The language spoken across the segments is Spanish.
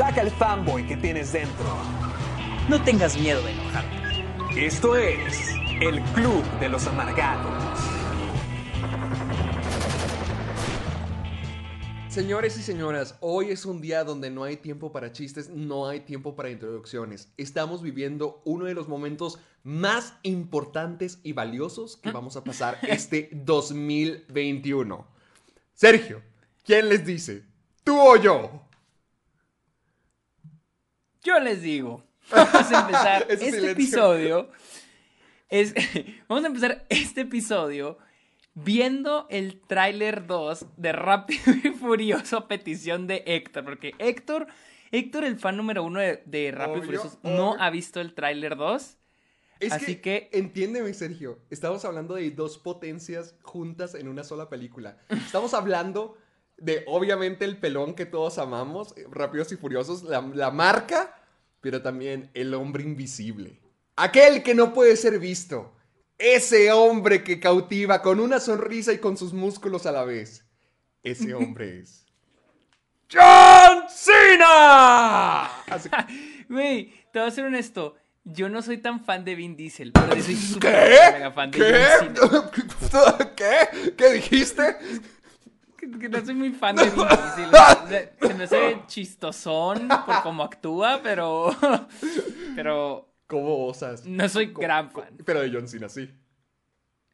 Saca el fanboy que tienes dentro. No tengas miedo de enojarte. Esto es el Club de los Amargados. Señores y señoras, hoy es un día donde no hay tiempo para chistes, no hay tiempo para introducciones. Estamos viviendo uno de los momentos más importantes y valiosos que vamos a pasar este 2021. Sergio, ¿quién les dice? ¿Tú o yo? Yo les digo, vamos a empezar este silencio. episodio. Es, vamos a empezar este episodio viendo el tráiler 2 de Rápido y Furioso petición de Héctor. Porque Héctor, Héctor, el fan número uno de, de Rápido y Obvio, Furioso, no ha visto el tráiler 2. Es Así que, que- entiéndeme, Sergio, estamos hablando de dos potencias juntas en una sola película. Estamos hablando de, obviamente, el pelón que todos amamos, Rápidos y Furiosos, la, la marca, pero también el hombre invisible. Aquel que no puede ser visto. Ese hombre que cautiva con una sonrisa y con sus músculos a la vez. Ese hombre es... ¡John Cena! Güey, te voy a ser honesto. Yo no soy tan fan de Vin Diesel, pero soy ¿Qué? mega fan de ¿Qué? John Cena. ¿Qué? ¿Qué dijiste? Que, que no soy muy fan de Vin Diesel. Se me hace chistosón por cómo actúa, pero. Pero ¿Cómo osas? no soy gran fan. Pero de John Cena, sí.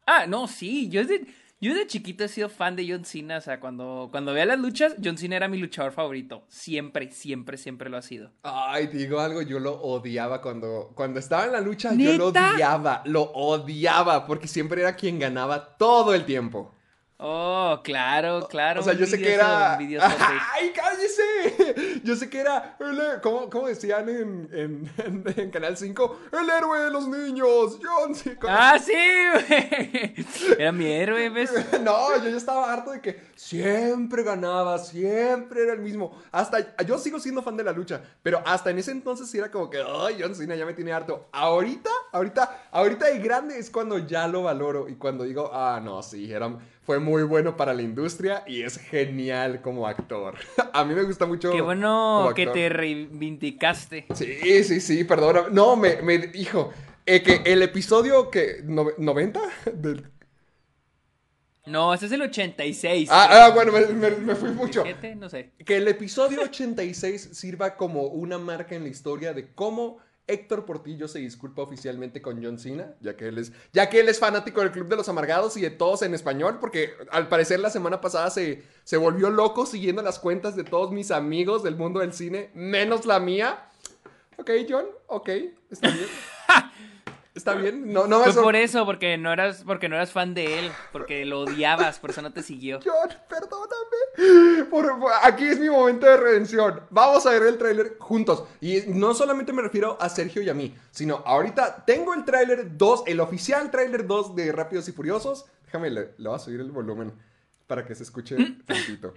Ah, no, sí. Yo desde, yo desde chiquito he sido fan de John Cena. O sea, cuando, cuando veía las luchas, John Cena era mi luchador favorito. Siempre, siempre, siempre lo ha sido. Ay, te digo algo, yo lo odiaba cuando, cuando estaba en la lucha, yo lo odiaba, lo odiaba, porque siempre era quien ganaba todo el tiempo. Oh, claro, claro. O sea, yo sé que era... ¡Ay, cállese! Yo sé que era... el ¿Cómo, cómo decían en, en, en- en Canal 5? El héroe de los niños, John Cena. Ah, sí, güey. Era mi héroe, ¿ves? No, yo ya estaba harto de que siempre ganaba, siempre era el mismo. Hasta yo sigo siendo fan de la lucha, pero hasta en ese entonces sí era como que, ay, John Cena ya me tiene harto. Ahorita, ahorita, ahorita de grande es cuando ya lo valoro y cuando digo, ah, no, sí, era, fue muy bueno para la industria y es genial como actor. A mí me gusta mucho. Qué bueno que te reivindicaste. Sí, sí, sí, perdona. No, me, me hijo, eh, que el episodio que, nove- ¿90? Del No, ese es el 86. Ah, ah, bueno, me, me- me fui mucho. Siete, No sé. Que el episodio 86 sirva como una marca en la historia de cómo Héctor Portillo se disculpa oficialmente con John Cena, ya que él es, ya que él es fanático del Club de los Amargados y de todos en español, porque al parecer la semana pasada se, se volvió loco siguiendo las cuentas de todos mis amigos del mundo del cine, menos la mía. Ok, John, ok, está bien. Está bien, no, no me Fue sor- por eso, porque no eras, porque no eras fan de él, porque lo odiabas, por eso no te siguió. John, perdóname. Por- por- aquí es mi momento de redención. Vamos a ver el tráiler juntos. Y no solamente me refiero a Sergio y a mí, sino ahorita tengo el tráiler 2, el oficial tráiler 2 de Rápidos y Furiosos. Déjame, le, le voy a subir el volumen para que se escuche tantito.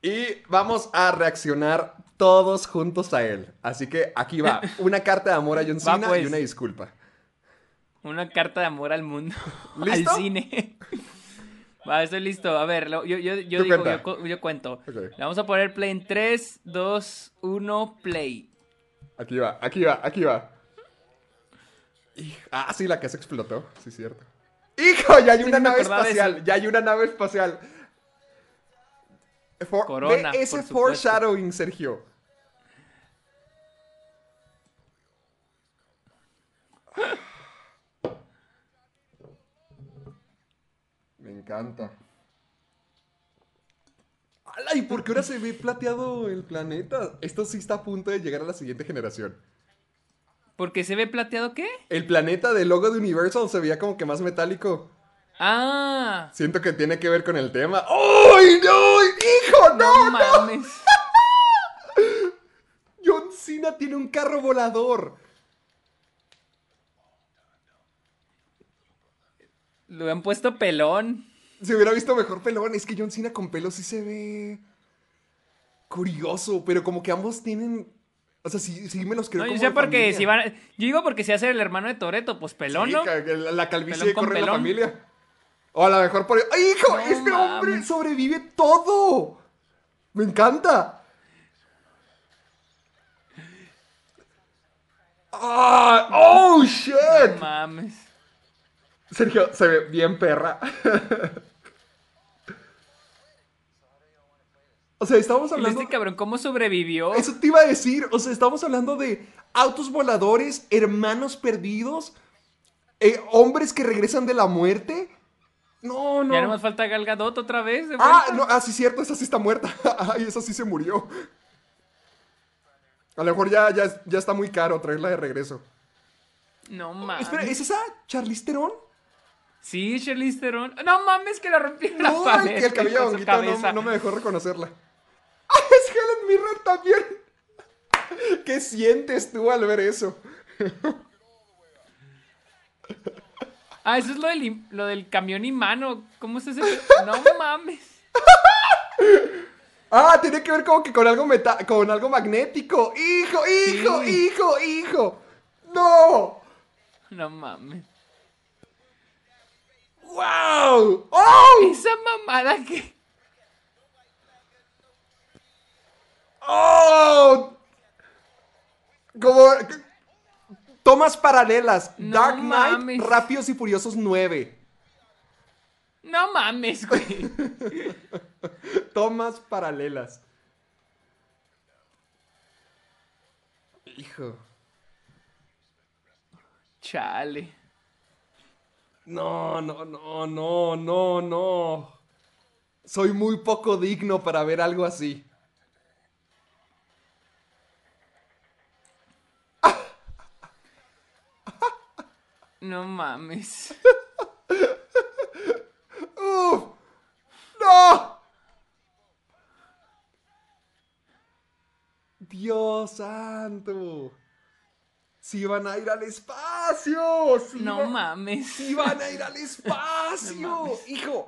Y vamos a reaccionar todos juntos a él. Así que aquí va. Una carta de amor a John Cena pues. y una disculpa. Una carta de amor al mundo, ¿Listo? al cine. Va, estoy listo. A ver, yo, yo, yo digo, yo, cu- yo cuento. Le vamos a poner play en 3, 2, 1, play. Aquí va, aquí va, aquí va. Ah, sí, la casa explotó. Sí, cierto. ¡Hijo! Ya hay una nave espacial. Ya hay una nave espacial. For- Corona, ve ese por foreshadowing, Sergio. Me encanta. ¡Hala! ¿Y por qué ahora se ve plateado el planeta? Esto sí está a punto de llegar a la siguiente generación. ¿Por qué se ve plateado qué? El planeta del logo de Universal se veía como que más metálico. Ah, Siento que tiene que ver con el tema. ¡Uy, no! ¡Hijo, no! no mames. John Cena tiene un carro volador. Lo han puesto pelón. Se hubiera visto mejor pelón. Es que John Cena con pelo sí se ve curioso, pero como que ambos tienen. O sea, sí, sí me los creo No, yo como sé de porque familia. si van. Yo digo porque si hace el hermano de Toreto, pues pelón, Sí, ¿no? la, la calvicie Pelón corre en la pelón. familia. O a lo mejor por. ¡Ay, hijo! No este hombre sobrevive todo. Me encanta. ¡Ah! ¡Oh, shit! No mames. Sergio, se ve bien perra. o sea, estamos ¿Y hablando... este cabrón cómo sobrevivió? Eso te iba a decir. O sea, estamos hablando de autos voladores, hermanos perdidos, eh, hombres que regresan de la muerte. No, no. Ya no más falta Gal Gadot otra vez. de Ah, no, ah, sí, cierto, esa sí está muerta. Ay, esa sí se murió. A lo mejor ya, ya, ya está muy caro traerla de regreso. No mames. Espera, ¿es esa Charlize Theron? Sí, Charlize Theron. No mames, que la rompieron la No, el, pared. que el cabello cabeza. no, no me dejó reconocerla. ¡Ah, es Helen Mirren también! ¿Qué sientes tú al ver eso? Ah, eso es lo del, lo del camión imano. ¿Cómo es ese? No mames. Ah, tiene que ver como que con algo meta con algo magnético. ¡Hijo, hijo, Sí. hijo, hijo! ¡No! No mames. ¡Wow! ¡Oh! Esa mamada que. ¡Oh! Como... Tomas paralelas. No Dark Knight, mames. Rápidos y Furiosos 9. No mames, güey. Tomas paralelas. Hijo. Chale. No, no, no, no, no, no. Soy muy poco digno para ver algo así. No mames. ¡Uf! ¡No! Dios santo. Si van a ir al espacio. No van- mames. Sí van a ir al espacio. No. Hijo.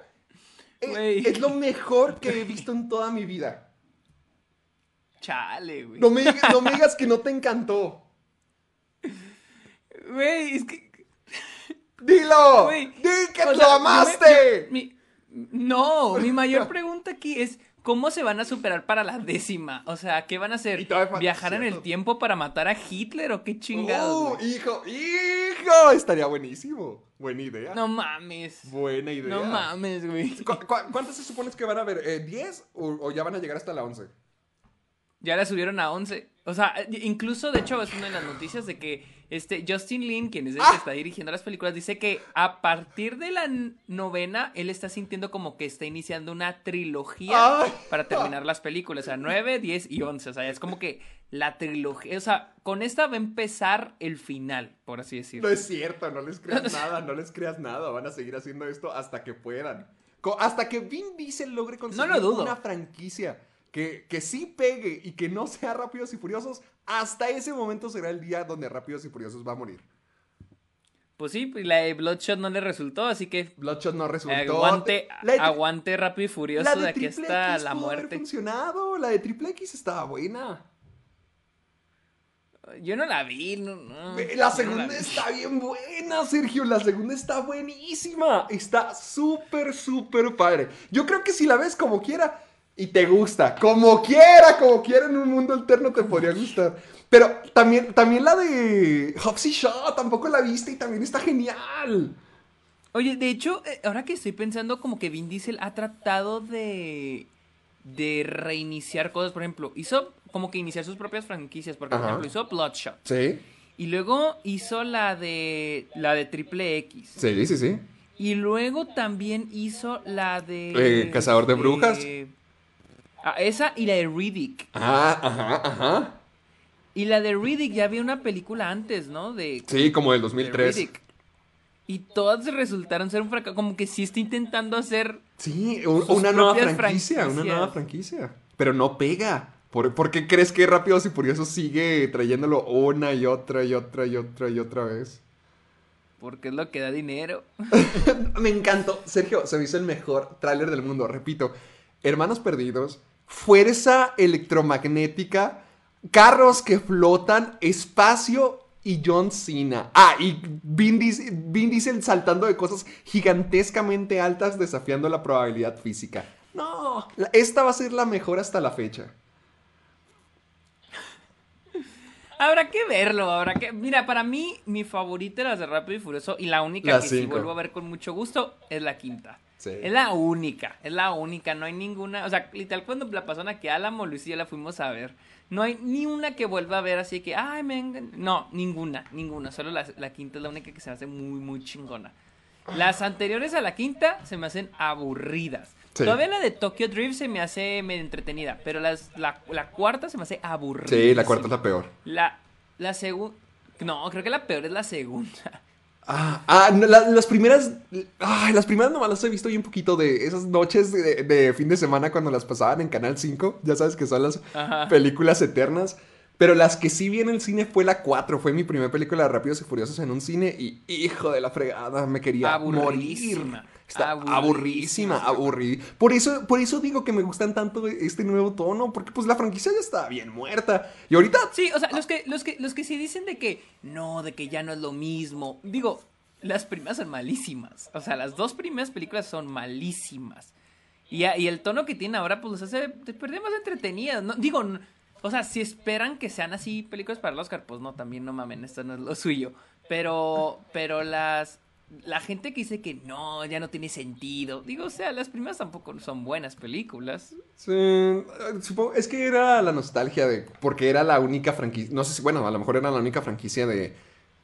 eh, es lo mejor que he visto en toda mi vida. Chale, güey. No me, digas- no me digas que no te encantó. Güey, es que. Dilo. Güey, Di que o lo yo amaste. me- yo- mi- no, mi mayor pregunta aquí es. ¿Cómo se van a superar para la décima? O sea, ¿qué van a hacer? ¿Viajar en el tiempo para matar a Hitler o qué chingados? Güey? hijo, hijo. Estaría buenísimo. Buena idea. No mames. Buena idea. No mames, güey. ¿Cu- cu- cuántas se supone que van a haber? Eh, ¿10 o, o ya van a llegar hasta la 11? Ya la subieron a 11. O sea, incluso, de hecho, es una de las noticias de que este Justin Lin, quien es el ¡Ah! que está dirigiendo las películas, dice que a partir de la novena, él está sintiendo como que está iniciando una trilogía para terminar las películas. O sea, 9, 10 y 11. O sea, es como que la trilogía. O sea, con esta va a empezar el final, por así No decirlo. es cierto, no les creas nada, no les creas nada. Van a seguir haciendo esto hasta que puedan. Hasta que Vin Diesel logre conseguir No lo dudo. una franquicia que, que sí pegue y que no sea Rápidos y Furiosos, hasta ese momento será el día donde Rápidos y Furiosos va a morir. Pues sí, pues la de Bloodshot no le resultó, así que. Bloodshot no resultó. Aguante, de- aguante rápido y furioso de, de aquí hasta X la pudo haber muerte. funcionado. La de Triple X estaba buena. Yo no la vi, no, no, La no segunda está bien buena, Sergio. La segunda está buenísima. Está súper, súper padre. Yo creo que si la ves como quiera y te gusta, como quiera, como quiera en un mundo alterno te podría gustar. Pero también, también la de Hobbs y Shaw tampoco la viste y también está genial. Oye, de hecho, eh, ahora que estoy pensando, como que Vin Diesel ha tratado de. de reiniciar cosas. Por ejemplo, hizo como que iniciar sus propias franquicias. Porque, por ejemplo, hizo Bloodshot. Sí, Y luego hizo la de. la de Triple X. sí, sí, sí. Y luego también hizo la de. Eh, Cazador de Brujas. Ah, esa y la de Riddick. Ah, ajá, ajá. Y la de Riddick, ya había una película antes, ¿no? De, Sí, como del de 2003. Riddick. Y todas resultaron ser un fracaso. Como que sí está intentando hacer. Sí, un- una nueva franquicia, una nueva franquicia. Pero no pega. ¿Por, por qué crees que Rápidos y Furiosos sigue trayéndolo una y otra y otra y otra y otra vez? Porque es lo que da dinero. Me encantó. Sergio, se me hizo el mejor tráiler del mundo. Repito, Hermanos Perdidos, fuerza electromagnética, carros que flotan, espacio y John Cena. Ah, y Vin Diesel, Vin Diesel saltando de cosas gigantescamente altas desafiando la probabilidad física. No, esta va a ser la mejor hasta la fecha. Habrá que verlo, habrá que... Mira, para mí, mi favorita era las de Rápido y Furioso. Y la única La que sí cinco. vuelvo a ver con mucho gusto es la quinta. Sí. Es la única, es la única, no hay ninguna, o sea, literal cuando la pasaron aquí a Álamo, Luis y yo la fuimos a ver, no hay ni una que vuelva a ver así que, ay, me engan-". no, ninguna, ninguna, solo la, la quinta es la única que se me hace muy, muy chingona. Las anteriores a la quinta se me hacen aburridas. Sí. Todavía la de Tokyo Drift se me hace medio entretenida, pero las, la, la cuarta se me hace aburrida. Sí, la cuarta es la peor. La, la segunda, no, creo que la peor es la segunda. Ah, ah, la- las primeras. Las primeras nomás las he visto bien poquito de esas noches de, de fin de semana cuando las pasaban en Canal 5. Ya sabes que son las Ajá. películas eternas. Pero las que sí vi en el cine fue la 4. Fue mi primera película de Rápidos y Furiosos en un cine. Y hijo de la fregada, me quería morir. Aburridísima. Está Aburridísima. aburridísima, aburrida. Por eso, por eso digo que me gustan tanto este nuevo tono. Porque pues la franquicia ya está bien muerta. Y ahorita Sí, o sea, los que, los que, los que sí dicen de que no, de que ya no es lo mismo. Digo, las primeras son malísimas. O sea, las dos primeras películas son malísimas. Y, el tono que tiene ahora, pues los hace de perder más entretenidas. No, digo, o sea, si esperan que sean así películas para el Oscar, pues no, también no mamen, esto no es lo suyo. Pero, pero las. La gente que dice que no, ya no tiene sentido. Digo, o sea, las primeras tampoco son buenas películas. Sí, supongo, es que era la nostalgia de, porque era la única franquicia, no sé si, bueno, a lo mejor era la única franquicia de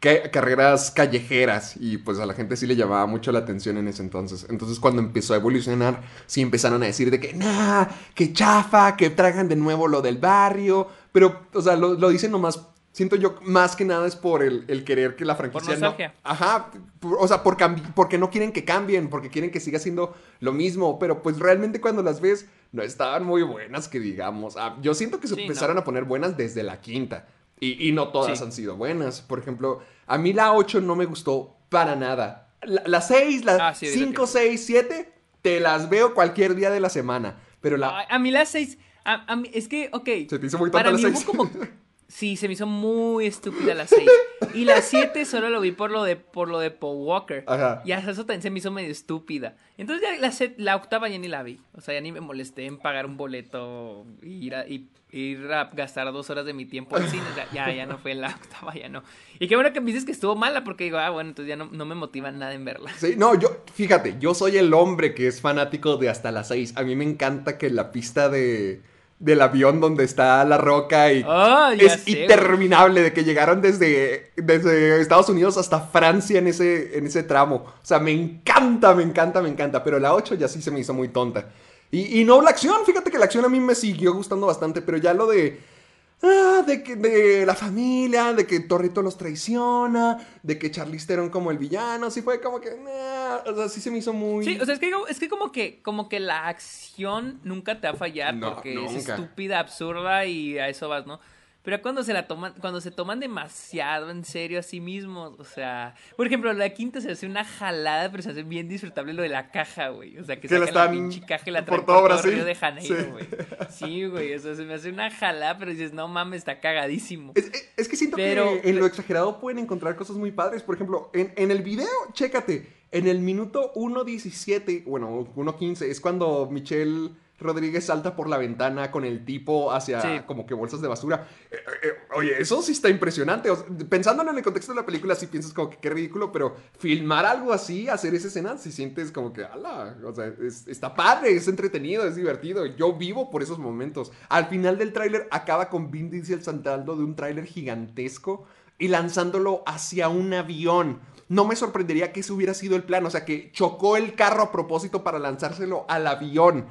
ca- carreras callejeras y pues a la gente sí le llamaba mucho la atención en ese entonces. Entonces cuando empezó a evolucionar, sí empezaron a decir de que, nah, que chafa, que tragan de nuevo lo del barrio, pero, o sea, lo, lo dicen nomás, siento yo, más que nada es por el, el querer que la franquicia no... nostalgia. Ajá, por- o sea, por porque no quieren que cambien, porque quieren que siga siendo lo mismo, pero pues realmente cuando las ves no estaban muy buenas, que digamos. Ah, yo siento que se Sí, empezaron no. a poner buenas desde la quinta, y, y no todas Sí. han sido buenas. Por ejemplo, a mí la 8 no me gustó para nada. La, la 6, la Ah, sí, dice 5, que- 6, 7, te las veo cualquier día de la semana, pero la... A mí las seis. A, a mí, es que, ok. Se te hizo muy tonta para la mí seis. hubo como. Sí, se me hizo muy estúpida la 6. Y la 7 solo lo vi por lo de por lo de Paul Walker. Ajá. Y hasta eso también se me hizo medio estúpida. Entonces ya la, set- la octava ya ni la vi. O sea, ya ni me molesté en pagar un boleto y ir a, y- ir a gastar dos horas de mi tiempo en cine. O sea, ya, ya no fue la octava, ya no. Y qué bueno que me dices que estuvo mala porque digo, ah, bueno, entonces ya no, no me motiva nada en verla. Sí, no, yo, fíjate, yo soy el hombre que es fanático de hasta las 6. A mí me encanta que la pista de, del avión donde está la roca y Ah, es sé, interminable de que llegaron desde, desde Estados Unidos hasta Francia en ese, en ese tramo. O sea, me encanta, me encanta, me encanta. Pero la 8 ya sí se me hizo muy tonta. Y, y no la acción, fíjate que la acción a mí me siguió gustando bastante, pero ya lo de... Ah, de que de la familia, de que Torrito los traiciona, de que Charlize Theron como el villano, sí fue como que, nah, o sea, sí se me hizo muy... Sí, o sea, es que, es que como que como que la acción nunca te va a fallar No, porque es estúpida, absurda y a eso vas, ¿no? Pero cuando se la toman, cuando se toman demasiado en serio a sí mismos, o sea, por ejemplo, la quinta se hace una jalada, pero se hace bien disfrutable lo de la caja, güey. O sea, que, Que la la pinche caja y la por traen todo por todo. Río de Janeiro, Sí. güey. Sí, güey, o sea, se me hace una jalada, pero dices, no mames, está cagadísimo. Es, es- es que siento Pero- que en lo exagerado pueden encontrar cosas muy padres. Por ejemplo, en, en el video, chécate, en el minuto 1.17, bueno, 1.15, es cuando Michelle Rodríguez salta por la ventana con el tipo hacia Sí. como que bolsas de basura. Eh, eh, oye, eso sí está impresionante. O sea, pensándolo en el contexto de la película, sí piensas como que qué ridículo, pero filmar algo así, hacer esa escena, si sientes como que, ala, o sea, es- está padre, es entretenido, es divertido. Yo vivo por esos momentos. Al final del tráiler acaba con Vin Diesel saltando de un tráiler gigantesco y lanzándolo hacia un avión. No me sorprendería que ese hubiera sido el plan, o sea, que chocó el carro a propósito para lanzárselo al avión.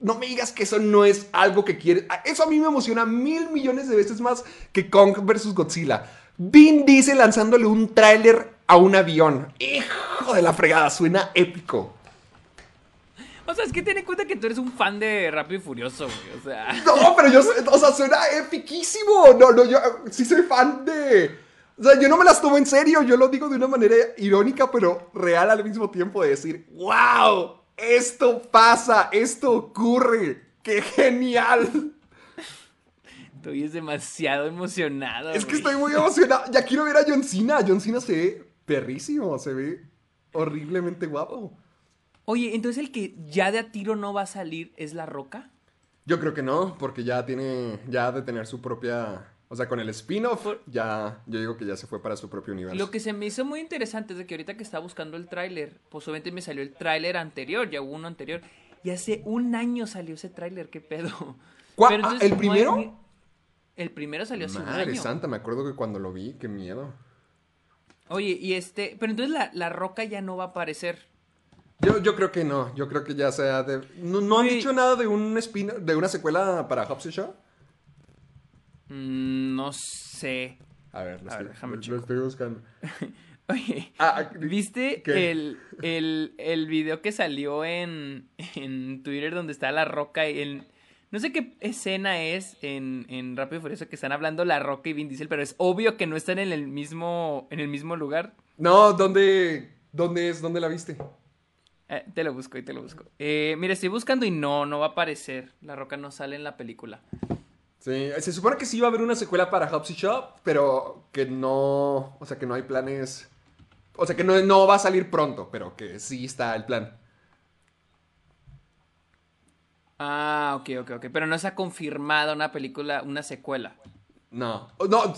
No me digas que eso no es algo que quieres. Eso a mí me emociona mil millones de veces más que Kong vs. Godzilla. Vin Diesel lanzándole un tráiler a un avión. Hijo de la fregada, suena épico. O sea, es que ten en cuenta que tú eres un fan de Rápido y Furioso, güey. O sea. No, pero yo, o sea, suena epiquísimo. No, no, yo sí soy fan de. O sea, yo no me las tomo en serio. Yo lo digo de una manera irónica, pero real al mismo tiempo de decir, wow, esto pasa, esto ocurre. ¡Qué genial! Estoy es demasiado emocionado. Es que estoy muy emocionado. Ya quiero ver a John Cena. John Cena se ve perrísimo. Se ve horriblemente guapo. Oye, entonces el que ya de a tiro no va a salir es La Roca. Yo creo que no, porque ya tiene. Ya ha de tener su propia. O sea, con el spin-off, ya. Yo digo que ya se fue para su propio universo. Lo que se me hizo muy interesante es de que ahorita que estaba buscando el tráiler, pues obviamente me salió el tráiler anterior, ya hubo uno anterior. Y hace un año salió ese tráiler, qué pedo. ¿Cuál? Pero entonces ¿el hay primero? El primero salió hace un Madre año. santa, me acuerdo que cuando lo vi, qué miedo. Oye, y este, pero entonces la, la roca ya no va a aparecer. Yo, yo creo que no, yo creo que ya sea de... ¿No, no han dicho nada de un spin de una secuela para Hobbs y Shaw? Mm, no sé. A ver, lo, A ver, déjame lo- checo. lo estoy buscando. Oye, Ah, ¿viste el, el, el video que salió en, en Twitter donde está la roca y el... No sé qué escena es en, en Rápido y Furioso que están hablando La Roca y Vin Diesel, pero es obvio que no están en el mismo, en el mismo lugar. No, ¿dónde, ¿dónde es? ¿Dónde la viste? Eh, te lo busco y te lo busco. Eh, mira, estoy buscando y no, no va a aparecer. La Roca no sale en la película. Sí, se supone que sí va a haber una secuela para Hobbs y Shaw, pero que no... O sea, que no hay planes... O sea, que no, no va a salir pronto, pero que sí está el plan. Ah, ok, ok, ok. Pero no se ha confirmado una película, una secuela. No, no,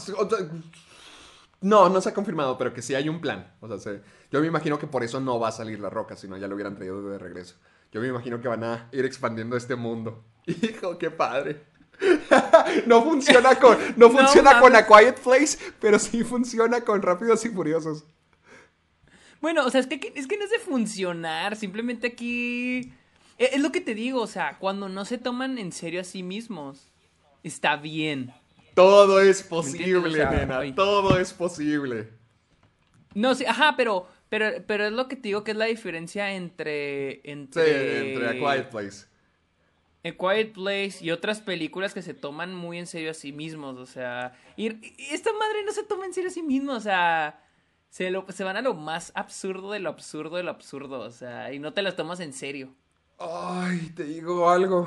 no, no se ha confirmado, pero que sí hay un plan. O sea, se- yo me imagino que por eso no va a salir La Roca, sino ya lo hubieran traído de regreso. Yo me imagino que van a ir expandiendo este mundo. Hijo, qué padre. No funciona con, no No funciona con A. Quiet Place, pero sí funciona con Rápidos y Furiosos. Bueno, o sea, es que, es que no es de funcionar, simplemente aquí... e- Es lo que te digo, o sea, cuando no se toman en serio a sí mismos, está bien. Todo es posible, O sea, nena. Todo es posible. No, sí, ajá, pero, pero, pero es lo que te digo que es la diferencia entre... Sí, Entre, entre A Quiet Place. A Quiet Place y otras películas que se toman muy en serio a sí mismos, o sea... Y, y esta madre no se toma en serio a sí mismo, o sea... Se, lo- se van a lo más absurdo de lo absurdo de lo absurdo, o sea, y no te las tomas en serio. Ay, te digo algo.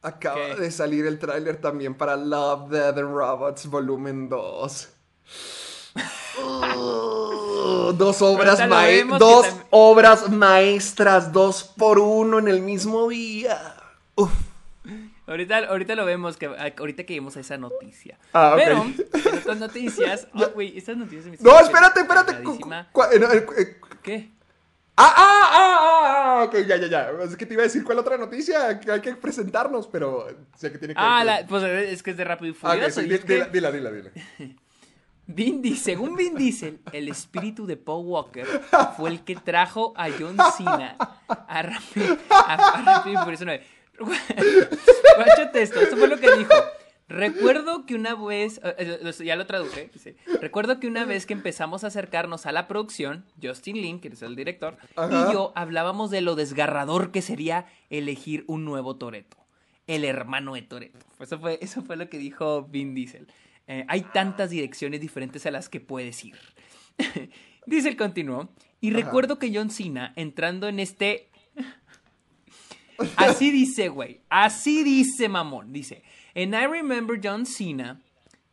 Acaba ¿Qué? de salir el tráiler también para Love, Death and Robots Volumen 2. Uh, dos obras dos obras maestras, dos por uno en el mismo día. Uf. Ahorita, ahorita lo vemos, que ahorita que a esa noticia. Ah. Pero, en noticias... ah, güey, estas noticias... me No, espérate, espérate. eh, eh, eh, ¿Qué? Ah, ah, ah, ah, ah, ok, ya, ya, ya. Es que te iba a decir cuál otra noticia que hay que presentarnos, pero sé que tiene que Ah, la- pues es que es de Rápido y Ah, Furioso. sí, y di- es que dila, dila, dila, dila. Vin según Vin Diesel, el espíritu de Paul Walker fue el que trajo a John Cena a Rápido, a, a Rápido y Furioso 9. Guáchate esto, esto fue lo que dijo. Recuerdo que una vez, eh, eh, ya lo traduje, recuerdo que una vez que empezamos a acercarnos a la producción, Justin Lin, que es el director, Ajá. y yo hablábamos de lo desgarrador que sería elegir un nuevo Toreto, el hermano de Toreto. Eso fue, eso fue lo que dijo Vin Diesel. Eh, hay tantas direcciones diferentes a las que puedes ir. Diesel continuó, y recuerdo que John Cena entrando en este Así dice, güey. Así dice, mamón. Dice, and I remember John Cena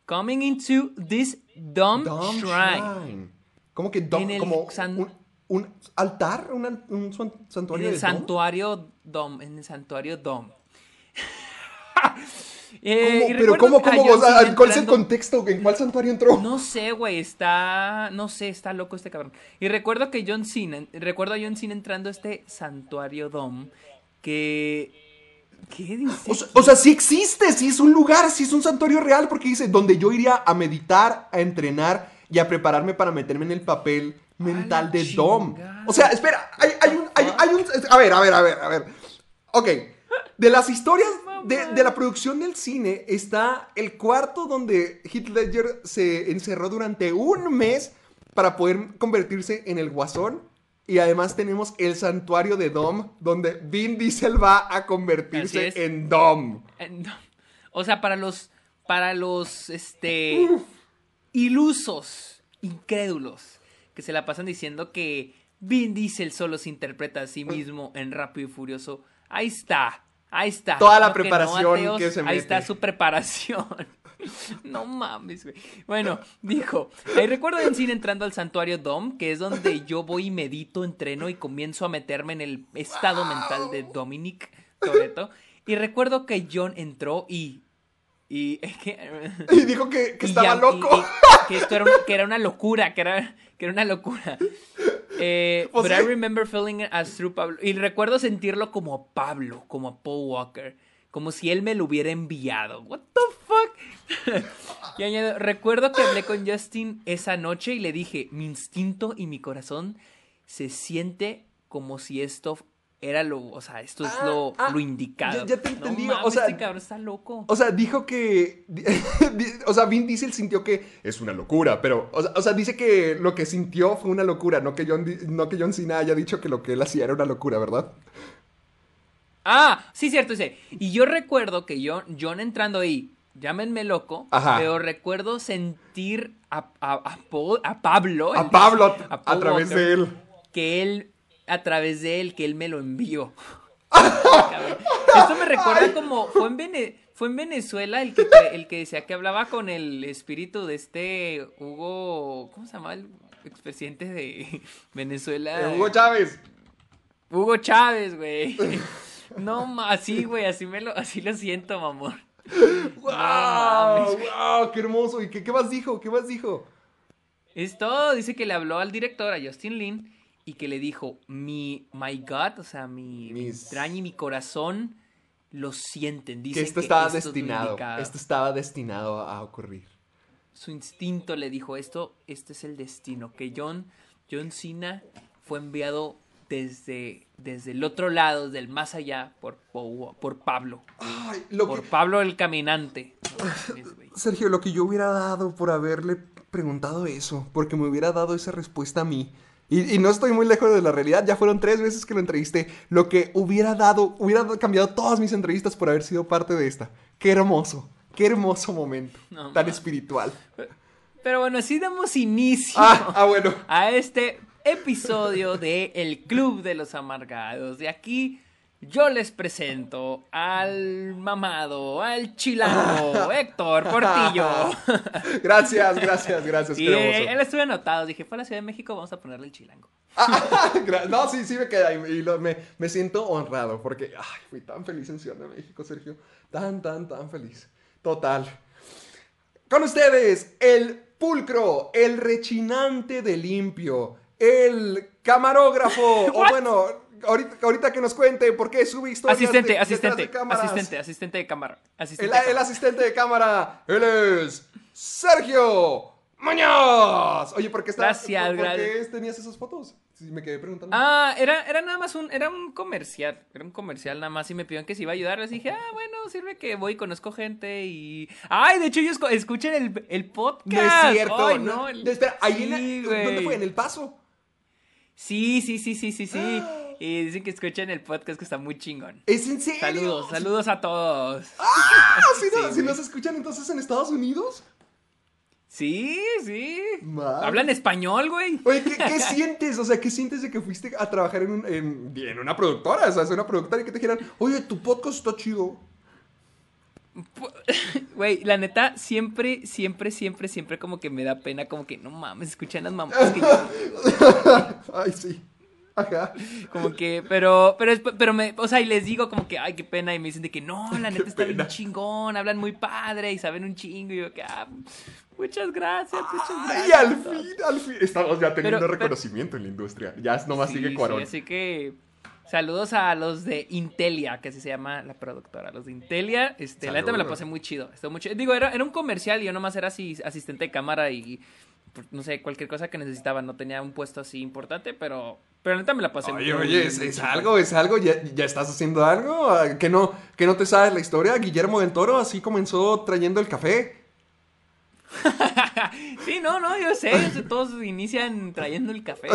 coming into this dumb, Dumb shrine. Shrine. ¿Cómo que dumb? Como san- un, un altar? ¿Un, un san- En santuario el de santuario Dom. En el santuario Dom. ¿Cómo? Eh, y Pero ¿cómo, cómo? O sea, ¿Cuál es el contexto? ¿En cuál santuario entró? No sé, güey, está, no sé, está loco este cabrón. Y recuerdo que John Cena, recuerdo a John Cena entrando a este santuario Dom que ¿qué dice? O sea, o sea, sí existe, sí es un lugar, sí es un santuario real, porque dice, donde yo iría a meditar, a entrenar y a prepararme para meterme en el papel mental de Dom. O sea, espera, hay, hay un, hay, hay un... A ver, a ver, a ver, a ver. Ok, De las historias de, de la producción del cine está el cuarto donde Heath Ledger se encerró durante un mes para poder convertirse en el guasón. Y además tenemos el santuario de Dom, donde Vin Diesel va a convertirse en Dom. O sea, para los. Para los. Este. Ilusos. Incrédulos. Que se la pasan diciendo que Vin Diesel solo se interpreta a sí mismo en Rápido y Furioso. Ahí está. Ahí está. Toda la que no, preparación ateos, que se Ahí mete. está su preparación. No mames, güey. Bueno, dijo, ahí recuerdo en cine entrando al santuario Dom, que es donde yo voy y medito, entreno y comienzo a meterme en el estado mental de Dominic Toretto. Y recuerdo que John entró y... Y que... Y dijo que, que y estaba ya- loco. y- que esto era, un- que era una locura, que era, que era una locura. Eh, Pues but. I remember feeling it as through Pablo. Y recuerdo sentirlo como a Pablo, como a Paul Walker. Como si él me lo hubiera enviado. What the fuck? y añado, recuerdo que hablé con Justin esa noche y le dije, mi instinto y mi corazón se siente como si esto era lo, o sea, esto es Ah, lo, ah, lo indicado. ya- ya te No entendí, o mames, sea, este cabrón está loco. O sea, dijo que. o sea, Vin Diesel sintió que es una locura, pero. O sea, o sea, dice que lo que sintió fue una locura, no que, John, no que John Cena haya dicho que lo que él hacía era una locura, ¿verdad? Ah, sí, cierto, sí. Y yo recuerdo que yo, John entrando ahí, llámenme loco, Ajá. pero recuerdo sentir a, a, a Paul- a Pablo. A Pablo a, a Paul través Walker, de él. Que él, a través de él, que él me lo envió. Esto me recuerda como, fue en, Vene- fue en Venezuela el que, el que decía que hablaba con el espíritu de este Hugo, ¿cómo se llama el expresidente de Venezuela? Eh, Hugo Chávez. Hugo Chávez, güey. No, así, güey, así me lo, así lo siento, mamón. ¡Wow! mames, ¡Wow! ¡Qué hermoso! ¿Y qué, qué más dijo? ¿Qué más dijo? Es todo, dice que le habló al director, a Justin Lin, y que le dijo, mi, my God, o sea, mi, mi Mis- entraña y mi corazón lo sienten. Que Dicen esto estaba esto es destinado. indicado". Esto estaba destinado a ocurrir. Su instinto le dijo, esto, este es el destino, que John, John Cena fue enviado desde, desde el otro lado, desde el más allá, por, por Pablo. Ay, lo Por que- Pablo el caminante. Sergio, lo que yo hubiera dado por haberle preguntado eso, porque me hubiera dado esa respuesta a mí. Y, y no estoy muy lejos de la realidad, ya fueron tres veces que lo entrevisté. Lo que hubiera dado, hubiera cambiado todas mis entrevistas por haber sido parte de esta. Qué hermoso, qué hermoso momento, No tan espiritual. Pero bueno, así damos inicio Ah, ah, bueno. a este episodio de El Club de los Amargados. De aquí yo les presento al mamado, al chilango, Héctor Portillo. Gracias, gracias, gracias, Y eh, él estuve anotado. Dije, fue a la Ciudad de México, vamos a ponerle el chilango. Ah, no, sí, sí me queda. Y, y lo- me, me siento honrado porque ay, fui tan feliz en Ciudad de México, Sergio. Tan, tan, tan feliz. Total. Con ustedes, el pulcro, el rechinante de limpio, el camarógrafo. o bueno, ahorita, ahorita que nos cuente por qué sube historias Asistente, de- de asistente, asistente, asistente de cámara. El, Asistente de el cámara. asistente de cámara, él es Sergio Muñoz. Oye, ¿por qué, estás, Gracias, por, por qué gracias. tenías esas fotos? Me quedé preguntando. Ah, era, era nada más un, era un comercial, era un comercial nada más y me pidieron que si iba a ayudar, les dije, ah, bueno, sirve que voy, conozco gente y... Ay, de hecho ellos escuchen el, el podcast. No es cierto. Ay, no, no, el- Espera, ahí en Sí, el- güey. ¿Dónde fue? ¿En El Paso? Sí, sí, sí, sí, sí, sí. Y dicen que escuchen el podcast que está muy chingón. ¿Es en serio? Saludos, saludos a todos. Ah, si, no- Sí, si nos escuchan entonces en Estados Unidos. Sí, sí. Hablan español, güey. Oye, ¿qué, qué sientes? O sea, ¿qué sientes de que fuiste a trabajar en, un- en, en una productora? O sea, es una productora y que te dijeran, oye, tu podcast está chido. Güey, la neta, siempre, siempre, siempre, siempre como que me da pena, como que no mames, escuchan las mamás que yo. Ay, sí. Ajá. Como que, pero, pero, pero me, o sea, y les digo como que, ay, qué pena, y me dicen de que no, la neta está pena. bien chingón, hablan muy padre y saben un chingo, y yo que, ah, muchas gracias, muchas gracias. Ay, al fin, al fin. Estamos ya teniendo Pero- reconocimiento en la industria. Ya nomás Sí, sigue sí, Cuarón. así que, saludos a los de Intelia, que así se llama la productora, los de Intelia, este, la neta me la pasé muy chido, estuvo muy chido. Digo, era, era un comercial y yo nomás era así, asistente de cámara y por- no sé, cualquier cosa que necesitaba. No tenía un puesto así importante, pero, pero neta me la pasé Oye, muy oye, bien, es, algo, es algo, ya, ya estás haciendo algo, Ah, que no, que no te sabes la historia. Guillermo del Toro así comenzó trayendo el café. Sí, no, no, yo sé, yo sé, todos inician trayendo el café.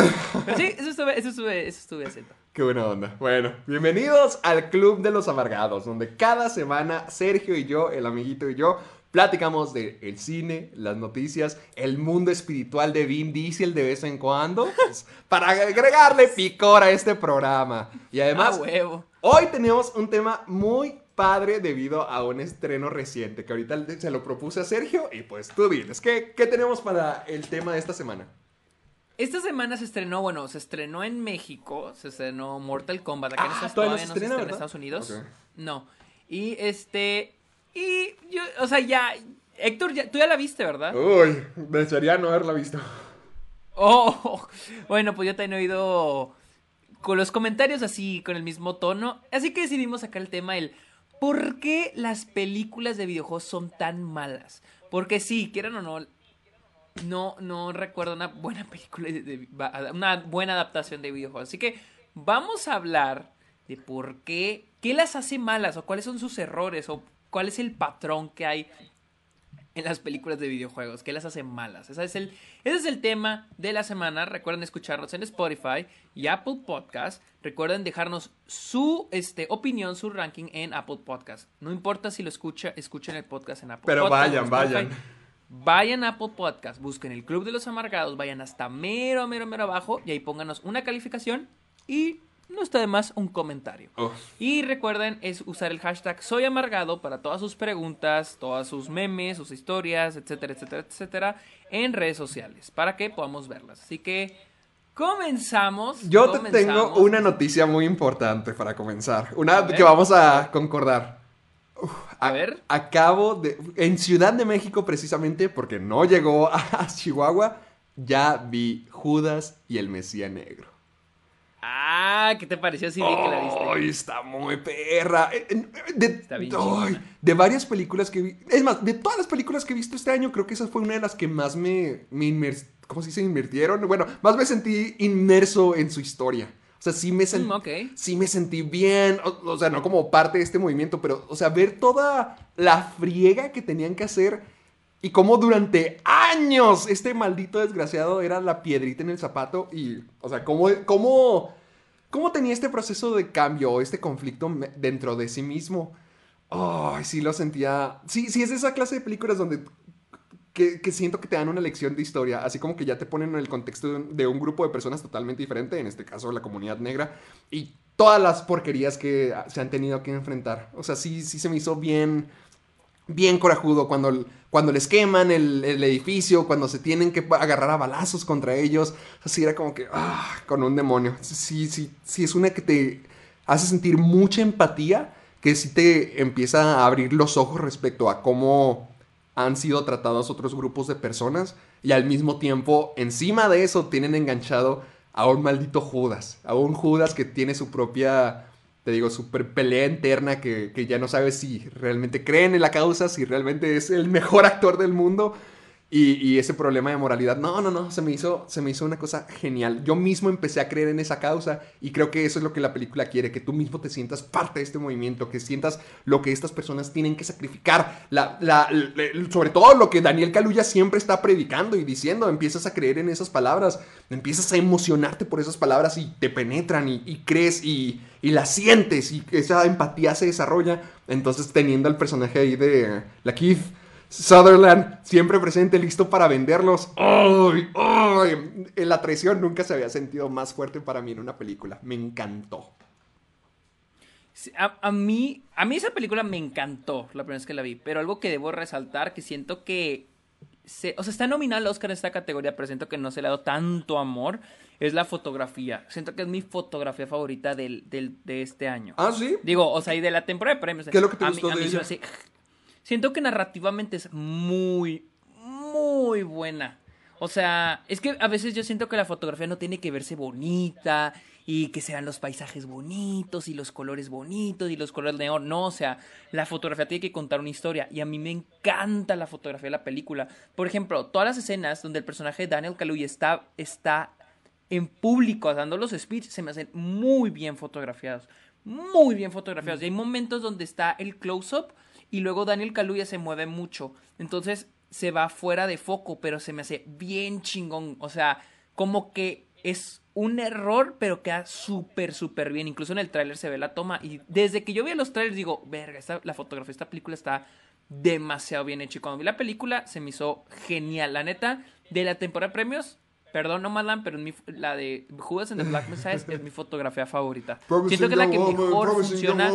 Pero sí, eso estuve, eso estuve, eso estuve haciendo. Qué buena onda. Bueno, bienvenidos al Club de los Amargados, donde cada semana Sergio y yo, el amiguito y yo, platicamos de el cine, las noticias, el mundo espiritual de Vin Diesel de vez en cuando, pues, para agregarle picor a este programa. Y además, huevo. Hoy tenemos un tema muy padre debido a un estreno reciente que ahorita se lo propuse a Sergio y pues tú diles, ¿qué, qué tenemos para el tema de esta semana? Esta semana se estrenó, bueno, se estrenó en México, se estrenó Mortal Kombat. Acá en Ah, Estados, todavía todavía no no se se estrena, estrena en. Estados Unidos. No. Y este, y yo, o sea, ya, Héctor, ya, tú ya la viste, ¿verdad? Uy, desearía no haberla visto. Oh, bueno, pues yo también he oído con los comentarios así, con el mismo tono. Así que decidimos sacar el tema el ¿por qué las películas de videojuegos son tan malas? Porque sí, quieran o no, no, no recuerdo una buena película, de, de- una buena adaptación de videojuegos. Así que vamos a hablar de por qué, qué las hace malas o cuáles son sus errores o cuál es el patrón que hay en las películas de videojuegos, que las hace malas. Ese es, el, ese es el tema de la semana. Recuerden escucharnos en Spotify y Apple Podcast. Recuerden dejarnos su este, opinión, su ranking en Apple Podcast. No importa si lo escucha, escuchen el podcast en Apple Pero Podcast vayan, vayan. Vayan a Apple Podcast, busquen el Club de los Amargados, vayan hasta mero, mero, mero abajo y ahí pónganos una calificación y no está de más un comentario. Oh. Y recuerden es usar el hashtag soy amargado para todas sus preguntas, todas sus memes, sus historias, etcétera, etcétera, etcétera, en redes sociales para que podamos verlas. Así que comenzamos. Yo te tengo una noticia muy importante para comenzar. Una que vamos a concordar. Uf, A ver. Acabo de... En Ciudad de México precisamente, porque no llegó a Chihuahua, ya vi Judas y el Mesías Negro. Ah, ¿qué te pareció? Sí, vi que la viste. Ay, está muy perra. Eh, eh, De, Está bien ay, de varias películas que vi. Es más, de todas las películas que he visto este año, creo que esa fue una de las que más me, ¿Cómo se dice? Invirtieron. Bueno, más me sentí inmerso en su historia. O sea, sí me, sentí Mm, sí me sentí bien. O, o sea, no como parte de este movimiento, pero, o sea, ver toda la friega que tenían que hacer. Y cómo durante años este maldito desgraciado era la piedrita en el zapato. Y, o sea, cómo, cómo, cómo tenía este proceso de cambio, este conflicto dentro de sí mismo. Ay, sí lo sentía. Sí, sí, es esa clase de películas donde que, siento que te dan una lección de historia, así como que ya te ponen en el contexto de un, grupo de personas totalmente diferente, en este caso la comunidad negra, y todas las porquerías que se han tenido que enfrentar. O sea, sí, sí se me hizo bien, bien corajudo cuando, cuando les queman el, el edificio, cuando se tienen que agarrar a balazos contra ellos. Así era como que, ah, con un demonio. Sí, sí, sí, es una que te hace sentir mucha empatía, que sí te empieza a abrir los ojos respecto a cómo han sido tratados otros grupos de personas y al mismo tiempo, encima de eso, tienen enganchado a un maldito Judas, a un Judas que tiene su propia, te digo, su per- pelea interna que, que ya no sabe si realmente creen en la causa, si realmente es el mejor actor del mundo. Y, ese problema de moralidad, no, no, no, se me, hizo, se me hizo una cosa genial. Yo mismo empecé a creer en esa causa y creo que eso es lo que la película quiere, que tú mismo te sientas parte de este movimiento, que sientas lo que estas personas tienen que sacrificar, la, la- sobre todo lo que Daniel Kaluuya siempre está predicando y diciendo, empiezas a creer en esas palabras, empiezas a emocionarte por esas palabras y te penetran y, y crees y, y las sientes y esa empatía se desarrolla. Entonces teniendo al personaje ahí de la Keith Sutherland siempre presente, listo para venderlos. ¡Ay! ¡Ay! La traición nunca se había sentido más fuerte para mí en una película. Me encantó. Sí, A, a mí, a mí esa película me encantó la primera vez que la vi, pero algo que debo resaltar, que siento que, se, o sea, está nominada al Oscar en esta categoría, pero siento que no se le ha dado tanto amor, es la fotografía. Siento que es mi fotografía favorita del, del- de este año. ¿Ah, sí? Digo, o sea, y de la temporada de premios. ¿Qué es lo que te A mí- gustó a de mí se me ella? hace- Siento que narrativamente es muy, muy buena. O sea, es que a veces yo siento que la fotografía no tiene que verse bonita y que sean los paisajes bonitos y los colores bonitos y los colores neón. No, o sea, la fotografía tiene que contar una historia y a mí me encanta la fotografía de la película. Por ejemplo, todas las escenas donde el personaje de Daniel Kaluuya está, está en público dando los speeches se me hacen muy bien fotografiados. Muy bien fotografiados. Y hay momentos donde está el close-up y luego Daniel Kaluuya se mueve mucho. Entonces se va fuera de foco, pero se me hace bien chingón. O sea, como que es un error, pero queda súper, súper bien. Incluso en el tráiler se ve la toma. Y desde que yo vi los trailers digo, verga, la fotografía de esta película está demasiado bien hecha. Y cuando vi la película se me hizo genial. La neta, de la temporada de premios, perdón, no Malan, pero la de Judas en the Black Messiah es, mi fotografía favorita. siento que es la que mejor funciona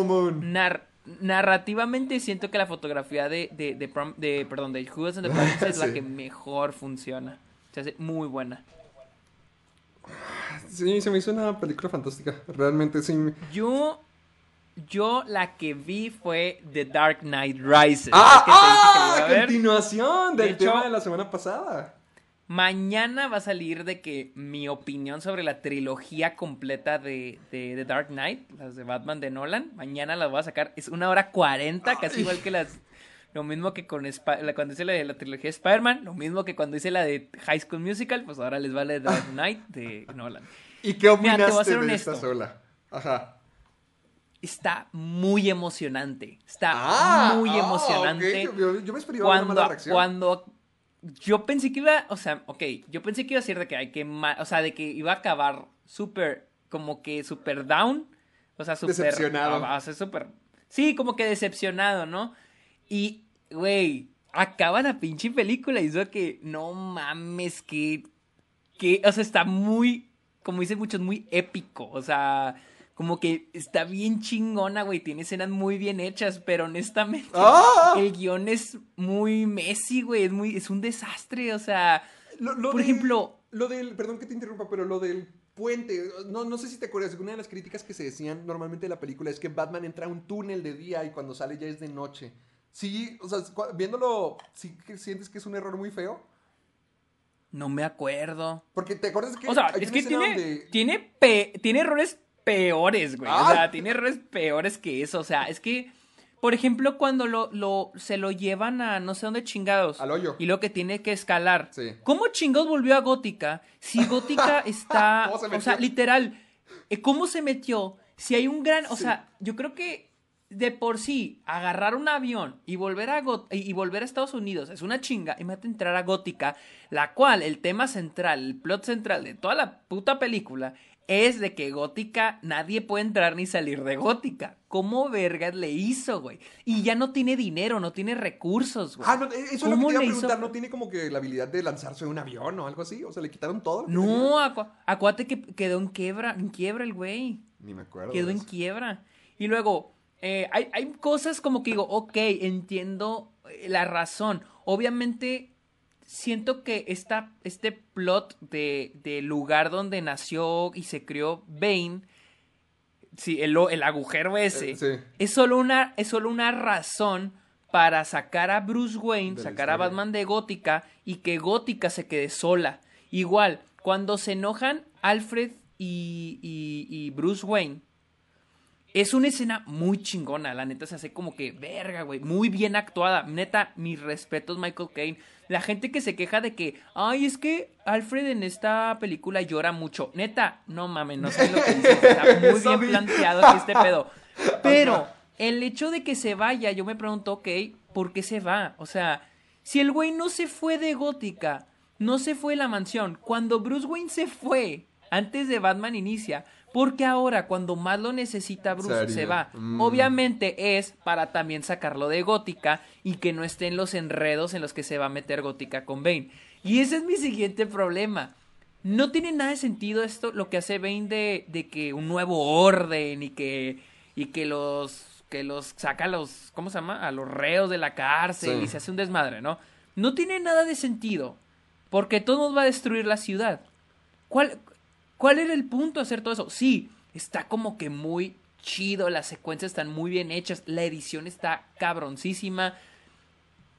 narrativamente siento que la fotografía de, de, de, perdón, de Judas and the Black es la que mejor funciona. Se hace muy buena. Sí, se me hizo una película fantástica. Realmente sí. Yo, yo la que vi fue The Dark Knight Rises. ¡Ah! ah continuación del tema de la semana pasada. Mañana va a salir de que mi opinión sobre la trilogía completa de, The Dark Knight, las de Batman de Nolan, mañana las voy a sacar. Es una hora cuarenta, casi igual que las. Lo mismo que con cuando hice la de la trilogía de Spider-Man, lo mismo que cuando hice la de High School Musical, pues ahora les vale Dark Knight de Nolan. ¿Y qué opinaste de esta sola? Ajá. Está muy emocionante. Está ah, muy ah, emocionante. Yo, me esperaba cuando, una mala reacción. Cuando yo pensé que iba, o sea, ok, yo pensé que iba a ser de que hay que, o sea, de que iba a acabar súper, como que súper down, o sea, súper... Decepcionado. O sea, súper... Sí, como que decepcionado, ¿no? Y, güey, acaba la pinche película y eso que, no mames, que, que, o sea, está muy, como dicen muchos, muy épico, o sea como que está bien chingona, güey. Tiene escenas muy bien hechas, pero honestamente ¡Ah! el guion es muy Messi, güey. Es, muy, es un desastre, o sea... por ejemplo... Lo del... Perdón que te interrumpa, pero lo del puente. No, no sé si te acuerdas, una de las críticas que se decían normalmente de la película es que Batman entra a un túnel de día y cuando sale ya es de noche. Sí, o sea, viéndolo, ¿sí que sientes que es un error muy feo? No me acuerdo. Porque te acuerdas que... O sea, es que tiene, tiene, tiene errores peores, güey. O ah. sea, tiene errores peores que eso. O sea, es que, por ejemplo, cuando lo, lo, se lo llevan a no sé dónde chingados. Al hoyo. Y lo que tiene que escalar. Sí. ¿Cómo chingados volvió a Gótica? Si Gótica está. o sea, literal. Eh, ¿Cómo se metió? Si hay un gran. O sea, yo creo que de por sí, agarrar un avión y volver a y volver a Estados Unidos es una chinga. Y Imagínate entrar a Gótica, la cual el tema central, el plot central de toda la puta película es de que Gótica nadie puede entrar ni salir de Gótica. ¿Cómo vergas le hizo, güey? Y ya no tiene dinero, no tiene recursos, güey. Ah, no, eso es lo que te iba a preguntar. ¿No tiene como que la habilidad de lanzarse de un avión o algo así? O sea, ¿le quitaron todo? No, acuérdate que quedó en quiebra, en quiebra el güey. Ni me acuerdo. Quedó en quiebra. Y luego, eh, hay, hay cosas como que digo, ok, entiendo eh, la razón. Obviamente siento que esta, este plot de, del lugar donde nació y se crió Bane, sí, el, el agujero ese, eh, es, solo una, es solo una razón para sacar a Bruce Wayne, sacar a Batman de Gótica y que Gótica se quede sola. Igual, cuando se enojan Alfred y, y, y Bruce Wayne, es una escena muy chingona, la neta se hace como que verga, güey, muy bien actuada. Neta, mis respetos Michael Caine. La gente que se queja de que, ay, es que Alfred en esta película llora mucho. Neta, no mames, no sé lo que dice. Está muy bien planteado aquí este pedo. Pero el hecho de que se vaya, yo me pregunto, ok, ¿por qué se va? O sea, si el güey no se fue de Gótica, no se fue de la mansión, cuando Bruce Wayne se fue, antes de Batman inicia, porque ahora, cuando más lo necesita Bruce, se va. Mm. Obviamente es para también sacarlo de Gótica y que no estén los enredos en los que se va a meter Gótica con Bane. Y ese es mi siguiente problema. No tiene nada de sentido esto, lo que hace Bane de, de que un nuevo orden y que, y que los que los saca a los, ¿cómo se llama? A los reos de la cárcel y se hace un desmadre, ¿no? No tiene nada de sentido, porque todo nos va a destruir la ciudad. ¿Cuál, ¿Cuál era el punto de hacer todo eso? Sí, está como que muy chido, las secuencias están muy bien hechas, la edición está cabroncísima.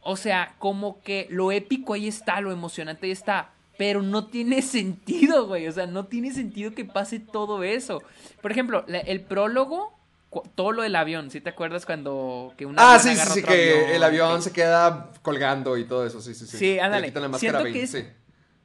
O sea, como que lo épico ahí está, lo emocionante ahí está. pero no tiene sentido, güey. O sea, no tiene sentido que pase todo eso. Por ejemplo, la- el prólogo, todo lo del avión, ¿sí te acuerdas cuando que un Ah, sí, sí, sí, que el avión que- se queda colgando y todo eso, sí, sí, sí. Sí, Le ándale. Siento que es- sí.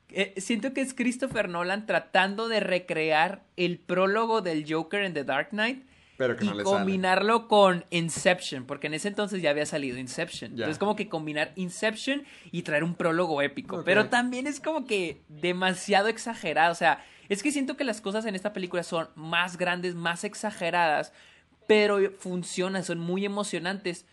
Eh, siento que es Christopher Nolan tratando de recrear el prólogo del Joker en The Dark Knight Pero que y no sale. combinarlo con Inception, porque en ese entonces ya había salido Inception. Ya. Entonces como que combinar Inception y traer un prólogo épico, pero también es como que demasiado exagerado, o sea, es que siento que las cosas en esta película son más grandes, más exageradas, pero funcionan, son muy emocionantes,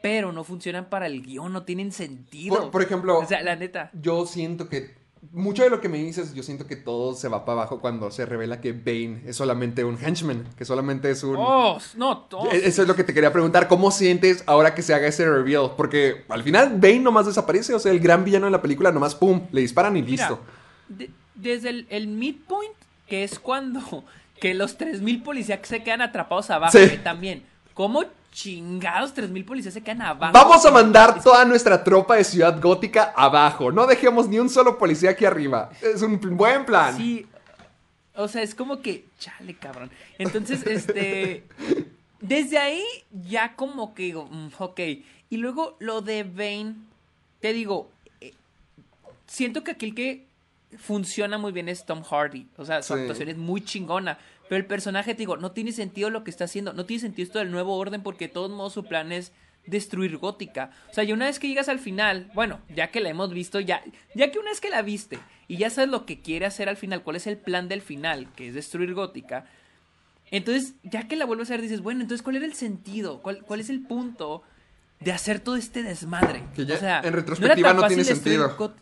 pero no funcionan para el guion, no tienen sentido. Por, por ejemplo, o sea, la neta. yo siento que mucho de lo que me dices, yo siento que todo se va para abajo cuando se revela que Bane es solamente un henchman, que solamente es un... Oh, no. E- Eso es lo que te quería preguntar. ¿Cómo sientes ahora que se haga ese reveal? Porque al final Bane nomás desaparece. O sea, el gran villano de la película nomás pum, le disparan y Mira, listo. de- desde el, el midpoint, que es cuando que los 3000 policías se quedan atrapados abajo, Sí. que también, ¿cómo chingados 3000 policías se quedan abajo? Vamos a mandar toda nuestra tropa de Ciudad Gótica abajo. No dejemos ni un solo policía aquí arriba. Es un buen plan. Sí. O sea, es como que, chale, cabrón. Entonces, este. Desde ahí, ya como que digo, mm, ok. Y luego lo de Bane, te digo, eh, siento que aquí el que funciona muy bien es Tom Hardy. O sea, su Sí. actuación es muy chingona. Pero el personaje, te digo, no tiene sentido lo que está haciendo. No tiene sentido esto del nuevo orden porque de todos modos su plan es destruir Gótica. O sea, y una vez que llegas al final, bueno, ya que la hemos visto, ya, ya que una vez que la viste y ya sabes lo que quiere hacer al final, cuál es el plan del final, que es destruir Gótica, entonces, ya que la vuelves a ver, dices, bueno, entonces, ¿cuál era el sentido? ¿Cuál, cuál es el punto de hacer todo este desmadre? Que ya o sea, en retrospectiva no fácil tiene sentido.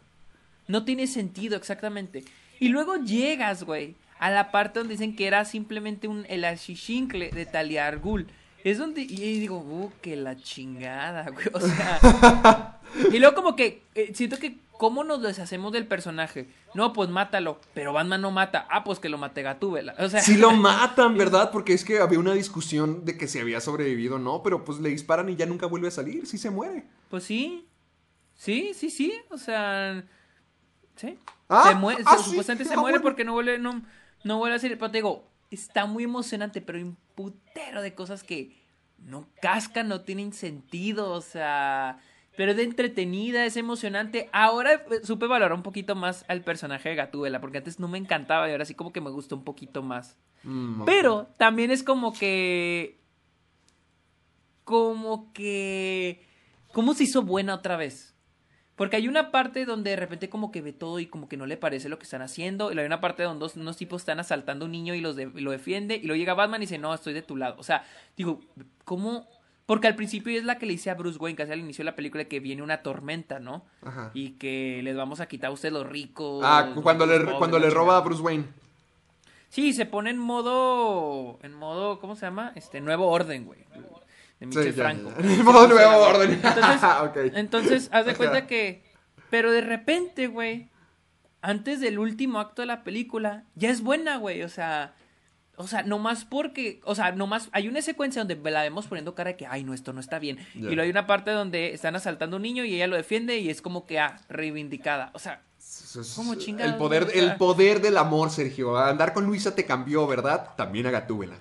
No tiene sentido, exactamente. Y luego llegas, güey, a la parte donde dicen que era simplemente un el achichincle de Talia al Ghul. Es donde, y ahí digo, uh, que la chingada, güey. O sea. y luego como que eh, siento que, ¿cómo nos deshacemos del personaje? No, pues mátalo. Pero Batman no mata. Ah, pues que lo mate Gatúbela. O sea. Sí lo matan, ¿verdad? Porque es que había una discusión de que si había sobrevivido o no, pero pues le disparan y ya nunca vuelve a salir, sí se muere. Pues sí. Sí, sí, sí. O sea. Sí. Ah, se muere, ah, sí. supuestamente se Ah, muere bueno. porque no vuelve, no, no vuelve a salir. Pero te digo, está muy emocionante, pero hay un putero de cosas que no cascan, no tienen sentido. O sea. Pero es de entretenida, es emocionante. Ahora eh, supe valorar un poquito más al personaje de Gatúbela, porque antes no me encantaba y ahora sí como que me gustó un poquito más. Mm. Pero también es como que. Como que. ¿Cómo se hizo buena otra vez? Porque hay una parte donde de repente como que ve todo y como que no le parece lo que están haciendo. Y hay una parte donde dos- unos tipos están asaltando a un niño y, los de- y lo defiende. Y luego llega Batman y dice, no, estoy de tu lado. O sea, digo, ¿cómo? Porque al principio es la que le dice a Bruce Wayne, casi al inicio de la película, que viene una tormenta, ¿no? Ajá. Y que les vamos a quitar a ustedes los ricos. Ah, cuando le, pobres, cuando le roba a chingada". Bruce Wayne. Sí, se pone en modo. En modo. ¿Cómo se llama? Este, nuevo orden, güey. De Michel Sí, Franco. ya, modo nuevo orden. Entonces, entonces, haz de cuenta que. Pero de repente, güey. Antes del último acto de la película. Ya es buena, güey. O sea. O sea, nomás porque. O sea, nomás. Hay una secuencia donde la vemos poniendo cara de que, ay, no, esto no está bien. Y luego hay una parte donde están asaltando a un niño y ella lo defiende y es como que, ah, reivindicada. O sea, ¿Cómo chingados, el poder, o sea? el poder del amor, Sergio. Andar con Luisa te cambió, ¿verdad? También a Gatúbela.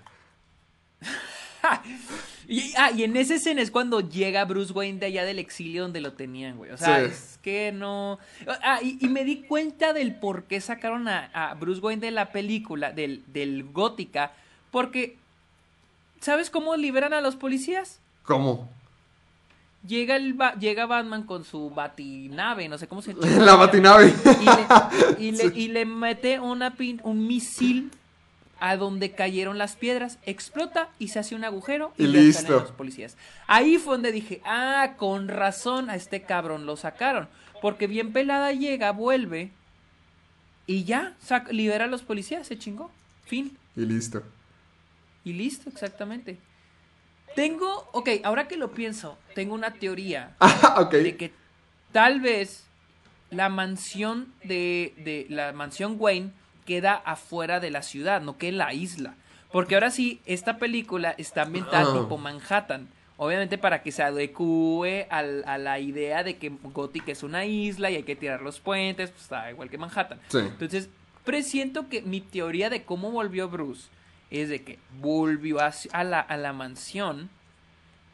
Y, ah, y en esa escena es cuando llega Bruce Wayne de allá del exilio donde lo tenían, güey. O sea, Sí. es que no. Ah, y, y me di cuenta del por qué sacaron a, a Bruce Wayne de la película, del, del Gótica. Porque. ¿Sabes cómo liberan a los policías? ¿Cómo? Llega, el ba- llega Batman con su batinave, no sé cómo se La batinave. y le, y le- y le mete una pin- un misil a donde cayeron las piedras, explota y se hace un agujero y, Y listo. los policías. Ahí fue donde dije, ah, con razón a este cabrón lo sacaron, porque bien pelada llega, vuelve y ya, sac- libera a los policías, se chingó, fin. Y listo. Y listo, exactamente. Tengo, ok, ahora que lo pienso, tengo una teoría Ah, de que tal vez la mansión de, de la mansión Wayne queda afuera de la ciudad, no que en la isla. Porque ahora sí, esta película está ambientada Ah. tipo Manhattan. Obviamente para que se adecue al- a la idea de que Gothic es una isla y hay que tirar los puentes, pues está igual que Manhattan. Sí. Entonces, presiento que mi teoría de cómo volvió Bruce es de que volvió a, la, a la mansión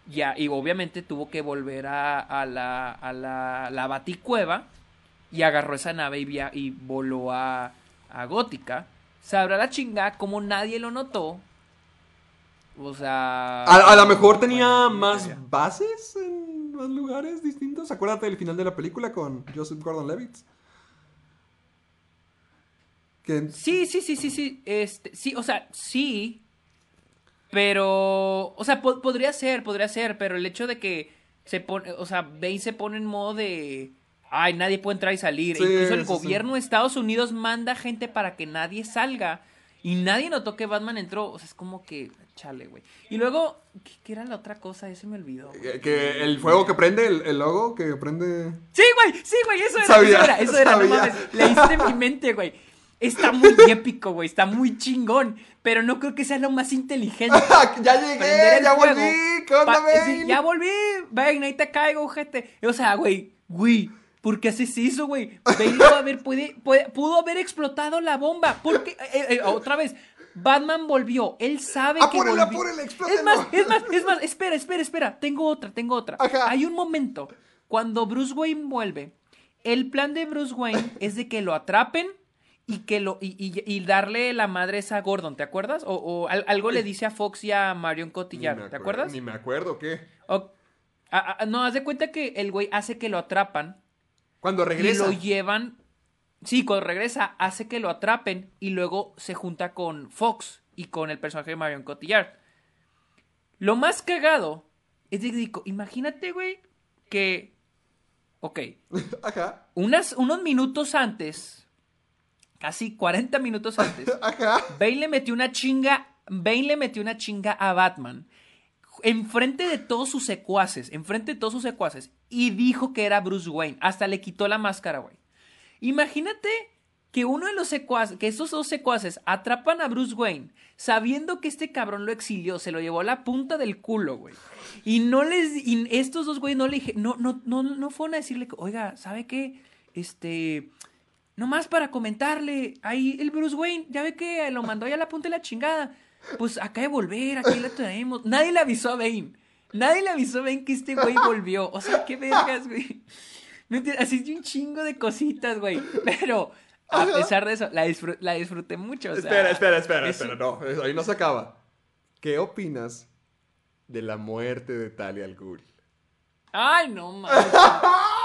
ya, y obviamente tuvo que volver a, a la, a la, la baticueva y agarró esa nave y, via- y voló a, a Gótica. Sabrá la chinga como nadie lo notó. O sea... A, a lo mejor tenía más bases en más lugares distintos. Acuérdate del final de la película con Joseph Gordon-Levitt. Que Sí, sí, sí, sí, sí. Este, sí, o sea, sí. Pero. O sea, po- podría ser, podría ser. Pero el hecho de que se pone. O sea, Bane se pone en modo de. Ay, nadie puede entrar y salir. Sí, Incluso el sí. gobierno de Estados Unidos manda gente para que nadie salga. Y nadie notó que Batman entró. O sea, es como que. Chale, güey. Y luego. ¿Qué, qué era la otra cosa? Ese me olvidó. que- el fuego que prende, el, el logo que prende. Sí, güey, sí, güey, eso era, Sabía, eso era, eso era, no sabía. mames, leíste en mi mente, güey. Está muy épico, güey, está muy chingón, pero no creo que sea lo más inteligente. ¡Ya llegué! ¡Ya volví! ¿Qué onda, sí, ya volví, Bane, ahí te caigo, gente. O sea, güey, güey, ¿por qué haces eso, güey? Bane pudo haber, puede- puede- pudo haber explotado la bomba, porque, eh, eh, otra vez, Batman volvió, él sabe que volvió. Es más, es más, es más, espera, espera, espera, tengo otra, tengo otra. Ajá. Hay un momento, cuando Bruce Wayne vuelve, el plan de Bruce Wayne es de que lo atrapen y que lo y, y- y darle la madre esa a Gordon, ¿te acuerdas? O, o al- algo le dice a Fox y a Marion Cotillard, ¿te acuerdas? Ni me acuerdo, ¿qué? O- a- a- no, haz de cuenta que el güey hace que lo atrapan Cuando y regresa. lo llevan. Sí, cuando regresa, hace que lo atrapen y luego se junta con Fox y con el personaje de Marion Cotillard. Lo más cagado es de que digo, imagínate, güey, que. Ok, Ajá, unas, unos minutos antes, casi 40 minutos antes, ajá. Bane le metió una chinga. Bane le metió una chinga a Batman. Enfrente de todos sus secuaces. Enfrente de todos sus secuaces. Y dijo que era Bruce Wayne. Hasta le quitó la máscara, güey. Imagínate que uno de los secuaces. Que esos dos secuaces atrapan a Bruce Wayne. Sabiendo que este cabrón lo exilió. Se lo llevó a la punta del culo, güey. Y no les. Y estos dos güey no le dije. No, no, no, no fueron a decirle. Oiga, ¿sabe qué? Este. Nomás para comentarle, ahí el Bruce Wayne, ya ve que lo mandó ya a la punta de la chingada. Pues acá de volver, aquí la traemos. Nadie le avisó a Bane. Nadie le avisó a Bane que este güey volvió. O sea, qué vergas, güey. Así es un chingo de cositas, güey. Pero a pesar de eso, la, disfr- la disfruté mucho. o sea, espera, espera, espera, es- espera. No, ahí no se acaba. ¿Qué opinas de la muerte de Talia al Ghul? Ay, no mames.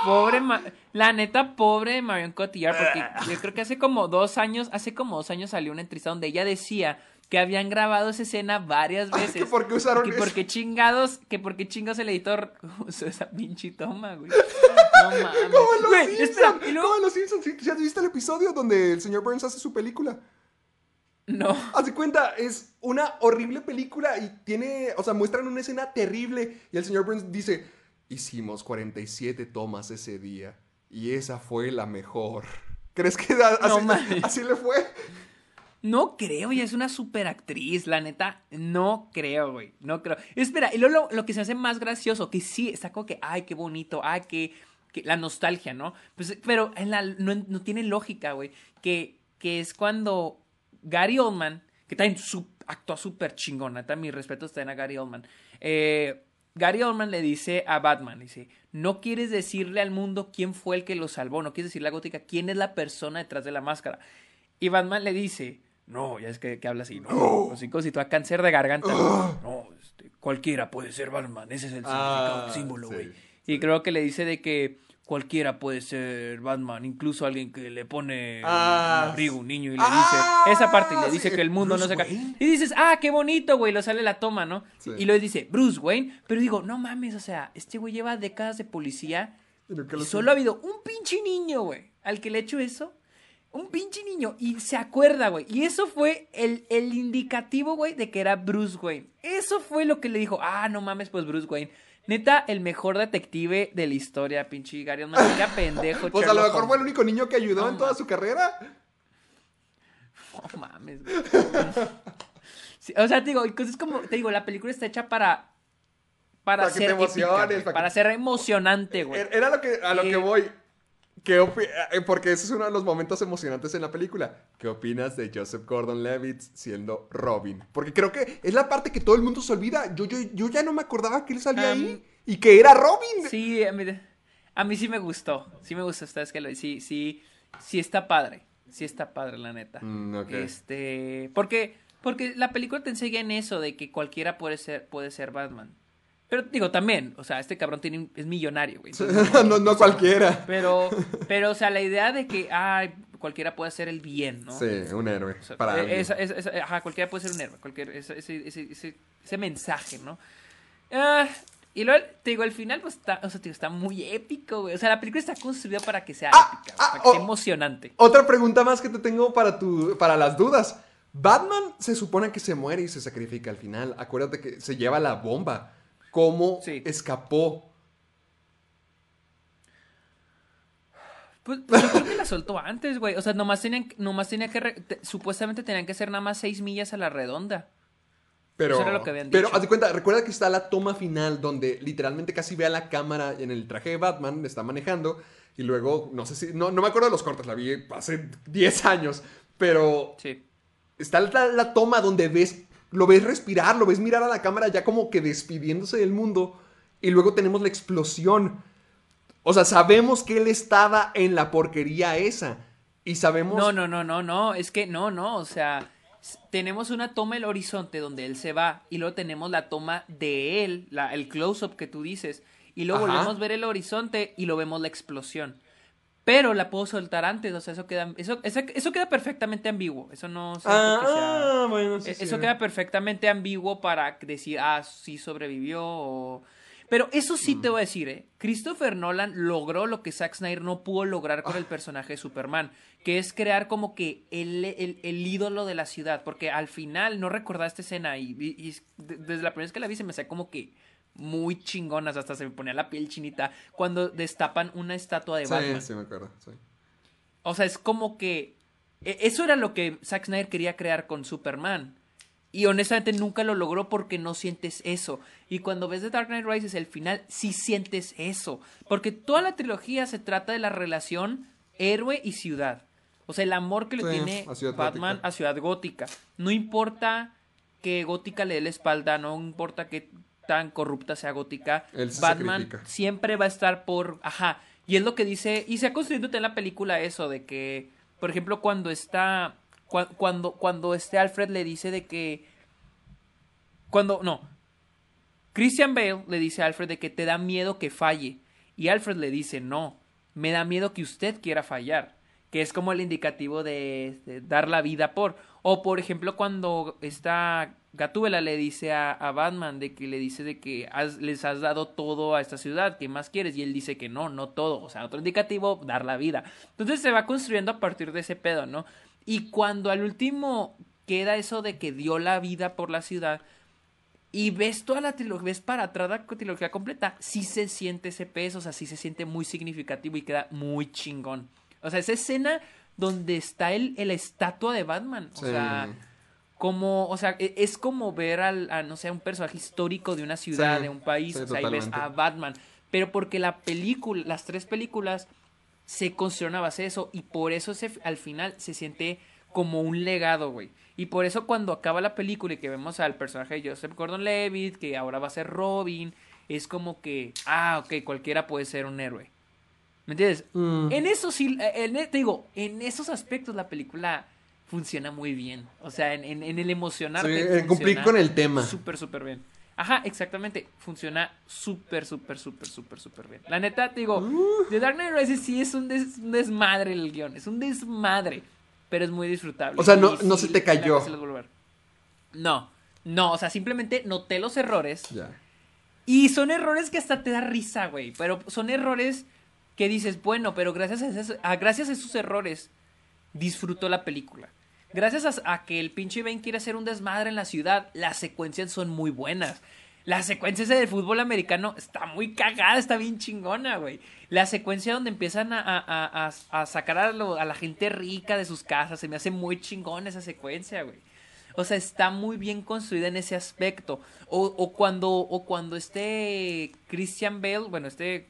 Pobre, Ma- la neta, pobre Marion Cotillard, porque yo creo que hace como dos años, hace como dos años salió una entrevista donde ella decía que habían grabado esa escena varias veces. que por qué usaron que eso. porque chingados, que porque chingados el editor usó esa pinche toma, güey. No mames. Como en los Güey, Simpsons. espera, y luego- Como en los Simpsons. ¿Sí, ¿sí has visto el episodio donde el señor Burns hace su película? No. Haz de cuenta, es una horrible película y tiene, o sea, muestran una escena terrible y el señor Burns dice, hicimos 47 tomas ese día y esa fue la mejor. ¿Crees que así le fue? No creo, ella es una super actriz, la neta, no creo, güey, no creo. Espera, y luego lo, que se hace más gracioso, que sí, está como que, ay, qué bonito, ay, que la nostalgia, ¿no? Pues, pero en la, no, no tiene lógica, güey, que, que es cuando Gary Oldman, que también su, actúa súper chingón, neta, mis respetos también a Gary Oldman, eh, Gary Oldman le dice a Batman, dice, no quieres decirle al mundo quién fue el que lo salvó, no quieres decirle a Gótica quién es la persona detrás de la máscara. Y Batman le dice, no, ya es que, que habla así, no, como si tú a cáncer de garganta. no, este, cualquiera puede ser Batman, ese es el Ah, el símbolo, sí, güey. sí. Y creo que le dice de que cualquiera puede ser Batman, incluso alguien que le pone Ah, un abrigo a un niño y le ah, dice esa parte y le dice sí, que el mundo no se cae. Wayne. Y dices, ah, qué bonito, güey, lo sale la toma, ¿no? Sí. Y luego dice, Bruce Wayne, pero digo, no mames, o sea, este güey lleva décadas de policía Y solo ha habido un pinche niño, güey, al que le he hecho eso. Un pinche niño. Y se acuerda, güey. Y eso fue el, el indicativo, güey, de que era Bruce Wayne. Eso fue lo que le dijo. Ah, no mames, pues Bruce Wayne. Neta, el mejor detective de la historia, pinche Gary Oldman. Era pendejo, Pues a lo mejor fue el único niño que ayudó No, en toda su carrera. No mames, güey. Sí, o sea, te digo, cosas como, te digo, la película está hecha para para, Para que ser te emociones, épica, para para, que- ser emocionante, güey. Era era lo que, a lo Eh, que voy. ¿Qué eh, porque ese es uno de los momentos emocionantes en la película. ¿Qué opinas de Joseph Gordon-Levitt siendo Robin? Porque creo que es la parte que todo el mundo se olvida. Yo, yo, yo ya no me acordaba que él salía Am, ahí y que era Robin. Sí, a mí, a mí sí me gustó. Sí me gustó, ustedes que lo sí, sí, sí está padre. Sí está padre, la neta. Mm, ok. Este, porque, porque la película te enseña en eso de que cualquiera puede ser, puede ser Batman. Pero digo, también, o sea, este cabrón tiene, un- es millonario, güey. entonces, no, no cualquiera. Pero, pero, o sea, la idea de que, ay, cualquiera puede hacer el bien, ¿no? Sí, un héroe. O sea, para alguien. esa- esa- esa- ajá, cualquiera puede ser un héroe, cualquier, ese, ese, ese, ese- mensaje, ¿no? Ah, y luego, te digo, al final, pues está, o sea, te digo, está muy épico, güey. O sea, la película está construida para que sea Ah, épica, ah, para que sea emocionante. Otra pregunta más que te tengo para, tu, para las dudas. Batman se supone que se muere y se sacrifica al final. Acuérdate que se lleva la bomba. ¿Cómo Sí. escapó? Pues, pues yo creo que la soltó antes, güey. O sea, nomás tenían, nomás tenía que, re- te- supuestamente tenían que ser nada más seis millas a la redonda. Pero, Eso era lo que habían pero dicho. haz de cuenta, recuerda que está la toma final donde literalmente casi ve a la cámara en el traje de Batman, está manejando y luego, no sé si, no, no me acuerdo de los cortes, la vi hace 10 años, pero Sí. está la, la toma donde ves, lo ves respirar, lo ves mirar a la cámara ya como que despidiéndose del mundo y luego tenemos la explosión. O sea, sabemos que él estaba en la porquería esa y sabemos... No, no, no, no, no. Es que no, no. O sea, tenemos una toma del horizonte donde él se va y luego tenemos la toma de él, la, el close-up que tú dices. Y luego Ajá. volvemos a ver el horizonte y lo vemos la explosión. Pero la puedo soltar antes, o sea, eso queda, eso, eso, eso queda perfectamente ambiguo. Eso no siento que sea- Ah, bueno, sí, e- sí. Eso queda perfectamente ambiguo para decir, ah, sí sobrevivió o... Pero eso sí Mm. te voy a decir, ¿eh? Christopher Nolan logró lo que Zack Snyder no pudo lograr con el Ah. personaje de Superman, que es crear como que el, el, el ídolo de la ciudad, porque al final no recordaba esta escena y, y- y de- desde la primera vez que la vi se me hacía como que muy chingonas, hasta se me ponía la piel chinita cuando destapan una estatua de Batman. Sí, sí, me acuerdo. sí. O sea, es como que. e- Eso era lo que Zack Snyder quería crear con Superman. Y honestamente nunca lo logró porque no sientes eso. Y cuando ves The Dark Knight Rises, el final sí sientes eso. Porque toda la trilogía se trata de la relación héroe y ciudad. O sea, el amor que le Sí, tiene a Batman Gótica. a Ciudad Gótica. No importa que Gótica le dé la espalda, no importa que tan corrupta sea Gótica. Batman sacrifica. siempre va a estar por. Ajá. Y es lo que dice. Y se ha construido en la película eso, de que. Por ejemplo, cuando está. cua- Cuando, cuando este Alfred le dice de que. Cuando. No. Christian Bale le dice a Alfred de que te da miedo que falle. Y Alfred le dice, no. Me da miedo que usted quiera fallar. Que es como el indicativo de, dar la vida por. O por ejemplo, cuando esta Gatúbela le dice a, Batman de que le dice de que les has dado todo a esta ciudad, ¿qué más quieres? Y él dice que no, no todo. O sea, otro indicativo, dar la vida. Entonces se va construyendo a partir de ese pedo, ¿no? Y cuando al último queda eso de que dio la vida por la ciudad, y ves toda la trilogía, ves para atrás la trilogía completa, sí se siente ese peso, o sea, sí se siente muy significativo y queda muy chingón. O sea, esa escena donde está el, el estatua de Batman, o Sí. sea, como, o sea, e- es como ver al, a, no sé, un personaje histórico de una ciudad, Sí, de un país, sí, o sea, y ves totalmente. a Batman, pero porque la película, las tres películas se construyeron a base de eso y por eso se, al final se siente como un legado, güey. Y por eso cuando acaba la película y que vemos al personaje de Joseph Gordon-Levitt, que ahora va a ser Robin, es como que, ah, ok, cualquiera puede ser un héroe. ¿Me entiendes? Mm. En eso sí, eh, en, te digo, en esos aspectos la película funciona muy bien. O sea, en, en- en el emocionarte. Sí, en cumplir con el tema. Súper, súper bien. Ajá, exactamente. Funciona súper, súper, súper, súper, súper bien. La neta, te digo, Uh. The Dark Knight Rises sí es un, des- un desmadre el guion. Es un desmadre. Pero es muy disfrutable. O sea, no- no sí, se te cayó. No, no, o sea, simplemente noté los errores. Ya. Y son errores que hasta te da risa, güey. Pero son errores que dices, bueno, pero gracias a, esos, gracias a esos errores disfruto la película. Gracias a, que el pinche Ben quiere hacer un desmadre en la ciudad, las secuencias son muy buenas. La secuencia esa del fútbol americano está muy cagada, está bien chingona, güey. La secuencia donde empiezan a- a- a sacar a, lo- a la gente rica de sus casas, se me hace muy chingona esa secuencia, güey. O sea, está muy bien construida en ese aspecto. O, o cuando, o cuando este Christian Bale, bueno, este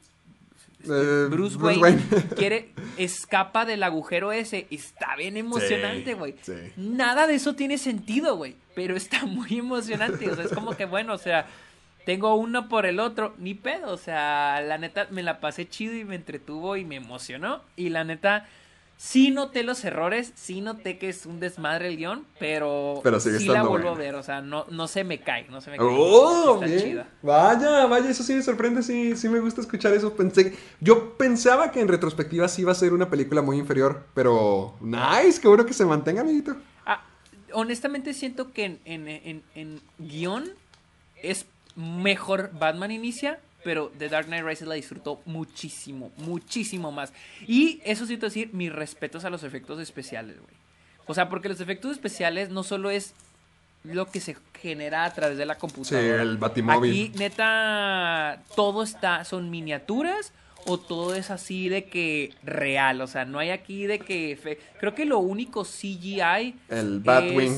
Eh, Bruce, Bruce Wayne, Wayne. quiere escapa del agujero ese. Está bien emocionante, güey. sí. Nada de eso tiene sentido, güey. Pero está muy emocionante. O sea, es como que, bueno, o sea, tengo uno por el otro. Ni pedo. O sea, la neta me la pasé chido y me entretuvo y me emocionó. Y la neta, sí noté los errores. Sí noté que es un desmadre el guion. Pero, Pero sigue sí la vuelvo buena. a ver. O sea, no, no se me cae. No se me cae. Oh, está bien. chida. Vaya, vaya, eso sí me sorprende, sí, sí me gusta escuchar eso. Pensé, yo pensaba que en retrospectiva sí iba a ser una película muy inferior, pero nice, qué bueno que se mantenga, amiguito. Ah, honestamente siento que en, en, en- en guion es mejor Batman Inicia, pero The Dark Knight Rises la disfrutó muchísimo, muchísimo más. Y eso sí te decir, mis respetos a los efectos especiales, güey. O sea, porque los efectos especiales no solo es lo que se genera a través de la computadora. el Batimóvil. Aquí, neta, todo está, son miniaturas o todo es así de que real. O sea, no hay aquí de que... fe- Creo que lo único CGI... El Batwing.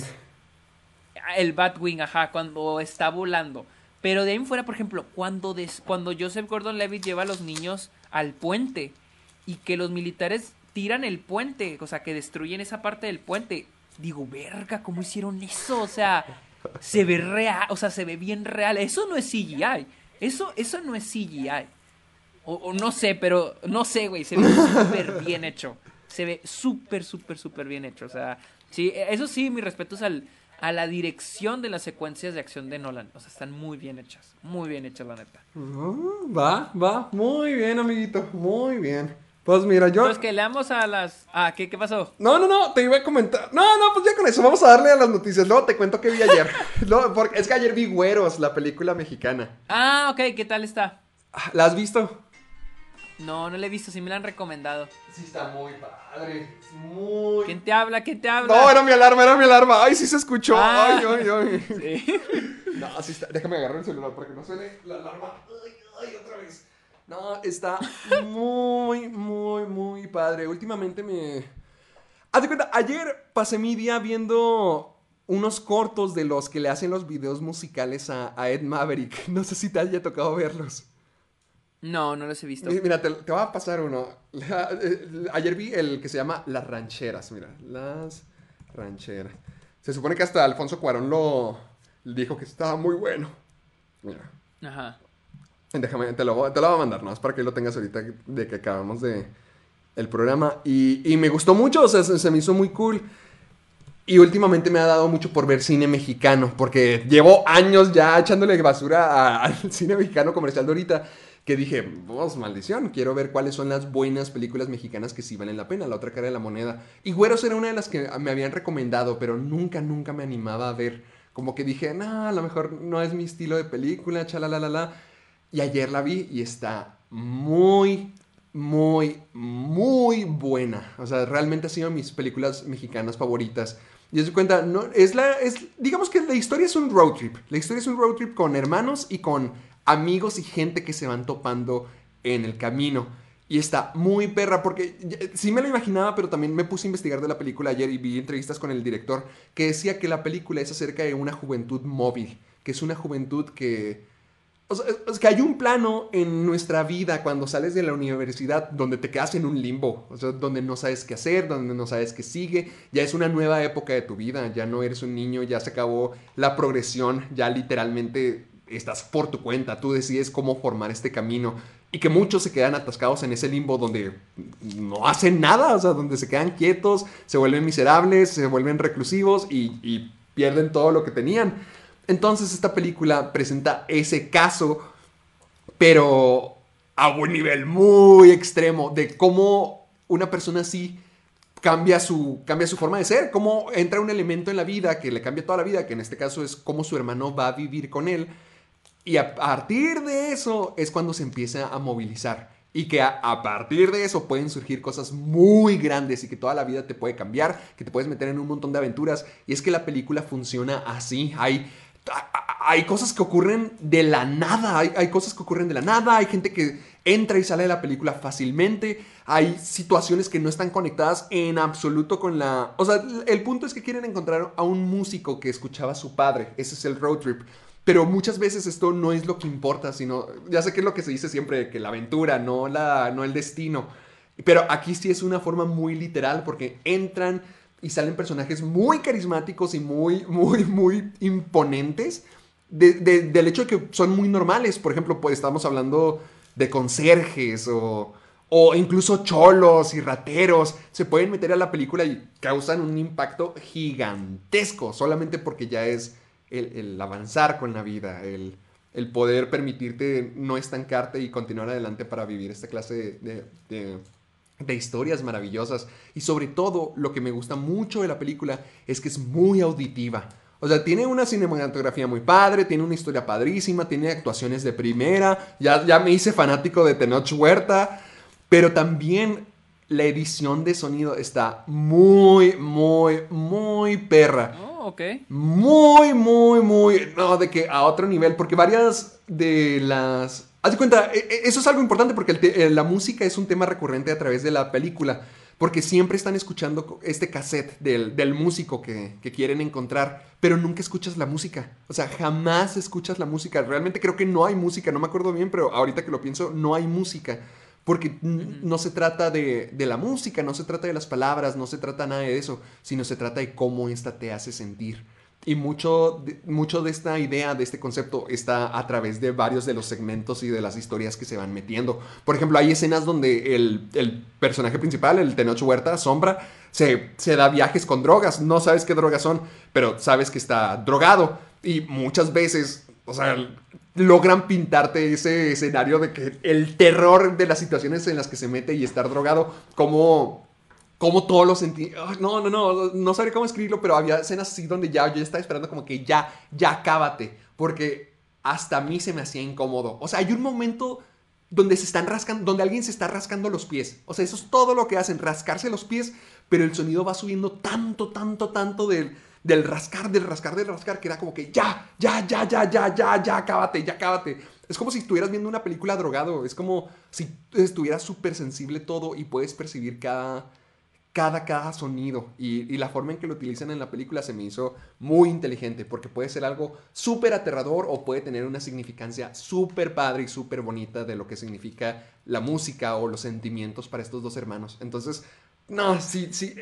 el Batwing, ajá, cuando está volando. Pero de ahí en fuera, por ejemplo, cuando, des- cuando Joseph Gordon-Levitt lleva a los niños al puente y que los militares tiran el puente, o sea, que destruyen esa parte del puente, digo, verga, ¿cómo hicieron eso? O sea, se ve real, o sea, se ve bien real. Eso no es CGI. Eso, eso no es CGI. O, o no sé, pero no sé, güey, se ve súper bien hecho. Se ve súper, súper, súper bien hecho. O sea, sí, eso sí, mis respetos al, a la dirección de las secuencias de acción de Nolan. O sea, están muy bien hechas. Muy bien hechas, la neta. Ah, va, va, muy bien, amiguito, muy bien. Pues mira, yo... Entonces, que leamos a las... Ah, ¿qué, qué pasó? No, no, no, te iba a comentar. No, no, pues ya con eso, vamos a darle a las noticias. Luego te cuento que vi ayer. No, porque es que ayer vi Güeros, la película mexicana. Ah, ok, ¿qué tal está? Ah, ¿La has visto? No, no la he visto, sí me la han recomendado. Sí, está muy padre. Muy... ¿Quién te habla? ¿Quién te habla? No, era mi alarma, era mi alarma. Ay, sí se escuchó. Ah. Ay, ay, ay. Sí. No, sí está. Déjame agarrar el celular para que no suene la alarma. Ay, ay, otra vez. No, está muy, muy, muy padre. Últimamente me. Haz de cuenta, ayer pasé mi día viendo unos cortos de los que le hacen los videos musicales a, a Ed Maverick. No sé si te haya tocado verlos. No, no los he visto. Mi- Mira, te, te voy a pasar uno. La- eh, ayer vi el que se llama Las Rancheras. Mira, Las Rancheras. Se supone que hasta Alfonso Cuarón lo dijo que estaba muy bueno. Mira, Ajá. déjame, te lo, voy- te lo voy a mandar, ¿no? Es para que lo tengas ahorita de que acabamos de el programa. Y, y me gustó mucho, o sea, se, se me hizo muy cool. Y últimamente me ha dado mucho por ver cine mexicano, porque llevo años ya echándole basura al cine mexicano comercial de ahorita, que dije, vos, maldición, quiero ver cuáles son las buenas películas mexicanas que sí valen la pena, la otra cara de la moneda. Y Güeros era una de las que me habían recomendado, pero nunca, nunca me animaba a ver. Como que dije, no, a lo mejor no es mi estilo de película, chalalala. Y ayer la vi y está muy, muy, muy buena. O sea, realmente ha sido mis películas mexicanas favoritas. Y se cuenta, no, es la, es, digamos que la historia es un road trip. La historia es un road trip con hermanos y con amigos y gente que se van topando en el camino. Y está muy perra porque sí me lo imaginaba, pero también me puse a investigar de la película ayer y vi entrevistas con el director que decía que la película es acerca de una juventud móvil, que es una juventud que... O sea, es que hay un plano en nuestra vida cuando sales de la universidad donde te quedas en un limbo, o sea, donde no sabes qué hacer, donde no sabes qué sigue, ya es una nueva época de tu vida, ya no eres un niño, ya se acabó la progresión, ya literalmente estás por tu cuenta, tú decides cómo formar este camino y que muchos se quedan atascados en ese limbo donde no hacen nada, o sea, donde se quedan quietos, se vuelven miserables, se vuelven reclusivos y, pierden todo lo que tenían. Entonces esta película presenta ese caso, pero a un nivel muy extremo de cómo una persona así cambia su, cambia su forma de ser, cómo entra un elemento en la vida que le cambia toda la vida, que en este caso es cómo su hermano va a vivir con él. Y a partir de eso es cuando se empieza a movilizar. Y que a, partir de eso pueden surgir cosas muy grandes y que toda la vida te puede cambiar, que te puedes meter en un montón de aventuras. Y es que la película funciona así. Hay, hay cosas que ocurren de la nada, hay, hay cosas que ocurren de la nada, hay gente que entra y sale de la película fácilmente, hay situaciones que no están conectadas en absoluto con la... O sea, el punto es que quieren encontrar a un músico que escuchaba a su padre, ese es el road trip. Pero muchas veces esto no es lo que importa, sino, ya sé que es lo que se dice siempre, que la aventura, no, la, no el destino. Pero aquí sí es una forma muy literal porque entran y salen personajes muy carismáticos y muy, muy, muy imponentes del hecho de que son muy normales. Por ejemplo, pues estamos hablando de conserjes o, o incluso cholos y rateros. Se pueden meter a la película y causan un impacto gigantesco solamente porque ya es el, avanzar con la vida, el, poder permitirte no estancarte y continuar adelante para vivir esta clase de, de, historias maravillosas. Y sobre todo, lo que me gusta mucho de la película es que es muy auditiva. O sea, tiene una cinematografía muy padre, tiene una historia padrísima, tiene actuaciones de primera. Ya, ya me hice fanático de Tenoch Huerta. Pero también la edición de sonido está muy, muy, muy perra. Ok. Muy, muy, muy. No, de que a otro nivel. Porque varias de las. Haz de cuenta, e, e, eso es algo importante porque eh, la música es un tema recurrente a través de la película. Porque siempre están escuchando este cassette del, músico que, que, quieren encontrar, pero nunca escuchas la música. O sea, jamás escuchas la música. Realmente creo que no hay música, no me acuerdo bien, pero ahorita que lo pienso, no hay música. Porque no se trata de, la música, no se trata de las palabras, no se trata nada de eso, sino se trata de cómo esta te hace sentir. Y mucho de, mucho de esta idea, de este concepto, está a través de varios de los segmentos y de las historias que se van metiendo. Por ejemplo, hay escenas donde el, personaje principal, el Tenoch Huerta, Sombra, se, se da viajes con drogas. No sabes qué drogas son, pero sabes que está drogado. Y muchas veces, o sea, logran pintarte ese escenario de que el terror de las situaciones en las que se mete y estar drogado, como, como todo lo sentí. no, no, no, no sabría cómo escribirlo, pero había escenas así donde ya yo estaba esperando como que ya, ya cábate, porque hasta a mí se me hacía incómodo. O sea, hay un momento donde se están rascando, donde alguien se está rascando los pies. O sea, eso es todo lo que hacen, rascarse los pies, pero el sonido va subiendo tanto, tanto, tanto del del rascar, del rascar, del rascar, que era como que ya, ya, ya, ya, ya, ya, ya, cábate, ya, cábate. Es como si estuvieras viendo una película drogado, es como si estuvieras súper sensible todo y puedes percibir cada, cada, cada sonido. Y, la forma en que lo utilizan en la película se me hizo muy inteligente, porque puede ser algo súper aterrador o puede tener una significancia súper padre y súper bonita de lo que significa la música o los sentimientos para estos dos hermanos. Entonces, no, sí, sí,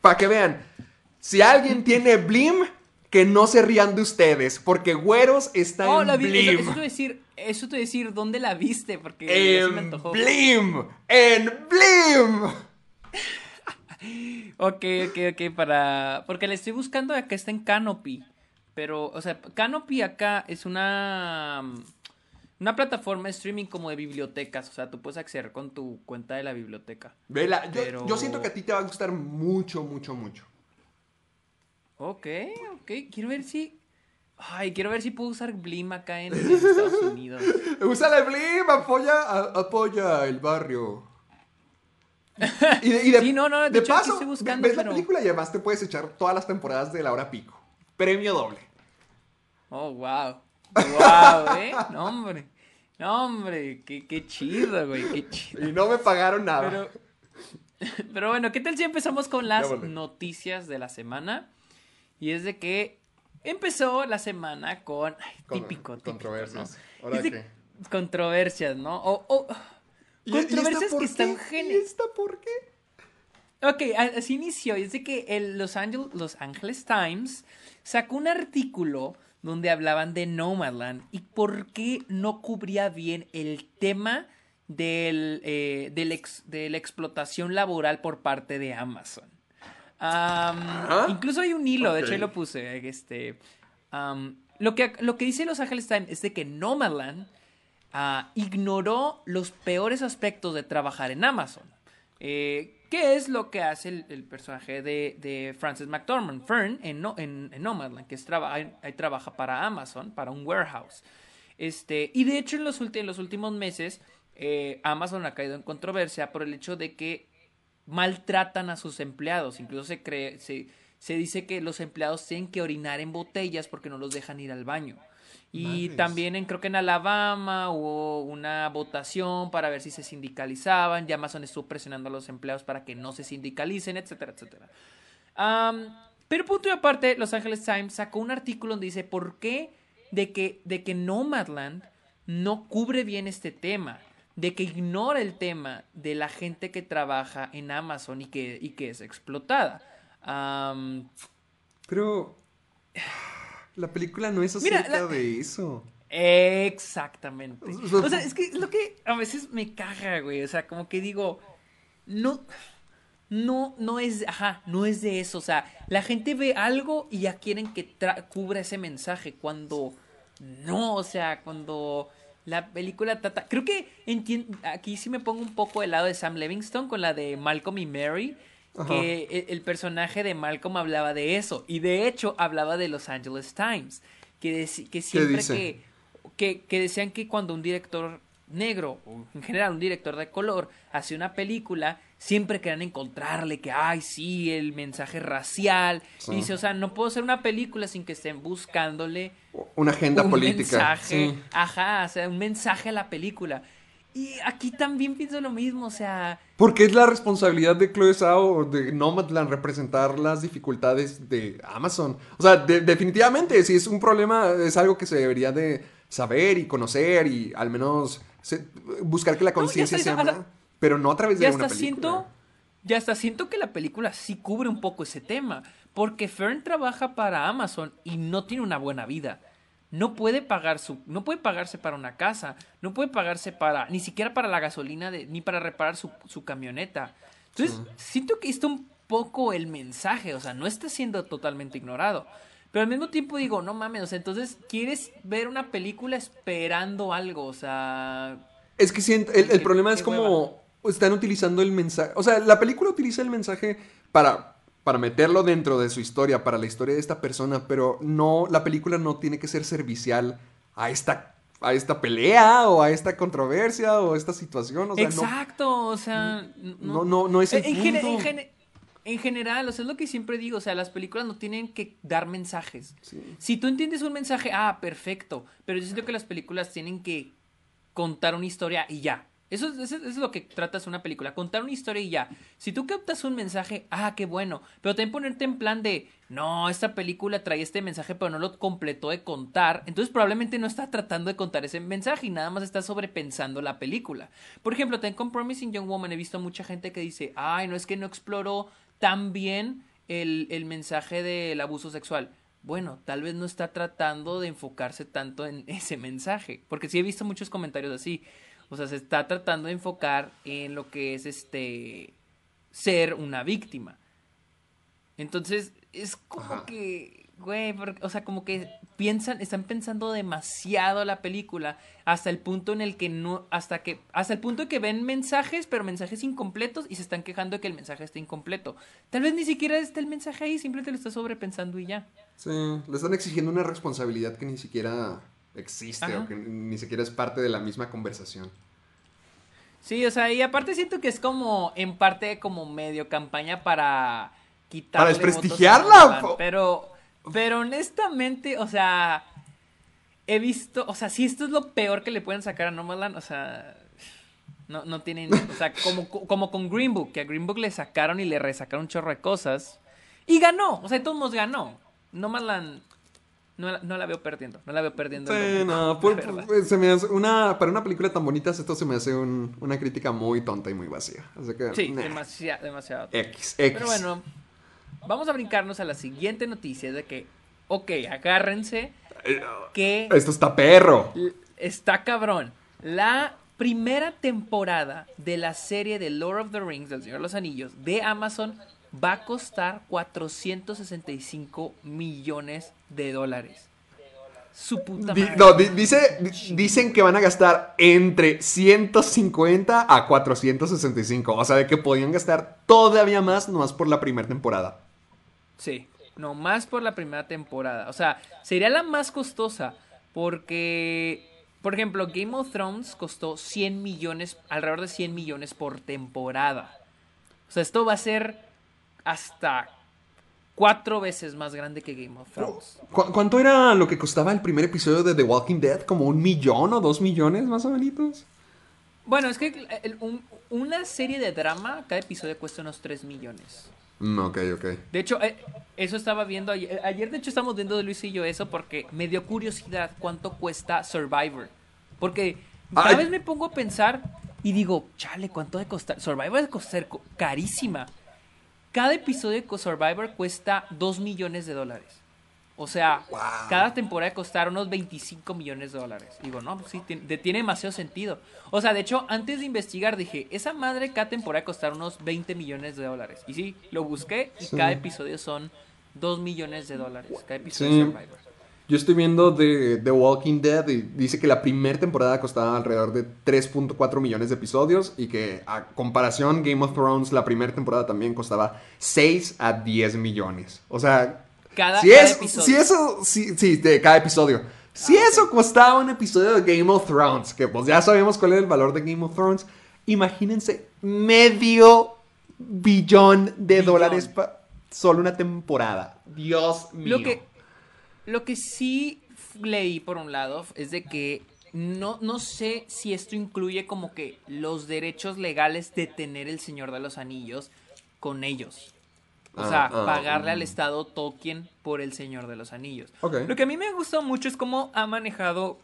para que vean. Si alguien tiene Blim, que no se rían de ustedes, porque güeros está oh, en Blim. Eso, te decir, eso te decir dónde la viste, porque en me antojó. Blim, en Blim. ok, ok, ok, para... Porque la estoy buscando acá, está en Canopy. Pero, o sea, Canopy acá es una... Una plataforma de streaming como de bibliotecas. O sea, tú puedes acceder con tu cuenta de la biblioteca. Vela, yo siento que a ti te va a gustar mucho, mucho, mucho. Ok, ok. Quiero ver si. Ay, quiero ver si puedo usar Blim acá en, Estados Unidos. Usa el Blim, apoya, apoya el barrio. Y de, y de, sí, no, no, de, paso, estoy buscando, ves la película y además te puedes echar todas las temporadas de la hora pico. Premio doble. Oh, wow. Wow, ¿eh? No, hombre. No, hombre. Qué, qué chido, güey. Qué chido. Y no me pagaron nada. Pero, pero bueno, ¿qué tal si empezamos con las noticias de la semana? Y es de que empezó la semana con. típico, Controversias. Controversias, ¿no? O, controversias que están ¿Y esta por qué? Ok, así inició. Y es de que el Los, Angeles, Los Angeles Times sacó un artículo donde hablaban de Nomadland y por qué no cubría bien el tema del, eh, de la explotación laboral por parte de Amazon. Incluso hay un hilo, de hecho ahí lo puse. Este, lo, que, lo que dice Los Ángeles Times es de que Nomadland uh, ignoró los peores aspectos de trabajar en Amazon. Eh, ¿Qué es lo que hace el, personaje de, de, Francis McDormand, Fern, en, en, Nomadland, que es ahí trabaja para Amazon, para un warehouse? Este, y de hecho en los, en los últimos meses eh, Amazon ha caído en controversia por el hecho de que maltratan a sus empleados. Incluso se, cree, se, se dice que los empleados tienen que orinar en botellas porque no los dejan ir al baño. Y Madres. también en, creo que en Alabama hubo una votación para ver si se sindicalizaban. Ya Amazon estuvo presionando a los empleados para que no se sindicalicen, etcétera, etcétera. Pero punto y aparte, Los Angeles Times sacó un artículo donde dice por qué de que, de que Nomadland no cubre bien este tema, de que ignora el tema de la gente que trabaja en Amazon y que, y que es explotada. Pero la película no es Mira, acerca la- de eso. Exactamente. O sea, O sea, es que es lo que a veces me caga, güey. O sea, como que digo, no, no, no es, ajá, no es de eso. O sea, la gente ve algo y ya quieren que tra- cubra ese mensaje cuando no, o sea, cuando la película trata, creo que aquí sí me pongo un poco del lado de Sam Levingston con la de Malcolm y Mary. Ajá. Que el, el personaje de Malcolm hablaba de eso. Y de hecho hablaba de Los Angeles Times. Que, que siempre que, que, que decían que cuando un director negro, o en general un director de color, hace una película, siempre querían encontrarle que, ay, sí, el mensaje racial. Sí. Y dice, o sea, no puedo hacer una película sin que estén buscándole Una agenda un política. mensaje, Sí. ajá, o sea, un mensaje a la película. Y aquí también pienso lo mismo, o sea, Porque es la responsabilidad de Chloe Zhao o de Nomadland representar las dificultades de Amazon. O sea, de- definitivamente, si es un problema, es algo que se debería de saber y conocer y al menos se- buscar que la conciencia sea más, pero no a través de ya una hasta película. siento, ya hasta siento que la película sí cubre un poco ese tema, porque Fern trabaja para Amazon y no tiene una buena vida. No puede pagar su, no puede pagarse para una casa, no puede pagarse para, ni siquiera para la gasolina de, ni para reparar su, su camioneta. Entonces, siento que está un poco el mensaje, o sea, no está siendo totalmente ignorado. Pero al mismo tiempo digo, no mames, o sea, entonces quieres ver una película esperando algo, o sea, Es que siento, el, problema es como están utilizando el mensaje. O sea, la película utiliza el mensaje para, para meterlo dentro de su historia, para la historia de esta persona, pero no, la película no tiene que ser servicial a esta, a esta pelea o a esta controversia o a esta situación. O sea, no, Exacto, o sea, no, no, no es el en, punto. en gene- en general, o sea, es lo que siempre digo, o sea, las películas no tienen que dar mensajes. Sí. Si tú entiendes un mensaje, ah, perfecto, pero yo siento que las películas tienen que contar una historia y ya. Eso, es- lo que tratas una película, contar una historia y ya. Si tú captas un mensaje, ah, qué bueno, pero también ponerte en plan de, no, esta película trae este mensaje, pero no lo completó de contar, entonces probablemente no está tratando de contar ese mensaje y nada más está sobrepensando la película. Por ejemplo, también con Promising Young Woman he visto mucha gente que dice, ay, no es que no exploró tan bien el, el mensaje del abuso sexual. Bueno, tal vez no está tratando de enfocarse tanto en ese mensaje, porque sí he visto muchos comentarios así. O sea, se está tratando de enfocar en lo que es este ser una víctima. Entonces, es como Ajá. que, güey, o sea, como que piensan, están pensando demasiado la película hasta el punto en el que no, hasta que, hasta el punto de que ven mensajes, pero mensajes incompletos y se están quejando de que el mensaje esté incompleto. Tal vez ni siquiera está el mensaje ahí, simplemente lo está sobrepensando y ya. Sí, le están exigiendo una responsabilidad que ni siquiera existe Ajá. o que ni siquiera es parte de la misma conversación. Sí, o sea, y aparte siento que es como, en parte, como medio campaña para quitar. Para desprestigiarla, Pero, pero honestamente, o sea, he visto, o sea, si esto es lo peor que le pueden sacar a Nomadland, o sea, no, no tienen, o sea, como, como con Green Book, que a Green Book le sacaron y le resacaron un chorro de cosas. Y ganó, o sea, de todos modos ganó. Nomadland, no, la- no la veo perdiendo, no la veo perdiendo. en Sí, lo- no, la por- verdad. por- se me hace una, para una película tan bonita, esto se me hace un- una crítica muy tonta y muy vacía. Así que, Sí, nah, demasiado, demasiado. X, X. Pero bueno, vamos a brincarnos a la siguiente noticia de que, ok, agárrense que Esto está perro. está cabrón. La primera temporada de la serie de Lord of the Rings, del Señor de los Anillos, de Amazon, va a costar 465 millones de dólares. Su puta madre. no, di- dice, di- dicen que van a gastar entre 150 a 465. O sea, de que podían gastar todavía más, nomás por la primera temporada. Sí, no más por la primera temporada. O sea, sería la más costosa porque, por ejemplo, Game of Thrones costó 100 millones, alrededor de 100 millones por temporada. O sea, esto va a ser hasta cuatro veces más grande que Game of Thrones. ¿Cu- ¿Cuánto era lo que costaba el primer episodio de The Walking Dead? ¿Como un millón o dos millones más o menos? Bueno, es que el- un- una serie de drama, cada episodio cuesta unos 3 millones. Mm, ok, ok. De hecho, eh, eso estaba viendo ayer. Ayer, de hecho, estamos viendo de Luis y yo eso porque me dio curiosidad cuánto cuesta Survivor. Porque cada Ay. vez me pongo a pensar y digo, chale, ¿cuánto de costar? Survivor de costar co- carísima. Cada episodio de Survivor cuesta 2 millones de dólares. O sea, cada temporada costar unos 25 millones de dólares. Digo, no, pues sí, tiene, tiene demasiado sentido. O sea, de hecho, antes de investigar dije, esa madre cada temporada costar unos 20 millones de dólares. Y sí, lo busqué y Sí. cada episodio son 2 millones de dólares. Cada episodio Sí. de Survivor. Yo estoy viendo The, The Walking Dead y dice que la primera temporada costaba alrededor de 3.4 millones de episodios y que a comparación Game of Thrones la primera temporada también costaba 6 a 10 millones. O sea, Cada- si, cada es, episodio. si eso, si, sí, de cada episodio. Si Ah, eso costaba un episodio de Game of Thrones, que pues ya sabemos cuál es el valor de Game of Thrones, imagínense medio billón de Billón. dólares para solo una temporada. Dios mío. Lo que, lo que sí leí por un lado es de que no, no sé si esto incluye como que los derechos legales de tener el Señor de los Anillos con ellos. O Ah, sea, ah, pagarle mm. al Estado Tolkien por el Señor de los Anillos. Lo que a mí me gustó mucho es cómo ha manejado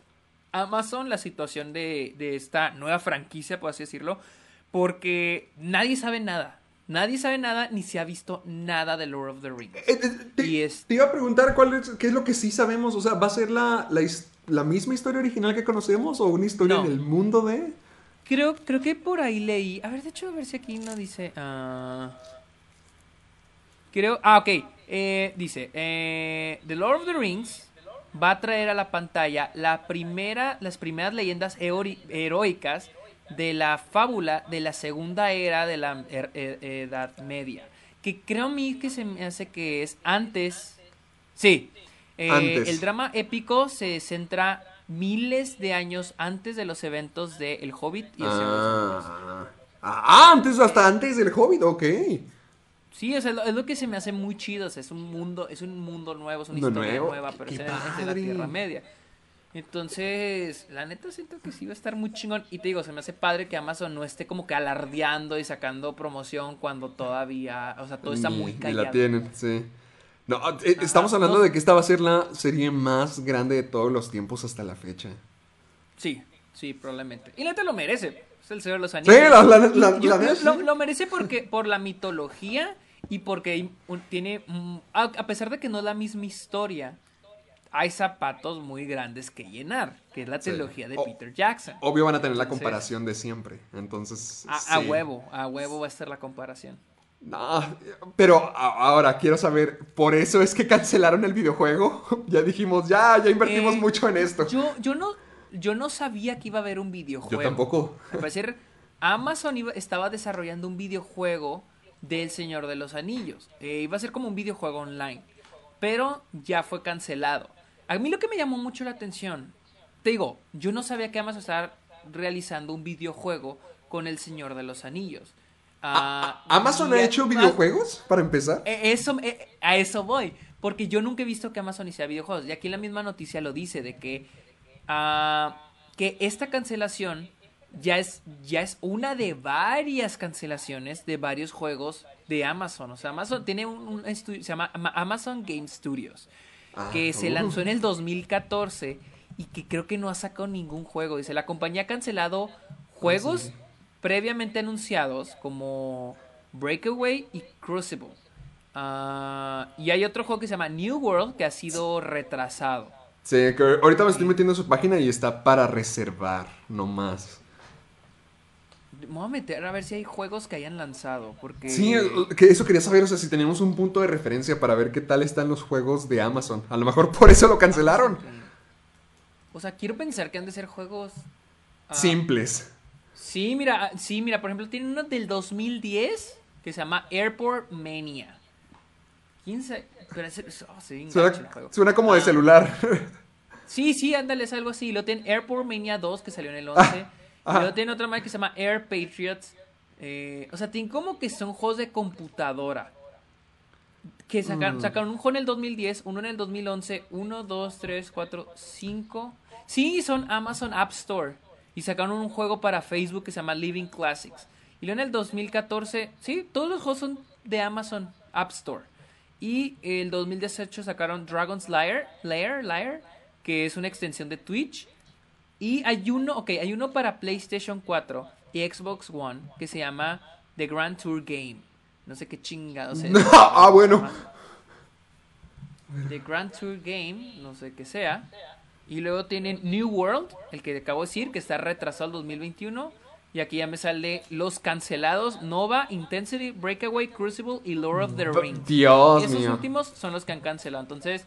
Amazon la situación de, de esta nueva franquicia, por así decirlo, porque nadie sabe nada. Nadie sabe nada ni se ha visto nada de Lord of the Rings. Eh, eh, te, Y es- te iba a preguntar cuál es, qué es lo que sí sabemos. O sea, ¿va a ser la, la, misma historia original que conocemos o una historia No. en el mundo de...? Creo, creo que por ahí leí. A ver, de hecho, a ver si aquí no dice. ah, creo. Ah, ok. Eh, dice: eh, The Lord of the Rings va a traer a la pantalla la primera, las primeras leyendas heroicas de la fábula de la segunda era de la er- er- Edad Media. Que creo a mí que se me hace que es antes. Sí. Eh, Antes. El drama épico se centra miles de años antes de los eventos de El Hobbit y El Anillos. Ah, ah, antes, hasta antes del Hobbit, ok. Sí, o sea, es lo, que se me hace muy chido. o sea, es un mundo, es un mundo nuevo, es una historia nuevo, nueva, pero es en, en la. Tierra Media. Entonces, la neta siento que sí va a estar muy chingón. Y te digo, se me hace padre que Amazon no esté como que alardeando y sacando promoción cuando todavía, o sea, todo está Ni- muy callado. la tienen, sí. No, eh, estamos hablando de que esta va a ser la serie más grande de todos los tiempos hasta la fecha. Sí, sí, probablemente. Y la neta lo merece. Es el Señor de los Sí, Anillos. la, la, Y la- lo, sí. lo merece porque por la mitología y porque tiene mm, a pesar de que no es la misma historia hay zapatos muy grandes que llenar que es la Sí. trilogía de Peter Jackson Obvio van a tener la comparación de siempre. Entonces. a, sí. a huevo a huevo va a ser la comparación No, pero ahora quiero saber, ¿por eso es que cancelaron el videojuego? ya dijimos, ya, ya invertimos Eh, mucho en esto. yo yo no yo no sabía que iba a haber un videojuego Yo tampoco. Al parecer, Amazon iba- estaba desarrollando un videojuego del Señor de los Anillos. Eh, iba a ser como un videojuego online. Pero ya fue cancelado. A mí lo que me llamó mucho la atención, te digo, yo no sabía que Amazon estaba realizando un videojuego con el Señor de los Anillos. Ah, ¿Amazon ha hecho videojuegos para empezar? eh, Eso, eh, a eso voy. Porque yo nunca he visto que Amazon hiciera videojuegos. Y aquí la misma noticia lo dice, de que, ah, que esta cancelación ya es, ya es una de varias cancelaciones de varios juegos de Amazon. O sea, Amazon tiene un, un estudio, se llama Ama- Amazon Game Studios, que Ah, se uh. lanzó en el 2014 y que creo que no ha sacado ningún juego. Dice, la compañía ha cancelado juegos previamente anunciados como Breakaway y Crucible. Ah, y hay otro juego que se llama New World que ha sido retrasado. Sí, que ahorita me estoy metiendo en su página y está para reservar, no más. Me voy a meter a ver si hay juegos que hayan lanzado. Porque. Sí, que eso quería saber, o sea, si tenemos un punto de referencia para ver qué tal están los juegos de Amazon. A lo mejor por eso lo cancelaron. O sea, quiero pensar que han de ser juegos. ah, Simples. Sí, mira, ah, sí, mira, por ejemplo, tiene uno del 2010 que se llama Airport Mania. ¿Quién sabe? Pero oh, se el Suena, juego. suena como de Ah, celular. Sí, sí, ándale, es algo así. Lo tiene Airport Mania 2, que salió en el 11. Ah, y luego tiene otra más que se llama Air Patriots. Eh, o sea, tiene como que son juegos de computadora. que sacaron, sacaron un juego en el 2010, uno en el 2011, uno, dos, tres, cuatro, cinco. Sí, son Amazon App Store. Y sacaron un juego para Facebook que se llama Living Classics. Y luego en el 2014, sí, todos los juegos son de Amazon App Store. Y el 2018 sacaron Dragon's Lair, Lair, Lair, que es una extensión de Twitch. Y hay uno, ok, hay uno para PlayStation 4 y Xbox One que se llama The Grand Tour Game. No sé qué chingados es. ah, bueno. The Grand Tour Game, no sé qué sea. Y luego tienen New World, el que acabo de decir, que está retrasado al 2021. Y aquí ya me sale los cancelados: Nova, Intensity, Breakaway, Crucible y Lord of the Rings. Dios Esos mío. últimos son los que han cancelado. Entonces,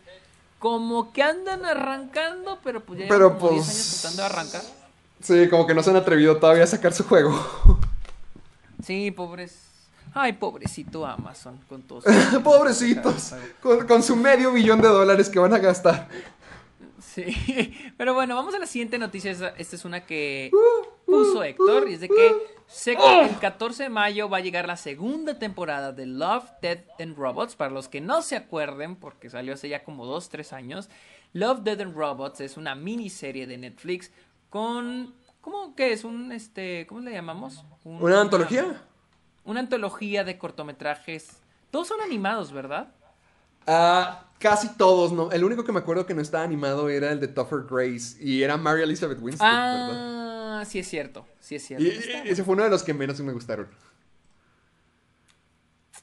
como que andan arrancando, pero pues ya Pero, llevan como 10 pues, años tratando de arrancar. Sí, como que no se han atrevido todavía a sacar su juego. Sí, pobres. Ay, pobrecito Amazon con todos. Pobrecitos. Con, con su medio billón de dólares que van a gastar. Sí, pero bueno, vamos a la siguiente noticia. Esta esta es una que puso Héctor y es de que se- el 14 de mayo va a llegar la segunda temporada de Love, Death and Robots. Para los que no se acuerden, porque salió hace ya como 2, 3 años, Love, Death and Robots es una miniserie de Netflix con... ¿Cómo que es? Un, este, ¿Cómo le llamamos? Un- ¿Una antología? Una antología de cortometrajes. Todos son animados, ¿verdad? Ah, casi todos, ¿no? El único que me acuerdo que no estaba animado era el de Tougher Grace. Y era Mary Elizabeth Winstead, ¿verdad? Ah, sí es cierto, sí es cierto. Y, Está y ese fue uno de los que menos me gustaron.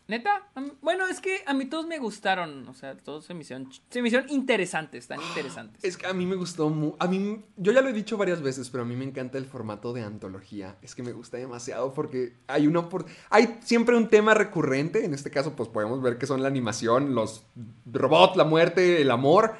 Neta, bueno, es que a mí todos me gustaron, o sea, todos se me hicieron, se me hicieron interesantes, tan interesantes. Es que a mí me gustó mu- A mí, yo ya lo he dicho varias veces, pero a mí me encanta el formato de antología. Es que me gusta demasiado porque hay una por... Hay siempre un tema recurrente. En este caso, pues podemos ver que son la animación, los robots, la muerte, el amor.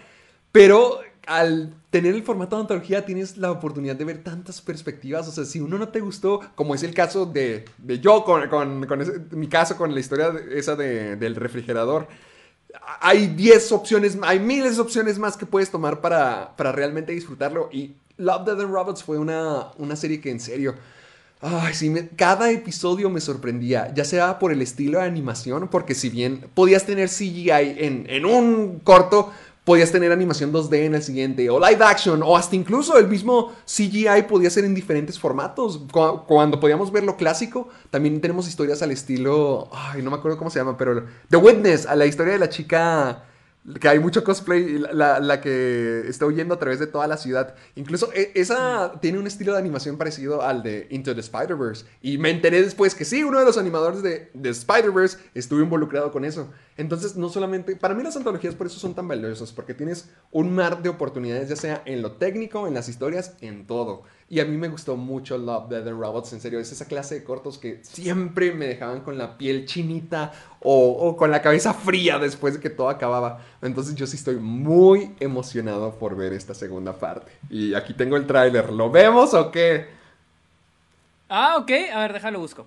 Pero al tener el formato de antología tienes la oportunidad de ver tantas perspectivas. O sea, si uno no te gustó, como es el caso de, de yo, con, con- mi caso con la historia esa de- del refrigerador hay 10 opciones, hay miles de opciones más que puedes tomar para, para realmente disfrutarlo. Y Love, Death and Robots fue una, una serie que en serio, ay, sí, cada episodio me sorprendía, ya sea por el estilo de animación, porque si bien podías tener CGI en, en un corto, podías tener animación 2D en el siguiente, o live action, o hasta incluso el mismo CGI podía ser en diferentes formatos. Cu- Cuando podíamos ver lo clásico, también tenemos historias al estilo, ay, no me acuerdo cómo se llama, pero The Witness, a la historia de la chica que hay mucho cosplay, la, la- que está huyendo a través de toda la ciudad. Incluso e- esa tiene un estilo de animación parecido al de Into the Spider-Verse. Y me enteré después que sí, uno de los animadores de, de Spider-Verse estuvo involucrado con eso. Entonces, no solamente, para mí las antologías por eso son tan valiosas, porque tienes un mar de oportunidades, ya sea en lo técnico, en las historias, en todo. Y a mí me gustó mucho Love, Death and Robots, en serio, es esa clase de cortos que siempre me dejaban con la piel chinita o, o con la cabeza fría después de que todo acababa. Entonces yo sí estoy muy emocionado por ver esta segunda parte. Y aquí tengo el tráiler, ¿lo vemos o qué? Ah, ok, a ver, déjalo busco.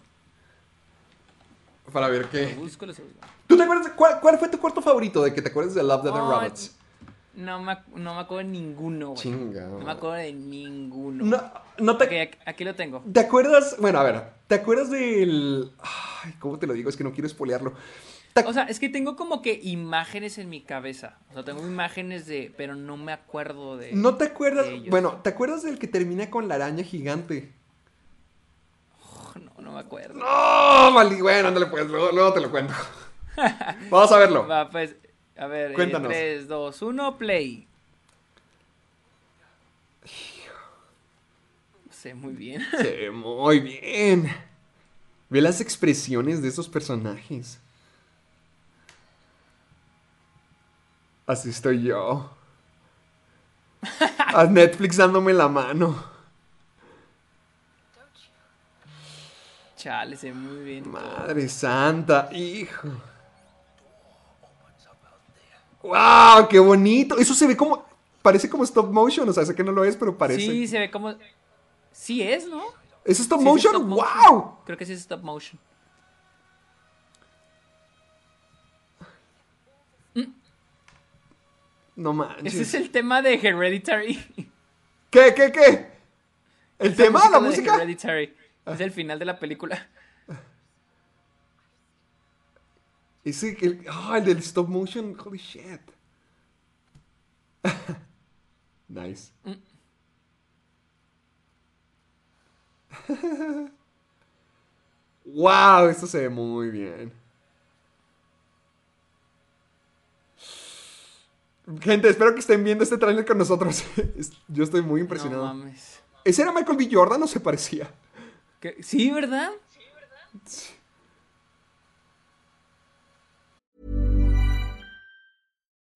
Para ver Lo qué. busco, lo busco. ¿Tú te acuerdas cuál, cuál fue tu corto favorito de que te acuerdas de Love, Death and Robots? No me, no me acuerdo de ninguno, güey. Chinga. No me acuerdo de ninguno. No, no te... Ok, aquí- lo tengo. ¿Te acuerdas? Bueno, a ver, ¿te acuerdas del... Ay, ¿cómo te lo digo? Es que no quiero espolearlo. ¿Te ac- O sea, es que tengo como que imágenes en mi cabeza. O sea, tengo imágenes de. Pero no me acuerdo de. ¿No te acuerdas? Bueno, ¿te acuerdas del que termina con la araña gigante? No, no me acuerdo. No, mali, bueno, ándale pues, luego, luego te lo cuento. Vamos a verlo. Va, pues. A ver, Cuéntanos. 3, 2, 1, play. Sé, muy bien. Sí, muy bien. Ve las expresiones de esos personajes. Así estoy yo. A Netflix dándome la mano. Chale, se ve muy bien. Madre santa, hijo. ¡Wow! ¡Qué bonito! Eso se ve como. Parece como stop motion. O sea, sé que no lo es, pero parece. Sí, se ve como. Sí es, ¿no? ¿Es stop Sí, es motion? stop motion. ¡Wow! Creo que sí es stop motion. No manches. Ese es el tema de Hereditary. ¿Qué, qué, qué? ¿El tema? ¿La de música? Hereditary. Es el final de la película. Ese, el, ah, el del stop motion, holy shit. nice. wow, esto se ve muy bien. Gente, espero que estén viendo este trailer con nosotros. Yo estoy muy impresionado. No mames. ¿Ese era Michael B. Jordan o se parecía? ¿Qué? Sí, ¿verdad?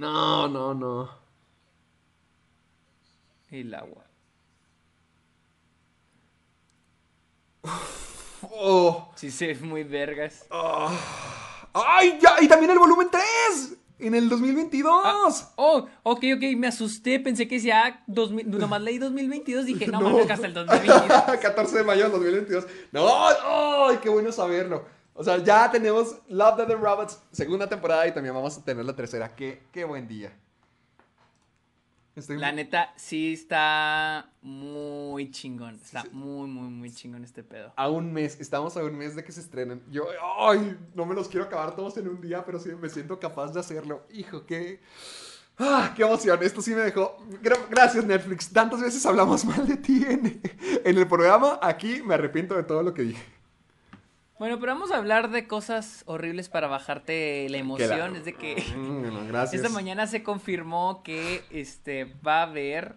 No, no, no. El agua. Oh. Sí, se ve muy vergas. ¡Ay, ya! Y también el volumen 3. En el 2022. Oh, ok, ok, me asusté, pensé que ya 2000, nomás leí 2022, dije, no, No. mames, hasta el 2022. 14 de mayo del 2022. ¡No! ¡Ay, qué bueno saberlo! O sea, ya tenemos Love, Death and Robots, segunda temporada y también vamos a tener la tercera. ¡Qué, qué buen día! Estoy La neta, sí está muy chingón, está muy, muy, muy chingón este pedo. a un mes, estamos a un mes de que se estrenen. Yo, ¡ay! No me los quiero acabar todos en un día, pero sí me siento capaz de hacerlo. Hijo, qué... ¡Ah, qué emoción! Esto sí me dejó... Gra- Gracias, Netflix. Tantas veces hablamos mal de ti en, en el programa. Aquí me arrepiento de todo lo que dije. Bueno, pero vamos a hablar de cosas horribles para bajarte la emoción. la- Es de que Mm, gracias. esta mañana se confirmó que este va a haber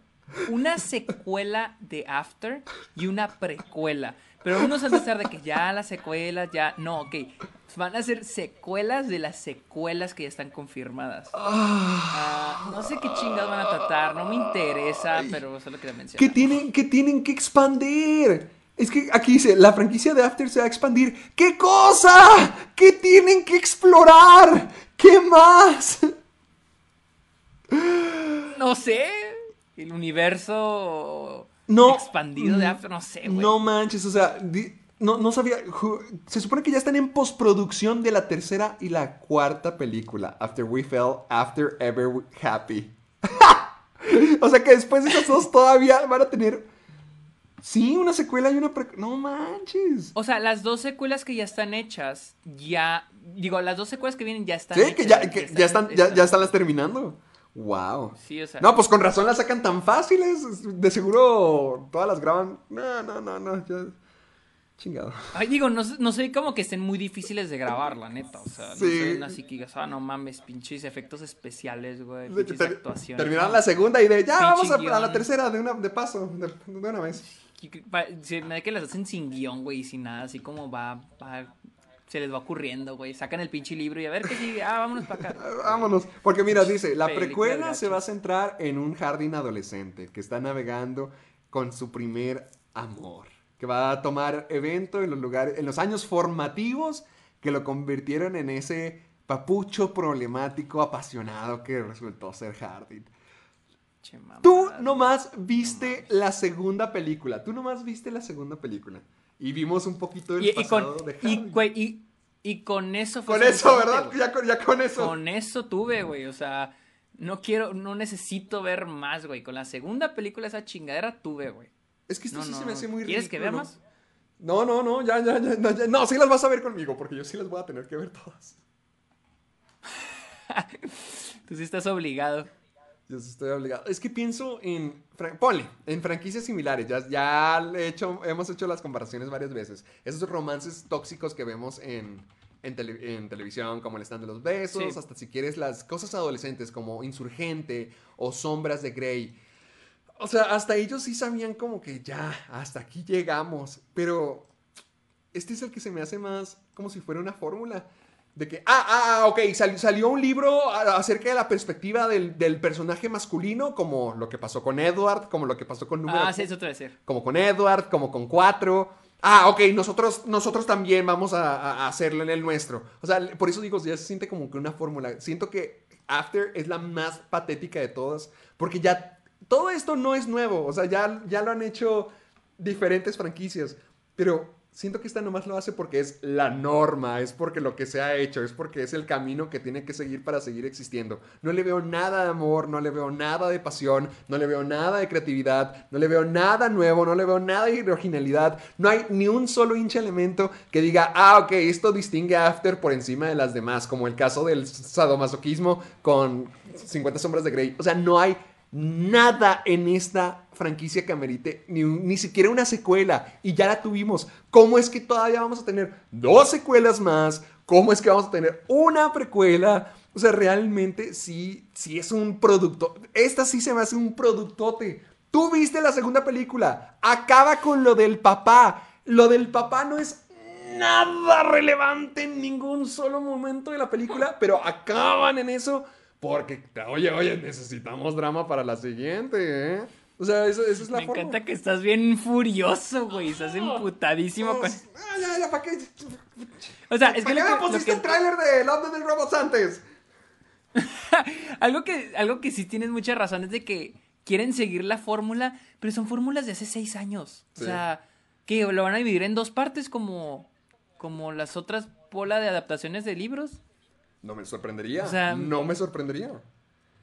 una secuela de After y una precuela. Pero unos han de estar de que ya las secuelas, ya. No, ok. Van a ser secuelas de las secuelas que ya están confirmadas. Ah, no sé qué chingados van a tratar, no me interesa, pero solo quería mencionar. que tienen, que tienen que expandir. Es que aquí dice, la franquicia de After se va a expandir. ¿Qué cosa? ¿Qué tienen que explorar? ¿Qué más? No sé. El universo No. expandido de After, no sé, güey. No manches, o sea, no, no sabía. Se supone que ya están en postproducción de la tercera y la cuarta película. After We Fell, After Ever Happy. o sea que después de esas dos todavía van a tener. Sí, una secuela y una. pre- No manches. O sea, las dos secuelas que ya están hechas, ya. Digo, las dos secuelas que vienen ya están Sí, hechas. que ya, que ya están, ya, ya están las terminando. Wow. Sí, o sea. No, pues con razón las sacan tan fáciles. De seguro todas las graban. No, no, no, no. Ya. Chingado. Ay, digo, no, no sé como que estén muy difíciles de grabar, la neta. O sea, Sí. no son así que digas, ah, no mames, pinches efectos especiales, güey. Pinches ter- actuaciones. terminaron no. la segunda y de ya Pinche vamos a, la tercera de una de paso, de, de una vez. Se me da que las hacen sin guion, güey, y sin nada, así como va, va- se les va ocurriendo, güey. Sacan el pinche libro y a ver qué sigue. Ah, vámonos para acá. Vámonos. Porque mira, dice, la precuela se va a centrar en un jardín adolescente que está navegando con su primer amor. Que va a tomar evento en los lugares, en los años formativos que lo convirtieron en ese papucho problemático apasionado que resultó ser Hardin. Che. Tú nomás viste la segunda película. Tú nomás viste la segunda película. Y vimos un poquito del Y, y pasado con, de Hardin. y, y con eso fue Con eso, ¿verdad? Ya con, ya con eso. Con eso tuve, güey. O sea, no quiero, no necesito ver más, güey. Con la segunda película esa chingadera tuve, güey. Es que esto No, sí no, se me hace muy ¿Quieres que ridículo, vea más? No, no, no, ya, ya, ya, ya, ya. No, sí las vas a ver conmigo, porque yo sí las voy a tener que ver todas. Tú sí estás obligado. Yo sí estoy obligado. Es que pienso en. Ponle, en franquicias similares. Ya, ya he hecho, hemos hecho las comparaciones varias veces. Esos romances tóxicos que vemos en, en, tele- en televisión, como el stand de los besos, Sí. hasta si quieres las cosas adolescentes como Insurgente o Sombras de Grey. O sea, hasta ellos sí sabían como que ya, hasta aquí llegamos. Pero este es el que se me hace más como si fuera una fórmula. De que, ah, ah, ah, ok, sal- salió un libro acerca de la perspectiva del, del personaje masculino, como lo que pasó con Edward, como lo que pasó con número Ah, sí, eso decir. como con Edward, como con Cuatro. Ah, ok, nosotros, nosotros también vamos a, a- a hacerlo en el nuestro. O sea, por eso digo, ya se siente como que una fórmula. Siento que After es la más patética de todas, porque ya todo esto no es nuevo. O sea, ya, ya lo han hecho diferentes franquicias, pero siento que esta nomás lo hace porque es la norma, es porque lo que se ha hecho, es porque es el camino que tiene que seguir para seguir existiendo. No le veo nada de amor, no le veo nada de pasión, no le veo nada de creatividad, no le veo nada nuevo, no le veo nada de originalidad. No hay ni un solo hincha elemento que diga, ah, ok, esto distingue a After por encima de las demás, como el caso del sadomasoquismo con 50 sombras de Grey. O sea, no hay nada en esta franquicia que amerite ni, ni siquiera una secuela y ya la tuvimos. ¿Cómo es que todavía vamos a tener dos secuelas más? ¿Cómo es que vamos a tener una precuela? O sea, realmente sí, sí es un producto. Esta sí se me hace un productote. Tú viste la segunda película. Acaba con lo del papá. Lo del papá no es nada relevante en ningún solo momento de la película, pero acaban en eso porque, oye, oye, necesitamos drama para la siguiente, ¿eh? O sea, eso, eso es la Me forma. encanta que estás bien furioso, güey. Estás emputadísimo con... Ah, ya, ya, ¿para qué? O sea, es que, ¿Para qué me pusiste el tráiler de Dead and Robots antes? algo que algo que sí tienes mucha razón es de que quieren seguir la fórmula, pero son fórmulas de hace seis años. Sí. O sea, que lo van a dividir en dos partes como, como las otras bola de adaptaciones de libros. No me sorprendería. O sea, no me sorprendería.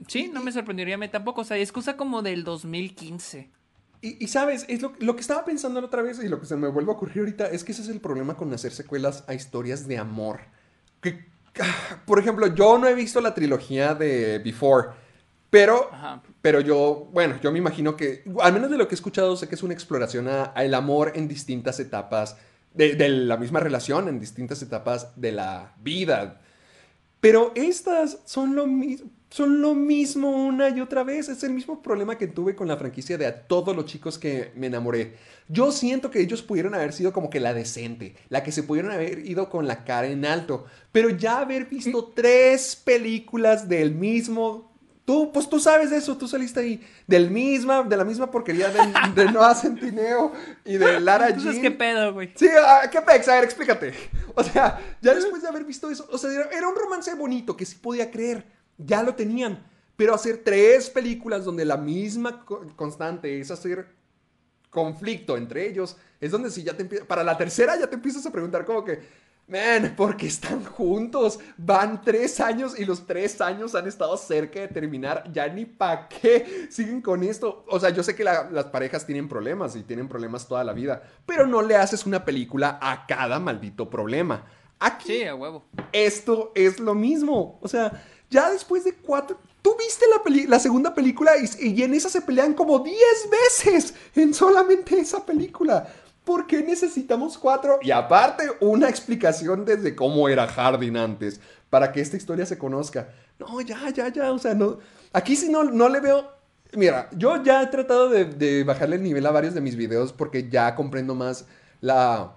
Sí, no me sorprendería a mí tampoco. O sea, es cosa como del 2015. Y, y, sabes, es lo, lo que estaba pensando la otra vez y lo que se me vuelve a ocurrir ahorita es que ese es el problema con hacer secuelas a historias de amor. Que, ah, por ejemplo, yo no he visto la trilogía de Before, pero, Ajá. pero yo, bueno, yo me imagino que, al menos de lo que he escuchado, sé que es una exploración a- al amor en distintas etapas de, de la misma relación, en distintas etapas de la vida. Pero estas son lo mismo. Son lo mismo una y otra vez. Es el mismo problema que tuve con la franquicia de a todos los chicos que me enamoré. Yo siento que ellos pudieron haber sido como que la decente, la que se pudieron haber ido con la cara en alto. Pero ya haber visto tres películas del mismo. Tú, pues tú sabes de eso, tú saliste ahí. Del misma, de la misma porquería de, de Noah Centineo y de Lara Entonces, Jean. ¿qué pedo, güey? Sí, ah, ¿qué pex? A ver, explícate. O sea, ya después de haber visto eso, o sea, era, un romance bonito que sí podía creer. Ya lo tenían. Pero hacer tres películas donde la misma co- constante es hacer conflicto entre ellos, es donde si ya te empiezas, para la tercera ya te empiezas a preguntar como que, man, ¿por qué están juntos? Van tres años y los tres años han estado cerca de terminar, ya ni pa' qué siguen con esto. O sea, yo sé que la- las parejas tienen problemas y tienen problemas toda la vida, pero no le haces una película a cada maldito problema. Aquí Sí, a huevo. esto es lo mismo. O sea, ya después de cuatro... Tú viste la, peli- la segunda película y, y en esa se pelean como 10 veces en solamente esa película. ¿Por qué necesitamos cuatro? Y aparte, una explicación desde cómo era Hardin antes, para que esta historia se conozca. No, ya, ya, ya, o sea, no... Aquí sí no, no le veo... Mira, yo ya he tratado de, bajarle el nivel a varios de mis videos porque ya comprendo más la,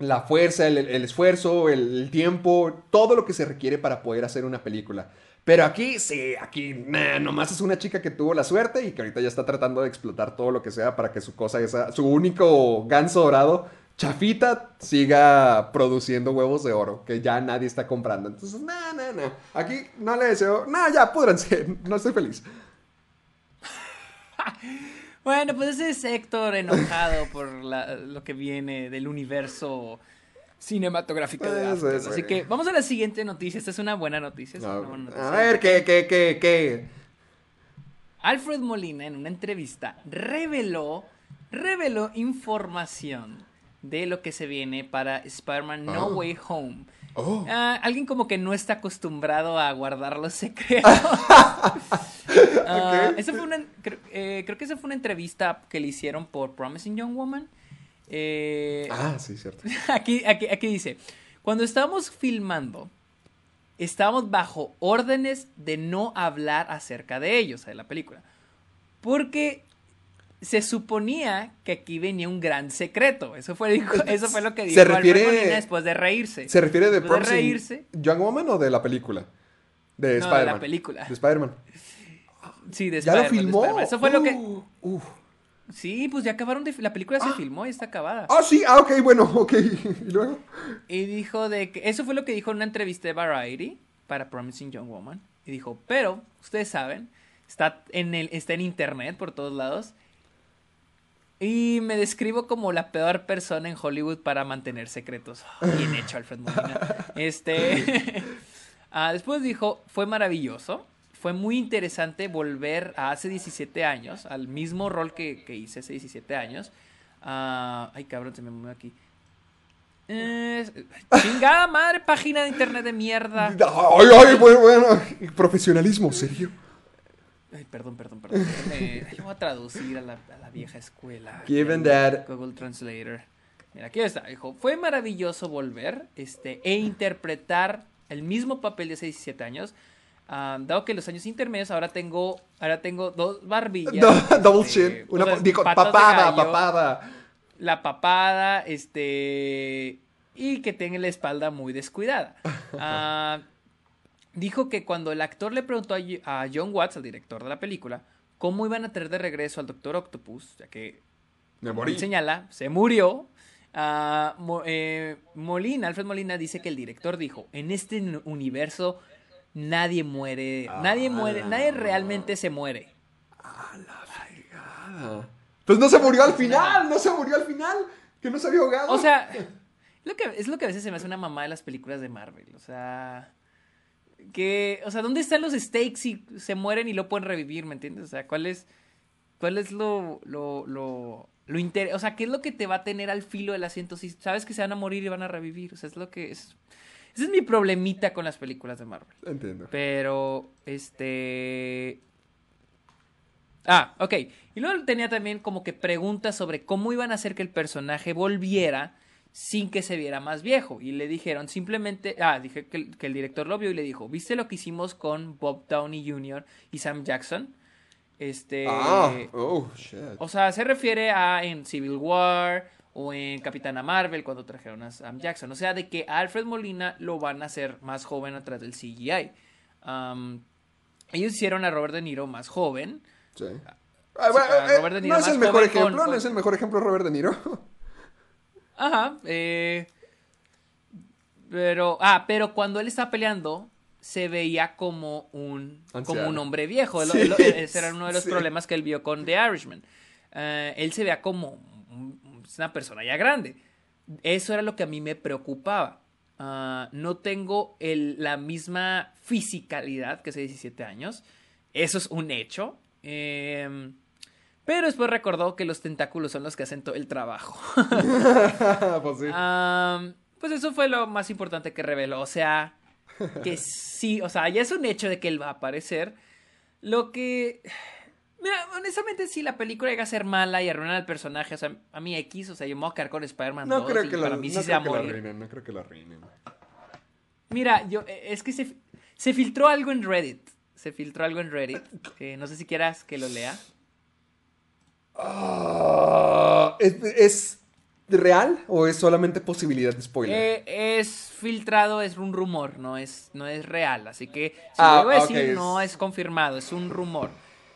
la fuerza, el, esfuerzo, el tiempo, todo lo que se requiere para poder hacer una película. Pero aquí, sí, aquí, nah, nomás es una chica que tuvo la suerte y que ahorita ya está tratando de explotar todo lo que sea para que su cosa, esa, su único ganso dorado, chafita, siga produciendo huevos de oro, que ya nadie está comprando. Entonces, nah, nah. Aquí no le deseo, nah, ya, púdranse, no estoy feliz. Bueno, pues ese es Héctor enojado por lo que viene del universo cinematográfico de After. es, Así que vamos a la siguiente noticia. Esta es una buena noticia. es No, una buena noticia. a ver, ¿qué, qué, qué, qué? Alfred Molina en una entrevista reveló, reveló información de lo que se viene para Spider-Man No Oh. Way Home. Oh. Ah, alguien como que no está acostumbrado a guardar los secretos. Ah, esa fue una, creo, eh, creo que esa fue una entrevista que le hicieron por Promising Young Woman. Eh, Ah, sí, cierto. aquí, aquí, aquí dice, cuando estábamos filmando, estábamos bajo órdenes de no hablar acerca de ellos, de la película. Porque se suponía que aquí venía un gran secreto. Eso fue, dijo- eso fue lo que dijo Se refiere- después de reírse. ¿Se refiere de de reírse. Young Woman o de la película? De No, de Spider-Man. la película. De Spider-Man. Sí, de ¿Ya lo Spider-Man, de filmó? Spider-Man. Eso fue lo que... Uh. Sí, pues ya acabaron de... La película se filmó y está acabada. Ah, sí, ah, ok, bueno, ok. ¿Y luego? Y dijo de que... Eso fue lo que dijo en una entrevista de Variety para Promising Young Woman. Y dijo, pero, ustedes saben, está en, el, está en internet por todos lados. Y me describo como la peor persona en Hollywood para mantener secretos. Bien hecho, Alfred Molina. Este. ah, después dijo: Fue maravilloso. Fue muy interesante volver a hace 17 años, al mismo rol que, que hice hace 17 años. Ah, ay, cabrón, se me movió aquí. Eh, chingada madre, página de internet de mierda. Ay, ay, bueno, bueno. Profesionalismo, serio. Ay, perdón, perdón, perdón. Eh, voy a traducir a la, a la vieja escuela. Given that- Google Translator. Mira, aquí está. Dijo, fue maravilloso volver este, e interpretar el mismo papel de hace 17 años. Ah, dado que en los años intermedios ahora tengo, ahora tengo dos barbillas. Do- Double este, chin. Una, o sea, digo, patas de papada, gallo, papada. La papada, este. Y que tenga la espalda muy descuidada. Ah, dijo que cuando el actor le preguntó a, a John Watts, el director de la película, cómo iban a traer de regreso al Doctor Octopus, ya que Me morí. señala, se murió. ah, Mo- eh, Molina, Alfred Molina dice que el director dijo, en este universo nadie muere, nadie muere, nadie realmente se muere. Ah. Pues no se murió al final, no se murió al final. Que no se había ahogado. O sea, lo que, es lo que a veces se me hace una mamá de las películas de Marvel. O sea, que, o sea, ¿dónde están los stakes si se mueren y lo pueden revivir? ¿Me entiendes? O sea, ¿cuál es, cuál es lo, lo, lo, lo inter- O sea, ¿qué es lo que te va a tener al filo del asiento si sabes que se van a morir y van a revivir? O sea, es lo que es. Ese es mi problemita con las películas de Marvel. Entiendo. Pero, este... Ah, ok. Y luego tenía también como que preguntas sobre cómo iban a hacer que el personaje volviera sin que se viera más viejo. Y le dijeron simplemente... Ah, dije que, el- que el director lo vio y le dijo, ¿viste lo que hicimos con Bob Downey Jr. y Sam Jackson? Este... Ah, oh, shit. O sea, se refiere a en Civil War o en Capitana Marvel cuando trajeron a Sam Jackson. O sea, de que a Alfred Molina lo van a hacer más joven a través del CGI. Ellos hicieron a Robert De Niro más joven. Sí. Ah, bueno, a eh, Robert De Niro no es el mejor ejemplo, con- no es el mejor ejemplo Robert De Niro. Ajá. eh, pero, ah, pero cuando él estaba peleando se veía como un, como un hombre viejo. Sí, ese era uno de los sí. problemas que él vio con The Irishman. Eh, él se veía como un- una persona ya grande. Eso era lo que a mí me preocupaba. Ah, no tengo el- la misma fisicalidad que hace 17 años. Eso es un hecho. Em, pero después recordó que los tentáculos son los que hacen todo el trabajo. pues sí. Pues eso fue lo más importante que reveló. O sea, que sí, o sea, ya es un hecho de que él va a aparecer. Lo que. Mira, honestamente, si la película llega a ser mala y arruinar al personaje, o sea, a mí X, o sea, yo me voy a quedar con Spider-Man no 2 creo que, para la, mí no sí se va a creo que la no creo que la arruinen. Mira, yo, eh, es que se, se filtró algo en Reddit. Se filtró algo en Reddit. eh, no sé si quieras que lo lea. Ah, ¿es, es real o es solamente posibilidad de spoiler? Eh, es filtrado, es un rumor, no es, no es real. Así que, si Ah, lo iba a decir, no es confirmado, es un rumor.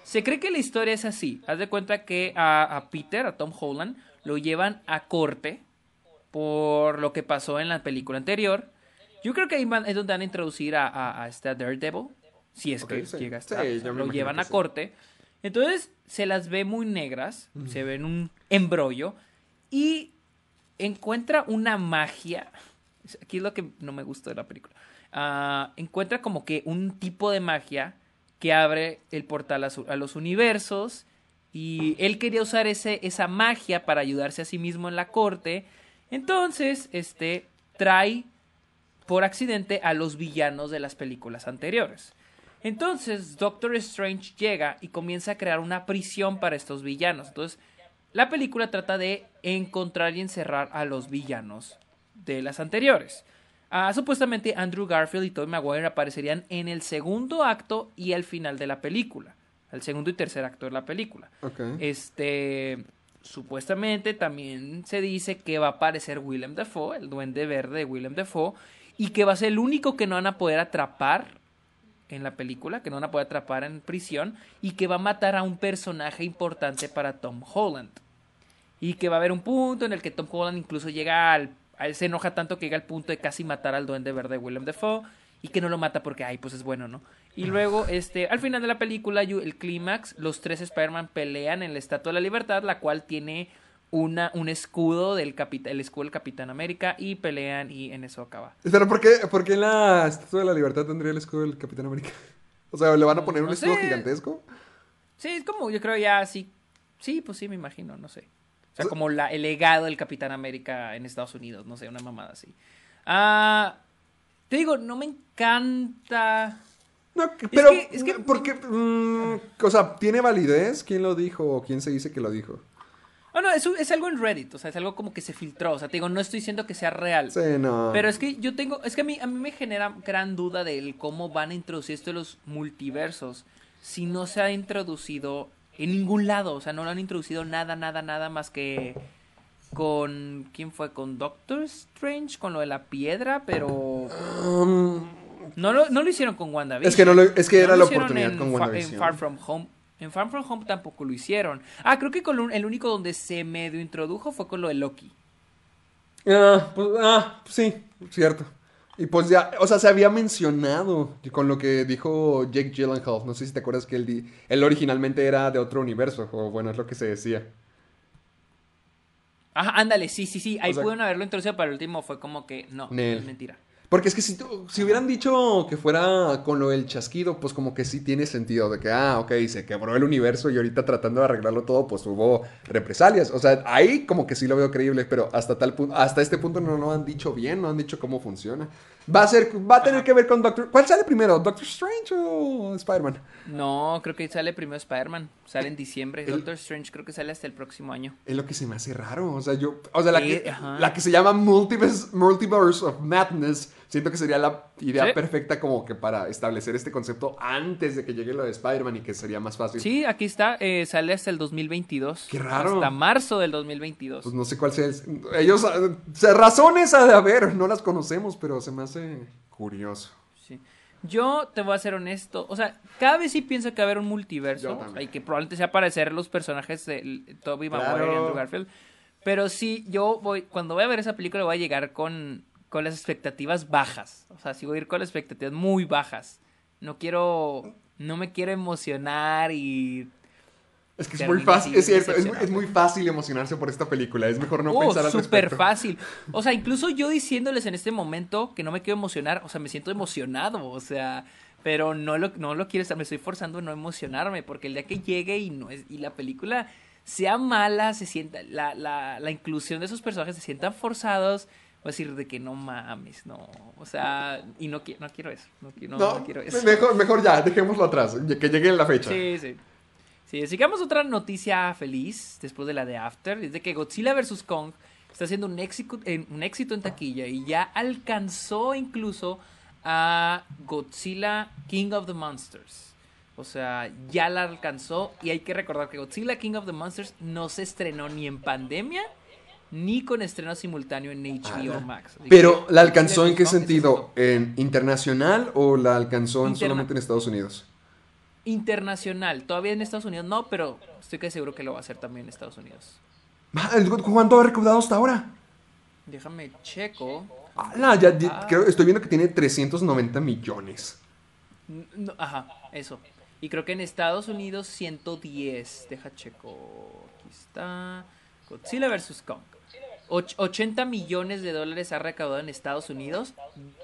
Se cree que la historia es así. Haz de cuenta que a, a Peter, a Tom Holland, lo llevan a corte por lo que pasó en la película anterior. Yo creo que ahí van- es donde van a introducir a, a, a esta Daredevil. Si es que sí. llega a Sí, estar. yo me lo llevan a sí. corte. Entonces se las ve muy negras, se ven un embrollo y encuentra una magia. Aquí es lo que no me gustó de la película. Ah, encuentra como que un tipo de magia que abre el portal a, a los universos. Y él quería usar ese, esa magia para ayudarse a sí mismo en la corte. Entonces, este, trae por accidente a los villanos de las películas anteriores. Entonces, Doctor Strange llega y comienza a crear una prisión para estos villanos. Entonces, la película trata de encontrar y encerrar a los villanos de las anteriores. Ah, supuestamente Andrew Garfield y Tobey Maguire aparecerían en el segundo acto y al final de la película. al segundo y tercer acto de la película. Este, supuestamente también se dice que va a aparecer Willem Dafoe, el duende verde de Willem Dafoe, y que va a ser el único que no van a poder atrapar en la película, que no van a poder atrapar en prisión, y que va a matar a un personaje importante para Tom Holland. Y que va a haber un punto en el que Tom Holland incluso llega al... a él se enoja tanto que llega al punto de casi matar al duende verde de Willem Dafoe y que no lo mata porque, ay, pues es bueno, ¿no? Y luego, este, al final de la película, el clímax, los tres Spider-Man pelean en la Estatua de la Libertad, la cual tiene una, un escudo del capitán, el escudo del Capitán América y pelean y en eso acaba. Espera, ¿por qué, ¿por qué en la Estatua de la Libertad tendría el escudo del Capitán América? O sea, ¿le van a poner un No escudo sé. gigantesco? Sí, es como, yo creo ya así, sí, pues sí, me imagino, no sé. O sea, como la, el legado del Capitán América en Estados Unidos, no sé, una mamada así. Ah, te digo, no me encanta... No, pero, que- es que- porque, mm, o sea, ¿tiene validez? ¿Quién lo dijo o quién se dice que lo dijo? Oh, no, es, es algo en Reddit, o sea, es algo como que se filtró. O sea, te digo, no estoy diciendo que sea real. Sí, no. Pero es que yo tengo, es que a mí, a mí me genera gran duda del cómo van a introducir esto de los multiversos si no se ha introducido en ningún lado. O sea, no lo han introducido nada, nada, nada más que con, ¿quién fue? Con Doctor Strange, con lo de la piedra, pero Um, no lo, no lo hicieron con WandaVision. Es que no lo- es que era la oportunidad en con WandaVision. En Far From Home. En Far From Home tampoco lo hicieron. Ah, creo que con un- el único donde se medio introdujo fue con lo de Loki. ah, pues, ah, sí, cierto. Y pues ya, o sea, se había mencionado con lo que dijo Jake Gyllenhaal. No sé si te acuerdas que él, di- él originalmente era de otro universo, o bueno, es lo que se decía. Ajá, ándale, sí, sí, sí. Ahí O sea- pudieron haberlo introducido, pero el último fue como que no, Nel. es mentira. Porque es que si, hubieran dicho que fuera con lo del chasquido, pues como que sí tiene sentido. De que, ah, ok, se quebró el universo y ahorita tratando de arreglarlo todo, pues hubo represalias. O sea, ahí como que sí lo veo creíble, pero hasta tal punto, hasta este punto no lo han dicho bien, no han dicho cómo funciona. Va a ser, va a tener que ver con Doctor... ¿Cuál sale primero? ¿Doctor Strange o Spider-Man? No, creo que sale primero Spider-Man. Sale en diciembre. El- Doctor Strange creo que sale hasta el próximo año. Es lo que se me hace raro. O sea, yo. O sea, la, que, ajá. la que se llama Multiverse, Multiverse of Madness. Siento que sería la idea Sí. perfecta como que para establecer este concepto antes de que llegue lo de Spider-Man y que sería más fácil. Sí, aquí está. eh, sale hasta el 2022. Qué raro. Hasta marzo del 2022. Pues no sé cuál sea el. Ellos. ah, razones ha de haber. No las conocemos, pero se me hace curioso. Sí. Yo te voy a ser honesto. O sea, cada vez sí pienso que va a haber un multiverso. Y que probablemente sea aparecer los personajes de Toby Maguire y. Andrew Garfield. Pero sí, yo voy. Cuando voy a ver esa película, voy a llegar con, con las expectativas bajas. O sea, a ir con las expectativas muy bajas. No quiero. No me quiero emocionar y. Es que es muy fácil. Es cierto. Es, muy fácil emocionarse por esta película. Es mejor no oh, pensar al súper fácil. O sea, incluso yo diciéndoles en este momento que no me quiero emocionar, o sea, me siento emocionado, o sea, pero no lo, no lo quiero estar, me estoy forzando a no emocionarme, porque el día que llegue y no es, y la película sea mala, se sienta, la, la, la inclusión de esos personajes se sientan forzados, a decir de que no mames, no, o sea, y no, qui- no quiero eso, no, no, No, no quiero eso. mejor, mejor ya, dejémoslo atrás. Que llegue en la fecha. Sí, sí. Sí, sigamos otra noticia feliz después de la de After. Es de que Godzilla vs. Kong está haciendo un éxito, en, un éxito en taquilla y ya alcanzó incluso a Godzilla King of the Monsters. O sea, ya la alcanzó y hay que recordar que Godzilla King of the Monsters no se estrenó ni en pandemia ni con estreno simultáneo en HBO Max. Así Pero, que ¿la alcanzó en qué sentido? ¿En internacional o la alcanzó Interna- solamente en Estados Unidos? internacional. Todavía en Estados Unidos no, pero estoy casi seguro que lo va a hacer también en Estados Unidos. Ah, ¿Cuánto ha recaudado hasta ahora? Déjame checo. Ala, ya, ya- Ah. creo- estoy viendo que tiene 390 millones. No, ajá, eso. Y creo que en Estados Unidos 110. Deja checo. Aquí está. Godzilla vs. Kong. Och- 80 millones de dólares ha recaudado en Estados Unidos.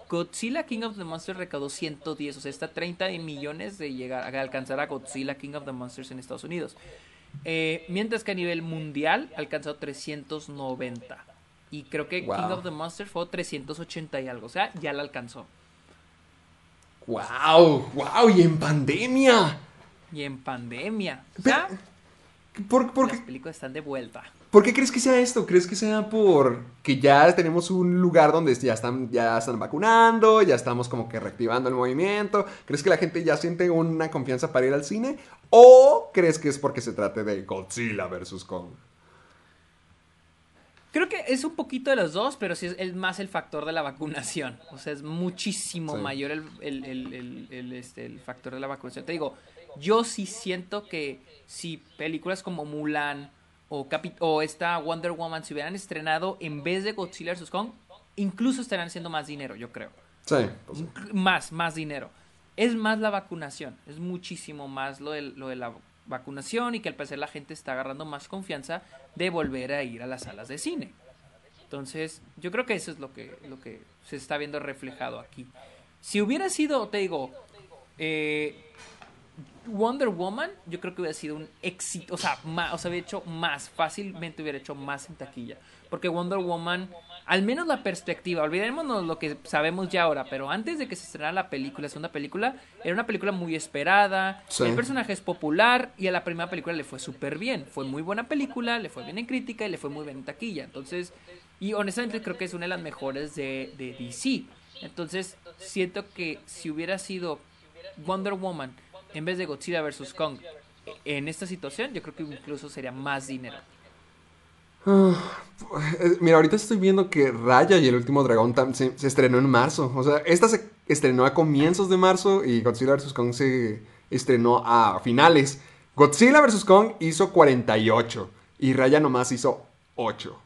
Godzilla King of the Monsters recaudó 110. O sea, está 30 millones de llegar a alcanzar a Godzilla King of the Monsters en Estados Unidos. Eh, mientras que a nivel mundial alcanzó 390. Y creo que Wow. King of the Monsters fue 380 y algo. O sea, ya la alcanzó. ¡Wow! ¡Wow! ¡Y en pandemia! Y en pandemia. O Pero- sea, ¿Por, las películas están de vuelta. ¿Por qué crees que sea esto? ¿Crees que sea por que ya tenemos un lugar donde ya están, ya están vacunando, ya estamos como que reactivando el movimiento? ¿Crees que la gente ya siente una confianza para ir al cine? ¿O crees que es porque se trate de Godzilla versus Kong? Creo que es un poquito de los dos, pero sí es el, más el factor de la vacunación. O sea, es muchísimo Sí. mayor el, el- el- el- el, este, el factor de la vacunación. Te digo, yo sí siento que si películas como Mulan o, Capi- o esta Wonder Woman se hubieran estrenado en vez de Godzilla vs. Kong, incluso estarían haciendo más dinero, yo creo. Sí. pues sí. Más, más dinero. Es más la vacunación, es muchísimo más lo de, lo de la vacunación y que al parecer la gente está agarrando más confianza de volver a ir a las salas de cine. Entonces, yo creo que eso es lo que, lo que se está viendo reflejado aquí. Si hubiera sido, te digo, eh, Wonder Woman, yo creo que hubiera sido un éxito, o sea, más, o sea, hubiera hecho más, fácilmente hubiera hecho más en taquilla. Porque Wonder Woman, al menos la perspectiva, olvidémonos lo que sabemos ya ahora, pero antes de que se estrenara la película, la segunda película, era una película muy esperada, Sí. el personaje es popular y a la primera película le fue súper bien. Fue muy buena película, le fue bien en crítica y le fue muy bien en taquilla. Entonces, y honestamente creo que es una de las mejores de, de DC. Entonces, siento que si hubiera sido Wonder Woman en vez de Godzilla vs. Kong en esta situación, yo creo que incluso sería más dinero. Eh, Mira, ahorita estoy viendo que Raya y el último dragón se, estrenó en marzo. O sea, esta se estrenó a comienzos de marzo y Godzilla vs. Kong se estrenó a finales. Godzilla vs. Kong hizo 48 y Raya nomás hizo 8.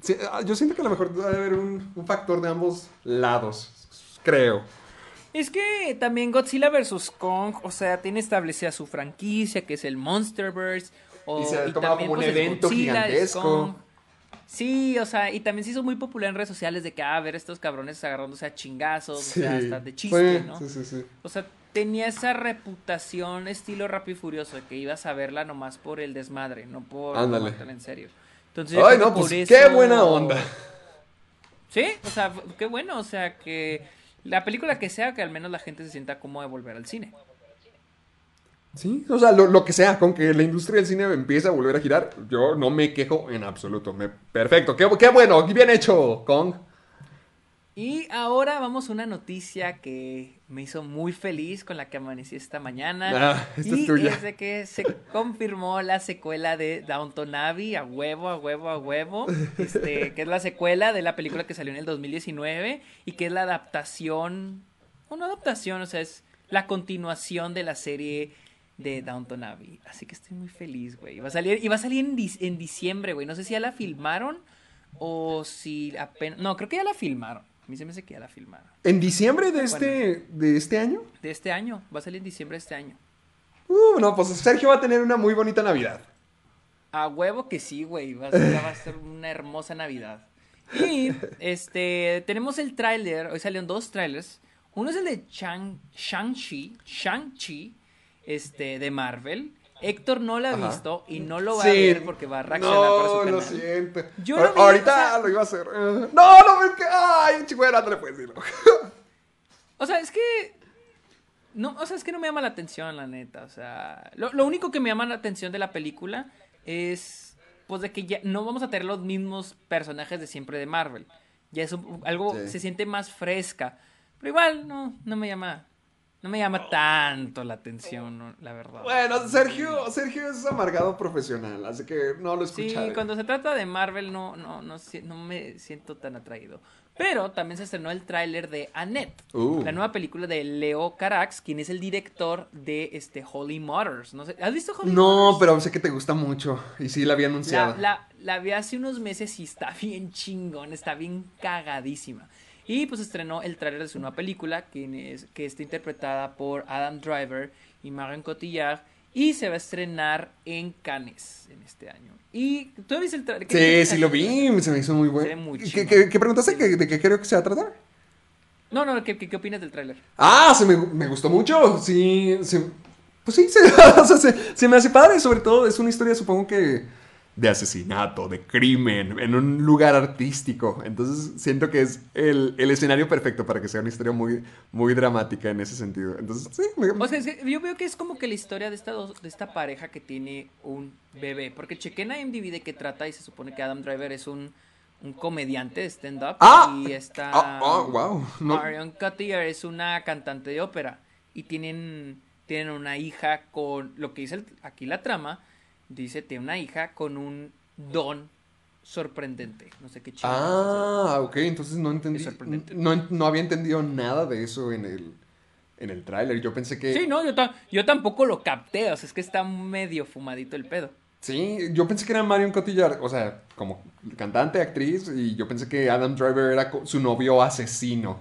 Sí, ah, yo siento que a lo mejor debe haber un factor de ambos lados. Creo. Es que también Godzilla vs. Kong, o sea, tiene establecida su franquicia, que es el Monsterverse. O, Y se ha tomado también, como un pues, el evento Godzilla, gigantesco. Sí, o sea, y también se hizo muy popular en redes sociales de que, ah, a ver estos cabrones agarrándose a chingazos, o sea, hasta de chiste, ¿no? Sí, sí, sí. O sea, tenía esa reputación estilo Rápido y Furioso, de que ibas a verla nomás por el desmadre, no por Ándale. tomártela en serio. Entonces, Ay, no, pues por qué eso- buena onda. Sí, o sea, qué bueno, o sea, que la película que sea, que al menos la gente se sienta cómoda de volver al cine. Sí, o sea, lo, lo que sea, con que la industria del cine empiece a volver a girar, yo no me quejo en absoluto. Perfecto, qué, qué bueno, bien hecho, Kong. Y ahora vamos a una noticia que me hizo muy feliz con la que amanecí esta mañana. Ah, esta es y tuya. es de que se confirmó la secuela de Downton Abbey, a huevo, a huevo, a huevo. Este, que es la secuela de la película que salió en el 2019 y que es la adaptación, una adaptación, o sea, es la continuación de la serie de Downton Abbey. Así que estoy muy feliz, güey. Va a salir, y va a salir en, en diciembre, güey. No sé si ya la filmaron o si apenas... No, creo que ya la filmaron. A mí se me hace que ya la filmaron. ¿En diciembre de este, de este año? De este año. Va a salir en diciembre de este año. Uh, no, pues Sergio va a tener una muy bonita Navidad. A huevo que sí, güey. Va a ser, ya va a ser una hermosa Navidad. Y este tenemos el tráiler. Hoy salieron dos trailers. Uno es el de Shang- Shang-Chi. Shang-Chi. Este, de Marvel. Héctor no lo ha Ajá. visto y no lo va a ver porque va a reaccionar no, para su canal. lo siento. Yo lo vi, Ahorita o sea- lo iba a hacer. No, no, es que. Ay, chicuera, no le puedes decirlo. O sea, es que. No, o sea, es que no me llama la atención, la neta. O sea, lo, lo único que me llama la atención de la película es. Pues de que ya no vamos a tener los mismos personajes de siempre de Marvel. Ya es un- algo. Sí. Se siente más fresca. Pero igual, no, no me llama. No me llama tanto la atención, la verdad. bueno, Sergio, Sergio es amargado profesional, así que no lo Sí, escucharé. cuando se trata de Marvel no, no, no, no me siento tan atraído. Pero también se estrenó el tráiler de Annette, Uh. la nueva película de Leo Carax, quien es el director de este Holy Motors. No sé, ¿Has visto Holy No, Motors? pero sé que te gusta mucho. Y sí, la había La, anunciado. la, la vi hace unos meses y está bien chingón, está bien cagadísima. Y pues estrenó el tráiler de su nueva película, que, es, que está interpretada por Adam Driver y Marion Cotillard. Y se va a estrenar en Cannes en este año. ¿Y tú viste el tráiler? ¿Qué Sí, sí de lo vi, se me hizo muy bueno. ¿Qué, qué- qué preguntaste? ¿Que- ¿De qué creo que se va a tratar? No, no, ¿qué, qué, qué opinas del tráiler? Ah, se me, me gustó mucho. Sí, se- pues sí, se, o sea, se- se me hace padre. Sobre todo, es una historia, supongo que de asesinato, de crimen, en un lugar artístico. Entonces siento que es el, el escenario perfecto para que sea una historia muy, muy dramática en ese sentido. Entonces, sí, me- O sea, es que yo veo que es como que la historia de esta, dos- de esta pareja que tiene un bebé. Porque chequé en IMDb de qué trata y se supone que Adam Driver es un, un comediante de stand-up. Ah, y esta ah, ah, wow, no. Marion Cotillard es una cantante de ópera. Y tienen, tienen una hija con, lo que dice el- aquí la trama, dice, tiene una hija con un don sorprendente. No sé qué chido. Ah, ok, entonces no entendí. No, no había entendido nada de eso en el, en el tráiler. Yo pensé que... Sí, no, yo, ta- yo tampoco lo capté. O sea, es que está medio fumadito el pedo. Sí, yo pensé que era Marion Cotillard, o sea, como cantante, actriz, y yo pensé que Adam Driver era su novio asesino.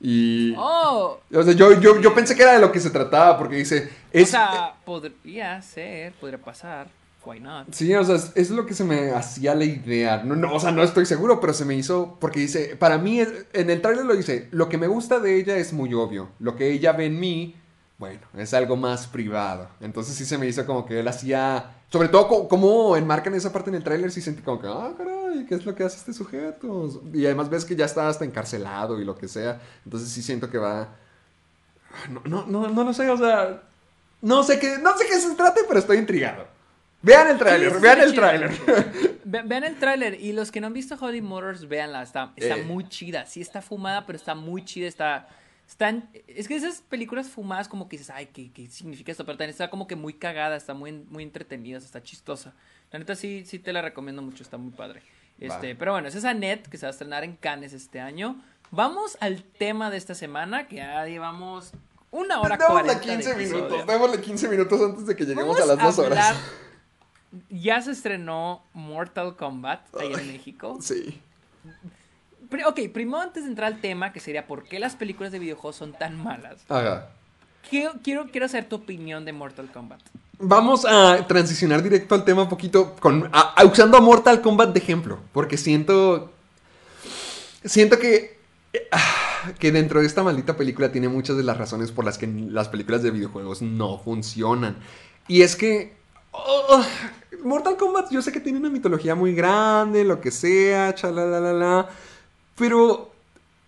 Y... Oh, O sea, yo, yo, yo pensé que era de lo que se trataba, porque dice... Es, o sea, podría ser, podría pasar. Why not? Sí, o sea, es, lo que se me hacía la idea. No, no, o sea, no estoy seguro, pero se me hizo. Porque dice, para mí, en el trailer lo dice, lo que me gusta de ella es muy obvio. Lo que ella ve en mí, bueno, es algo más privado. Entonces sí se me hizo como que él hacía. Sobre todo, co- como enmarcan esa parte en el tráiler, sí sentí como que, ah, caray, ¿qué es lo que hace este sujeto? Y además ves que ya está hasta encarcelado y lo que sea. Entonces sí siento que va. No, no, no, no lo sé, o sea. No sé qué, no sé qué se trate, pero estoy intrigado. Vean el tráiler, Sí, vean el tráiler. Ve- vean el tráiler y los que no han visto Holy Motors, véanla, está, está Eh. muy chida. Sí está fumada, pero está muy chida, está... Están, es que esas películas fumadas como que dices, ay, ¿qué, qué significa esto? Pero también está como que muy cagada, está muy, muy entretenida, está chistosa. La neta sí, sí te la recomiendo mucho, está muy padre. Este, Va. pero bueno, es esa net que se va a estrenar en Cannes este año. Vamos al tema de esta semana, que ya llevamos una hora Démosle cuarenta de 15 episodio. minutos, démosle 15 minutos antes de que lleguemos Vamos a las 2 a horas. Ya se estrenó Mortal Kombat allá en México. Sí. Ok, primero antes de entrar al tema, que sería por qué las películas de videojuegos son tan malas. Ajá. Quiero, quiero, quiero saber tu opinión de Mortal Kombat. Vamos a transicionar directo al tema un poquito con, a- a- usando a Mortal Kombat de ejemplo, porque siento, siento que, ah, que dentro de esta maldita película tiene muchas de las razones por las que las películas de videojuegos no funcionan. Y es que oh, Mortal Kombat yo sé que tiene una mitología muy grande, lo que sea, chalalalala, pero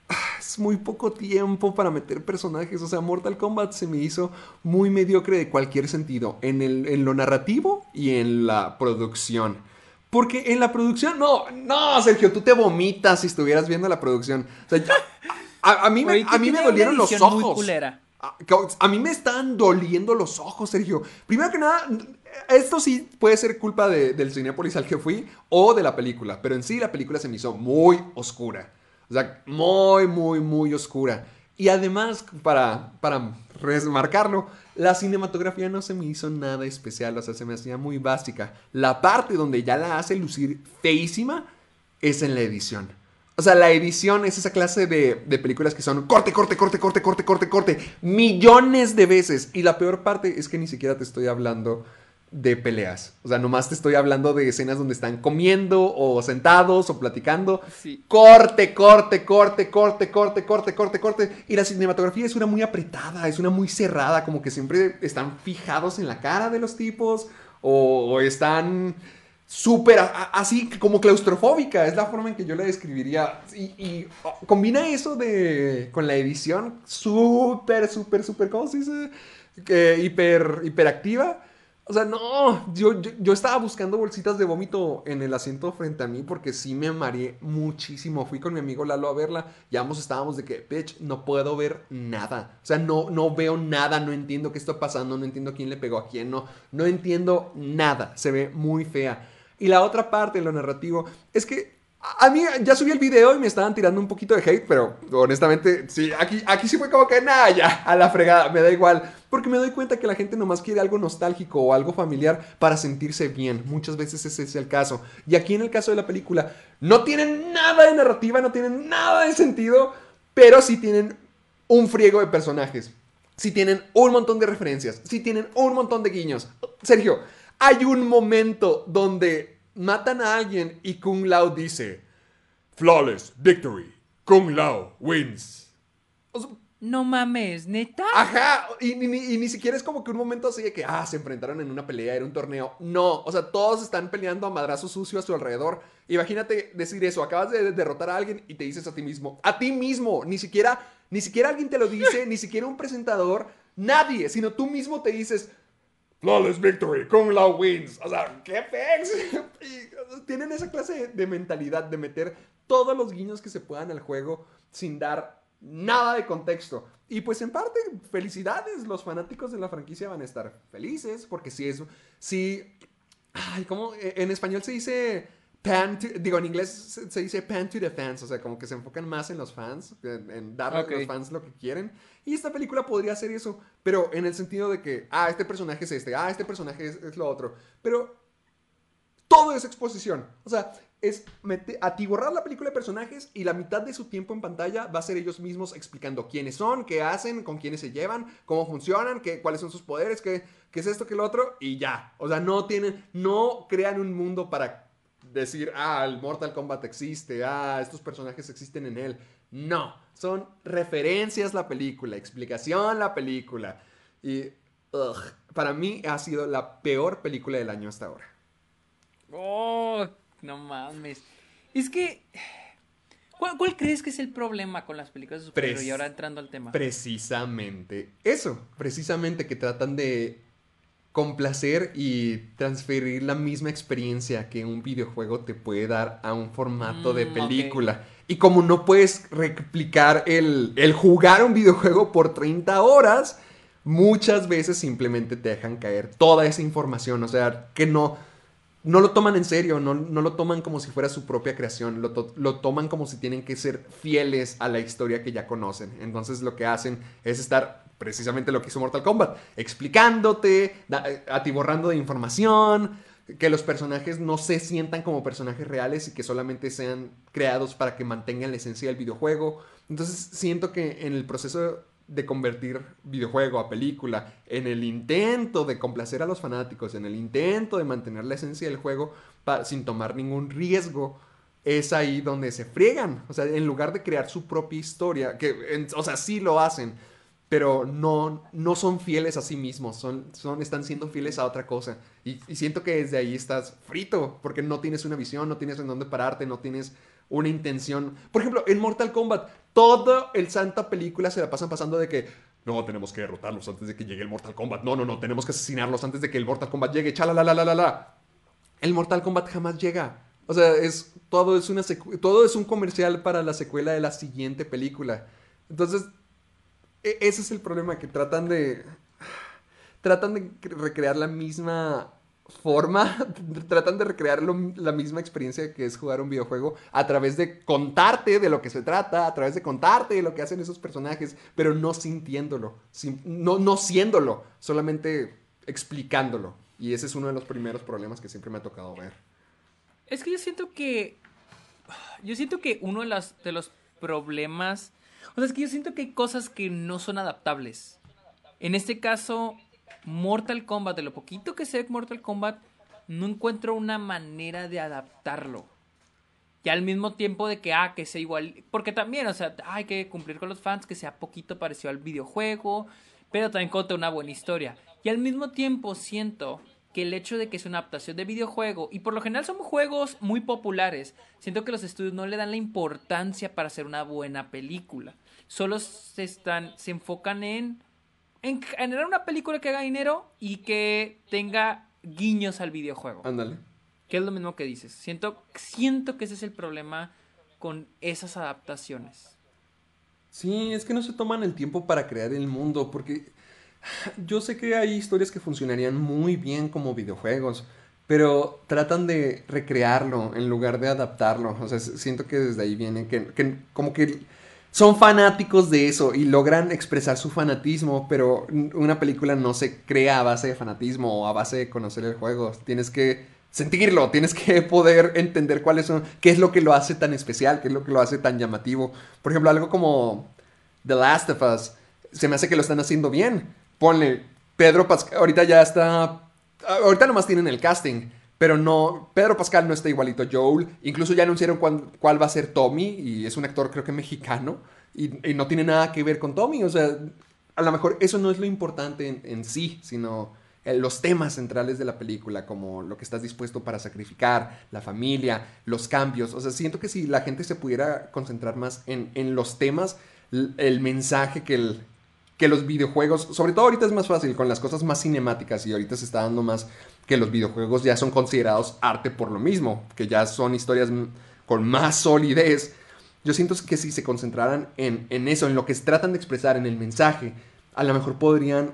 ah, es muy poco tiempo para meter personajes. O sea, Mortal Kombat se me hizo muy mediocre de cualquier sentido. En, el, en lo narrativo y en la producción. Porque en la producción, no, no, Sergio, tú te vomitas si estuvieras viendo la producción. O sea, yo- a, a mí me, a mí me dolieron los ojos. culera. A, a mí me están doliendo los ojos, Sergio. Primero que nada, esto sí puede ser culpa de- del Cinepolis al que fui o de la película, pero en sí la película se me hizo muy oscura. O sea, muy, muy, muy oscura. Y además, para, para remarcarlo, la cinematografía no se me hizo nada especial, o sea, se me hacía muy básica. La parte donde ya la hace lucir feísima es en la edición. O sea, la edición es esa clase de, de películas que son corte, corte, corte, corte, corte, corte, corte, millones de veces. Y la peor parte es que ni siquiera te estoy hablando de peleas. O sea, nomás te estoy hablando de escenas donde están comiendo o sentados o platicando. Sí. Corte, corte, corte, corte, corte, corte, corte, corte. Y la cinematografía es una muy apretada, es una muy cerrada, como que siempre están fijados en la cara de los tipos o, o están súper así como claustrofóbica, es la forma en que yo la describiría. Y, y, oh, combina eso de con la edición súper, súper, súper, ¿cómo se dice? Que hiper, hiperactiva. O sea, no, yo, yo, estaba buscando bolsitas de vómito en el asiento frente a mí porque sí me mareé muchísimo. Fui con mi amigo Lalo a verla y ambos estábamos de que, bitch, no puedo ver nada. O sea, no, no veo nada, no entiendo qué está pasando, no entiendo quién le pegó a quién, no, no entiendo nada. Se ve muy fea. Y la otra parte lo narrativo es que a mí ya subí el video y me estaban tirando un poquito de hate, pero honestamente, sí, aquí, aquí sí fue como que nada, ya, a la fregada, me da igual. Porque me doy cuenta que la gente nomás quiere algo nostálgico o algo familiar para sentirse bien. Muchas veces ese es el caso. Y aquí en el caso de la película, no tienen nada de narrativa, no tienen nada de sentido, pero sí tienen un friego de personajes. Sí tienen un montón de referencias, sí tienen un montón de guiños. Sergio, hay un momento donde matan a alguien y Kung Lao dice, Flawless victory, Kung Lao wins. O sea, No mames, neta. Ajá, y, ni- ni- y ni siquiera es como que un momento así de que, ah, se enfrentaron en una pelea, era un torneo. No, o sea, todos están peleando a madrazo sucio a su alrededor. Imagínate decir eso, acabas de derrotar a alguien y te dices a ti mismo, a ti mismo, ni siquiera, ni siquiera alguien te lo dice, ni siquiera un presentador, nadie, sino tú mismo te dices, Flawless victory, Kung Lao wins. O sea, qué pex. Tienen esa clase de, mentalidad de meter todos los guiños que se puedan al juego sin dar nada de contexto. Y pues en parte, felicidades. Los fanáticos de la franquicia van a estar felices porque si es, si, ay, ¿cómo? Eh, En español se dice pan to- digo, en inglés se, se dice pan to the fans, o sea, como que se enfocan más en los fans, en, en darle Ok. a los fans lo que quieren. Y esta película podría hacer eso, pero en el sentido de que, ah, este personaje es este, ah, este personaje es, es lo otro. Pero todo es exposición. O sea, es mete- atiborrar la película de personajes y la mitad de su tiempo en pantalla va a ser ellos mismos explicando quiénes son, qué hacen, con quiénes se llevan, cómo funcionan, qué, cuáles son sus poderes, qué, qué es esto, qué lo otro, y ya. O sea, no tienen, no crean un mundo para decir, ah, el Mortal Kombat existe, ah, estos personajes existen en él. No, son referencias la película, explicación la película. Y ugh, para mí ha sido la peor película del año hasta ahora. Oh, no mames. Es que. ¿Cuál, cuál crees que es el problema con las películas de superhéroes? Y ahora entrando al tema. Precisamente eso, precisamente que tratan de complacer y transferir la misma experiencia que un videojuego te puede dar a un formato de Mm, película. Y como no puedes replicar el, el jugar un videojuego por 30 horas, muchas veces simplemente te dejan caer toda esa información. O sea, que no, no lo toman en serio, no, no lo toman como si fuera su propia creación, lo, to- lo toman como si tienen que ser fieles a la historia que ya conocen. Entonces lo que hacen es estar precisamente lo que hizo Mortal Kombat, explicándote, eh, atiborrando de información, que los personajes no se sientan como personajes reales y que solamente sean creados para que mantengan la esencia del videojuego. Entonces siento que en el proceso de convertir videojuego a película, en el intento de complacer a los fanáticos, en el intento de mantener la esencia del juego sin tomar ningún riesgo, es ahí donde se friegan. O sea, en lugar de crear su propia historia, que, o sea, sí lo hacen, pero no, no son fieles a sí mismos, son, son, están siendo fieles a otra cosa. Y, y siento que desde ahí estás frito, porque no tienes una visión, no tienes en dónde pararte, no tienes una intención. Por ejemplo, en Mortal Kombat, toda el santa película se la pasan pasando de que no, tenemos que derrotarlos antes de que llegue el Mortal Kombat. No, no, no, tenemos que asesinarlos antes de que el Mortal Kombat llegue. Chala, la, la, la, la, la. El Mortal Kombat jamás llega. O sea, es, todo, es una todo es un comercial para la secuela de la siguiente película. Entonces, ese es el problema, que tratan de... Tratan de cre- recrear la misma forma, tratan de recrear la misma experiencia que es jugar un videojuego a través de contarte de lo que se trata, a través de contarte de lo que hacen esos personajes, pero no sintiéndolo, sin- no, siéndolo, solamente explicándolo. Y ese es uno de los primeros problemas que siempre me ha tocado ver. Es que yo siento que. Yo siento que uno de los, de los problemas. O sea, es que yo siento que hay cosas que no son adaptables. En este caso, Mortal Kombat, de lo poquito que sé de Mortal Kombat, no encuentro una manera de adaptarlo. Y al mismo tiempo de que, ah, que sea igual. Porque también, o sea, hay que cumplir con los fans, que sea poquito parecido al videojuego, pero también conte una buena historia. Y al mismo tiempo siento que el hecho de que es una adaptación de videojuego, y por lo general son juegos muy populares, siento que los estudios no le dan la importancia para hacer una buena película. Solo se están, se enfocan en, en generar una película que haga dinero y que tenga guiños al videojuego. Ándale. Que es lo mismo que dices. Siento, siento que ese es el problema con esas adaptaciones. Sí, es que no se toman el tiempo para crear el mundo, porque yo sé que hay historias que funcionarían muy bien como videojuegos, pero tratan de recrearlo en lugar de adaptarlo. O sea, siento que desde ahí viene que, que como que son fanáticos de eso y logran expresar su fanatismo, pero una película no se crea a base de fanatismo o a base de conocer el juego. Tienes que sentirlo, tienes que poder entender cuáles son, qué es lo que lo hace tan especial, qué es lo que lo hace tan llamativo. Por ejemplo, algo como The Last of Us, se me hace que lo están haciendo bien. Ponle, Pedro Pascal, ahorita ya está, ahorita nomás tienen el casting, pero no, Pedro Pascal no está igualito a Joel, incluso ya anunciaron cuál va a ser Tommy, y es un actor creo que mexicano, y, no tiene nada que ver con Tommy. O sea, a lo mejor eso no es lo importante en, en sí, sino eh, los temas centrales de la película, como lo que estás dispuesto para sacrificar, la familia, los cambios. O sea, siento que si la gente se pudiera concentrar más en, en los temas, el mensaje que, el, que los videojuegos, sobre todo ahorita es más fácil con las cosas más cinemáticas y ahorita se está dando más que los videojuegos ya son considerados arte por lo mismo, que ya son historias con más solidez. Yo siento que si se concentraran en, en eso, en lo que tratan de expresar, en el mensaje, a lo mejor podrían,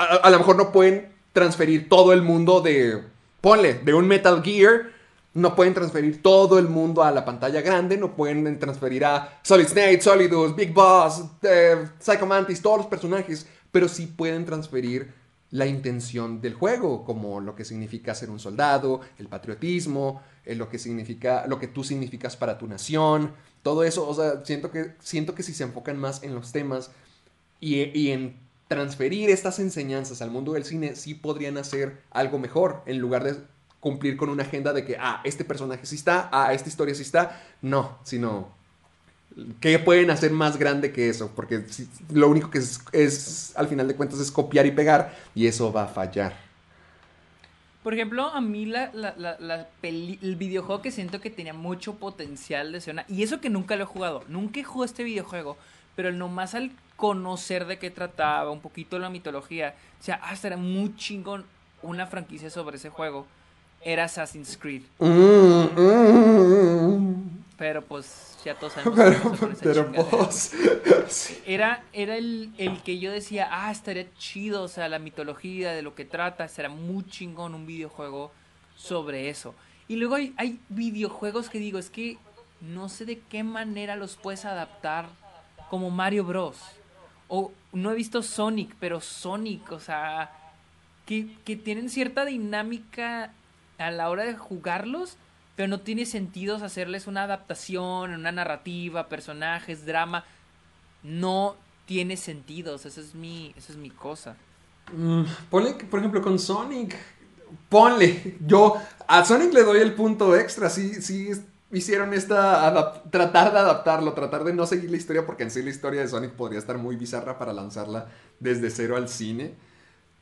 a, a lo mejor no pueden transferir todo el mundo de, ponle, de un Metal Gear, no pueden transferir todo el mundo a la pantalla grande, no pueden transferir a Solid Snake, Solidus, Big Boss, eh, Psycho Mantis, todos los personajes, pero sí pueden transferir la intención del juego, como lo que significa ser un soldado, el patriotismo, eh, lo que significa, lo que tú significas para tu nación, todo eso, o sea, siento que, siento que si se enfocan más en los temas y, y en transferir estas enseñanzas al mundo del cine, sí podrían hacer algo mejor, en lugar de cumplir con una agenda de que, ah, este personaje sí está, ah, esta historia sí está, no, sino ¿Qué pueden hacer más grande que eso? Porque lo único que es, es, al final de cuentas, es copiar y pegar, y eso va a fallar. Por ejemplo, a mí la, el videojuego que siento que tenía mucho potencial de ser. Y eso que nunca lo he jugado. Nunca he jugado este videojuego. Pero nomás al conocer de qué trataba, un poquito la mitología. O sea, hasta era muy chingón una franquicia sobre ese juego. Era Assassin's Creed. Mm, mm, Pero pues ya todos sabemos pero, esa pero chingadera. pues, sí. Era, era el, el que yo decía, ah, estaría chido, o sea, la mitología de lo que trata, será muy chingón un videojuego sobre eso. Y luego hay, hay videojuegos que digo, es que no sé de qué manera los puedes adaptar como Mario Bros. O no he visto Sonic, pero Sonic, o sea, que, que tienen cierta dinámica a la hora de jugarlos, pero no tiene sentido hacerles una adaptación, una narrativa, personajes, drama. No tiene sentido, o sea, esa es mi, esa es mi cosa. Mm, ponle, por ejemplo, con Sonic. Ponle. Yo a Sonic le doy el punto extra. Sí, sí hicieron esta. tratar de adaptarlo, tratar de no seguir la historia, porque en sí la historia de Sonic podría estar muy bizarra para lanzarla desde cero al cine.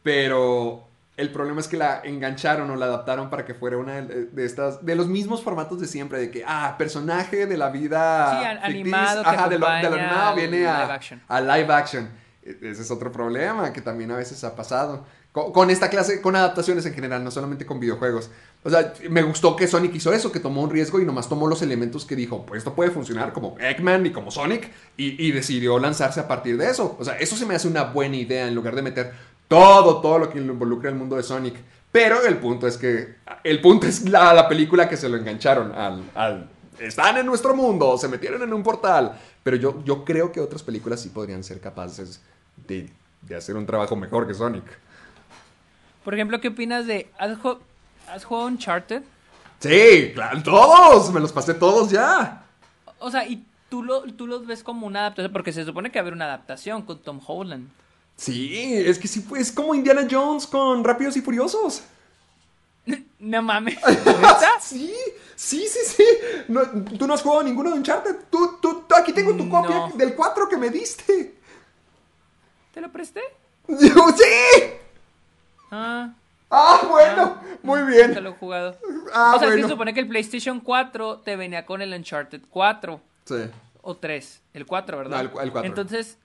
Pero el problema es que la engancharon o la adaptaron para que fuera una de, de estas. de los mismos formatos de siempre, de que, ah, personaje de la vida. Sí, an- animado que Ajá, de lo, de lo animado viene live a, a live action. E- Ese es otro problema que también a veces ha pasado. Con, con esta clase, con adaptaciones en general, no solamente con videojuegos. O sea, me gustó que Sonic hizo eso, que tomó un riesgo y nomás tomó los elementos que dijo, pues esto puede funcionar como Eggman y como Sonic, y, y decidió lanzarse a partir de eso. O sea, eso se me hace una buena idea en lugar de meter todo, todo lo que involucra el mundo de Sonic. Pero el punto es que, el punto es la, la película que se lo engancharon al, al están en nuestro mundo, se metieron en un portal. Pero yo, yo creo que otras películas sí podrían ser capaces de, de hacer un trabajo mejor que Sonic. Por ejemplo, ¿qué opinas de... ¿Has, ju- has jugado Uncharted? Sí, claro, todos, me los pasé todos ya. O sea, y tú, lo, tú los ves como una adaptación, porque se supone que va a haber una adaptación con Tom Holland. Sí, es que sí, pues como Indiana Jones con Rápidos y Furiosos. No mames. Sí, sí, sí, sí. No, tú no has jugado ninguno de Uncharted. Tú, tú, tú- aquí tengo tu copia No. del 4 que me diste. ¿Te lo presté? Yo, sí. Ah, Ah, bueno, muy nunca bien. lo he jugado. Ah, o sea, bueno. se supone que el PlayStation 4 te venía con el Uncharted 4 Sí. o 3. El 4, ¿verdad? No, el el 4. Entonces,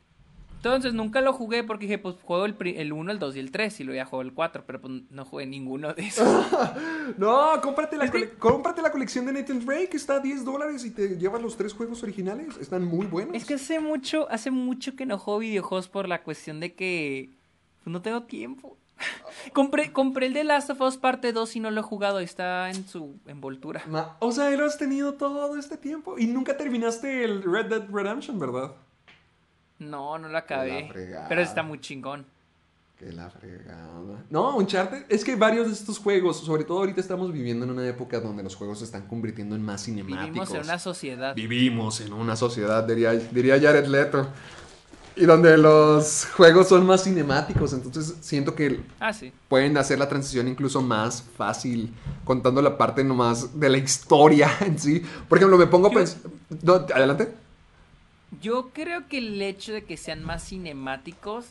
entonces nunca lo jugué porque dije, pues juego el, el 1, el 2 y el 3 y luego ya juego el 4, pero pues no jugué ninguno de esos. No, cómprate la, cole- cómprate la colección de Nathan Drake, está a 10 dólares y te llevas los tres juegos originales. Están muy buenos. es que hace mucho, hace mucho que no juego videojuegos por la cuestión de que pues, no tengo tiempo. compré, compré el de Last of Us parte 2 y no lo he jugado, está en su envoltura. Ma- o sea, lo has tenido todo este tiempo y nunca terminaste el Red Dead Redemption, ¿verdad? No, no la acabé. fregada. Pero está muy chingón. Que la fregada. No, Uncharted, es que varios de estos juegos, sobre todo ahorita estamos viviendo en una época donde los juegos se están convirtiendo en más cinemáticos. Vivimos en una sociedad. Vivimos en una sociedad, diría, diría Jared Leto. Y donde los juegos son más cinemáticos, entonces siento que Ah, sí. pueden hacer la transición incluso más fácil, contando la parte nomás de la historia en sí. Por ejemplo, me pongo a pensar... No, adelante. Yo creo que el hecho de que sean más cinemáticos,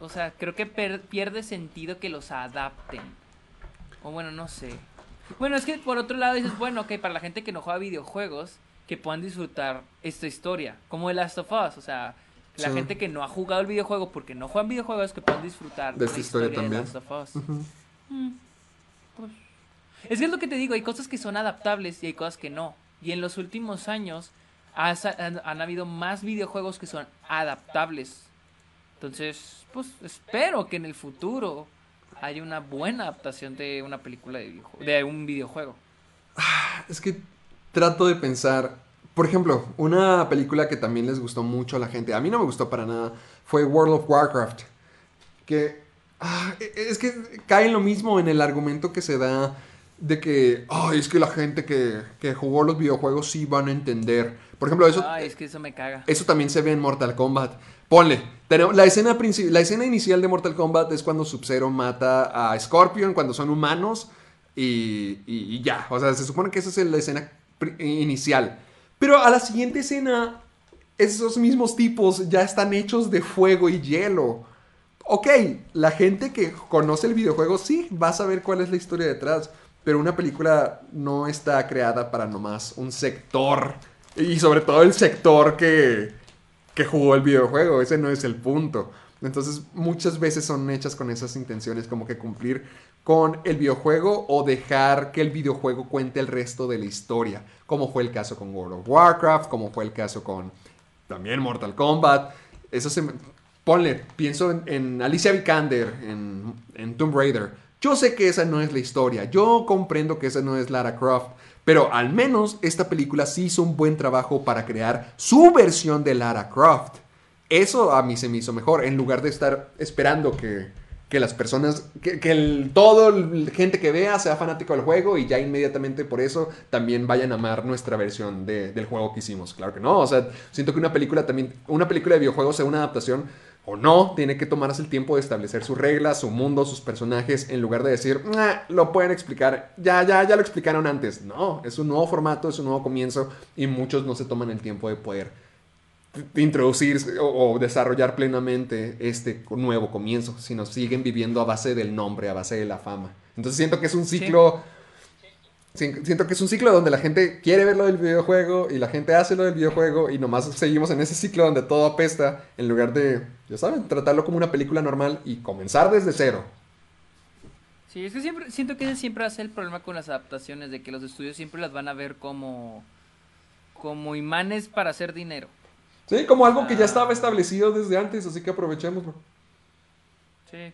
o sea, creo que per- pierde sentido que los adapten. O bueno, no sé. Bueno, es que por otro lado dices, bueno, ok, para la gente que no juega videojuegos, que puedan disfrutar esta historia, como The Last of Us, o sea, la Sí. gente que no ha jugado el videojuego porque no juegan videojuegos, que puedan disfrutar De esta la historia de también. Last of Us. Mm, pues, Es que es lo que te digo, hay cosas que son adaptables y hay cosas que no. Y en los últimos años han, habido más videojuegos que son adaptables. Entonces, pues espero que en el futuro haya una buena adaptación de una película de, de un videojuego. Es que trato de pensar. Por ejemplo, una película que también les gustó mucho a la gente, a mí no me gustó para nada, fue World of Warcraft. Que ah, e- es que cae en lo mismo en el argumento que se da de que, ay, es que la gente que, que jugó los videojuegos sí van a entender. Por ejemplo, eso, Ay, es que eso me caga. eso también se ve en Mortal Kombat. Ponle, tenemos, la, escena la escena inicial de Mortal Kombat es cuando Sub-Zero mata a Scorpion, cuando son humanos, y, y- y ya. O sea, se supone que esa es la escena inicial. Pero a la siguiente escena, esos mismos tipos ya están hechos de fuego y hielo. Ok, la gente que conoce el videojuego sí va a saber cuál es la historia detrás, pero una película no está creada para nomás un sector, y sobre todo el sector que, que jugó el videojuego, ese no es el punto. Entonces muchas veces son hechas con esas intenciones, como que cumplir con el videojuego o dejar que el videojuego cuente el resto de la historia, como fue el caso con World of Warcraft, como fue el caso con también Mortal Kombat. Eso se Ponle, pienso en, en Alicia Vikander, en, en Tomb Raider. Yo sé que esa no es la historia, yo comprendo que esa no es Lara Croft, pero al menos esta película sí hizo un buen trabajo para crear su versión de Lara Croft. Eso a mí se me hizo mejor, en lugar de estar esperando que, que las personas, que, que el, todo gente que vea sea fanático del juego y ya inmediatamente por eso también vayan a amar nuestra versión de- del juego que hicimos. Claro que no, o sea, siento que una película también, una película de videojuegos sea una adaptación o no, tiene que tomarse el tiempo de establecer sus reglas, su mundo, sus personajes, en lugar de decir, "Nah, lo pueden explicar, ya, ya, ya lo explicaron antes. No, es un nuevo formato, es un nuevo comienzo y muchos no se toman el tiempo de poder introducir o, o desarrollar plenamente este nuevo comienzo, sino siguen viviendo a base del nombre, a base de la fama. Entonces siento que es un ciclo... Siento que es un ciclo donde la gente quiere ver lo del videojuego y la gente hace lo del videojuego y nomás seguimos en ese ciclo donde todo apesta en lugar de, ya saben, tratarlo como una película normal y comenzar desde cero. Sí, es que siempre, siento que ese siempre ser el problema con las adaptaciones, de que los estudios siempre las van a ver como, como imanes para hacer dinero. Sí, como algo que ya estaba establecido desde antes, así que aprovechémoslo. Sí.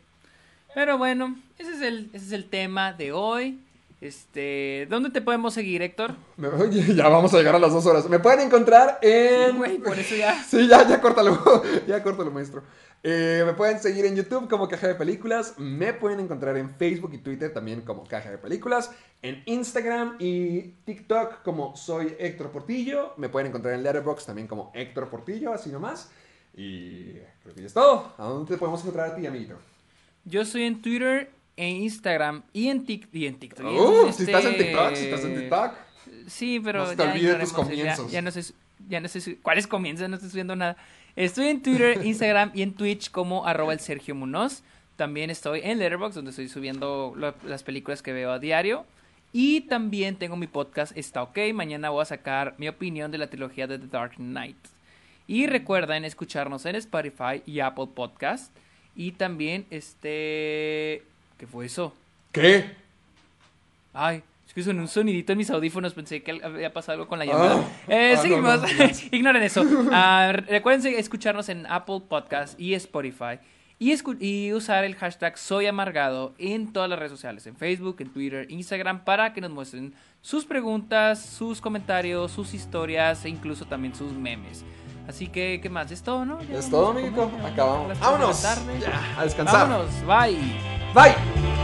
Pero bueno, ese es el, ese es el tema de hoy. Este, ¿dónde te podemos seguir, Héctor? Ya vamos a llegar a las dos horas. Me pueden encontrar en... Sí, güey, por eso ya. Sí, ya, ya córtalo. ya córtalo, maestro. Eh, me pueden seguir en YouTube como Caja de Películas. Me pueden encontrar en Facebook y Twitter también como Caja de Películas. En Instagram y TikTok como Soy Héctor Portillo. Me pueden encontrar en Letterboxd también como Héctor Portillo, así nomás. Y creo que ya es todo. ¿A dónde te podemos encontrar a ti, amiguito? Yo soy en Twitter, en Instagram y en, Tik- y en TikTok. Uh, si este- estás en TikTok, si estás en TikTok. Sí, pero No se te olvide tus ya- comienzos. Ya, no sé, ya no sé cuáles comienzos, no estoy subiendo nada. Estoy en Twitter, Instagram y en Twitch como arroba el Sergio Munoz. También estoy en Letterboxd, donde estoy subiendo lo- las películas que veo a diario. Y también tengo mi podcast Está OK. Mañana voy a sacar mi opinión de la trilogía de The Dark Knight. Y recuerden escucharnos en Spotify y Apple Podcast. Y también, este... ¿Qué fue eso? ¿Qué? Ay, es que sonó un sonidito en mis audífonos. Pensé que había pasado algo con la llamada. Ah. Eh, Ah, no, seguimos. no. Ignoren eso. Ah, recuerden escucharnos en Apple Podcast y Spotify. Y, y usar el hashtag Soy Amargado en todas las redes sociales, en Facebook, en Twitter, Instagram, para que nos muestren sus preguntas, sus comentarios, sus historias e incluso también sus memes. Así que, ¿qué más? Es todo, ¿no Ya Es todo, a Acabamos. Vámonos. Ya, a descansar. Vámonos. Bye. Bye.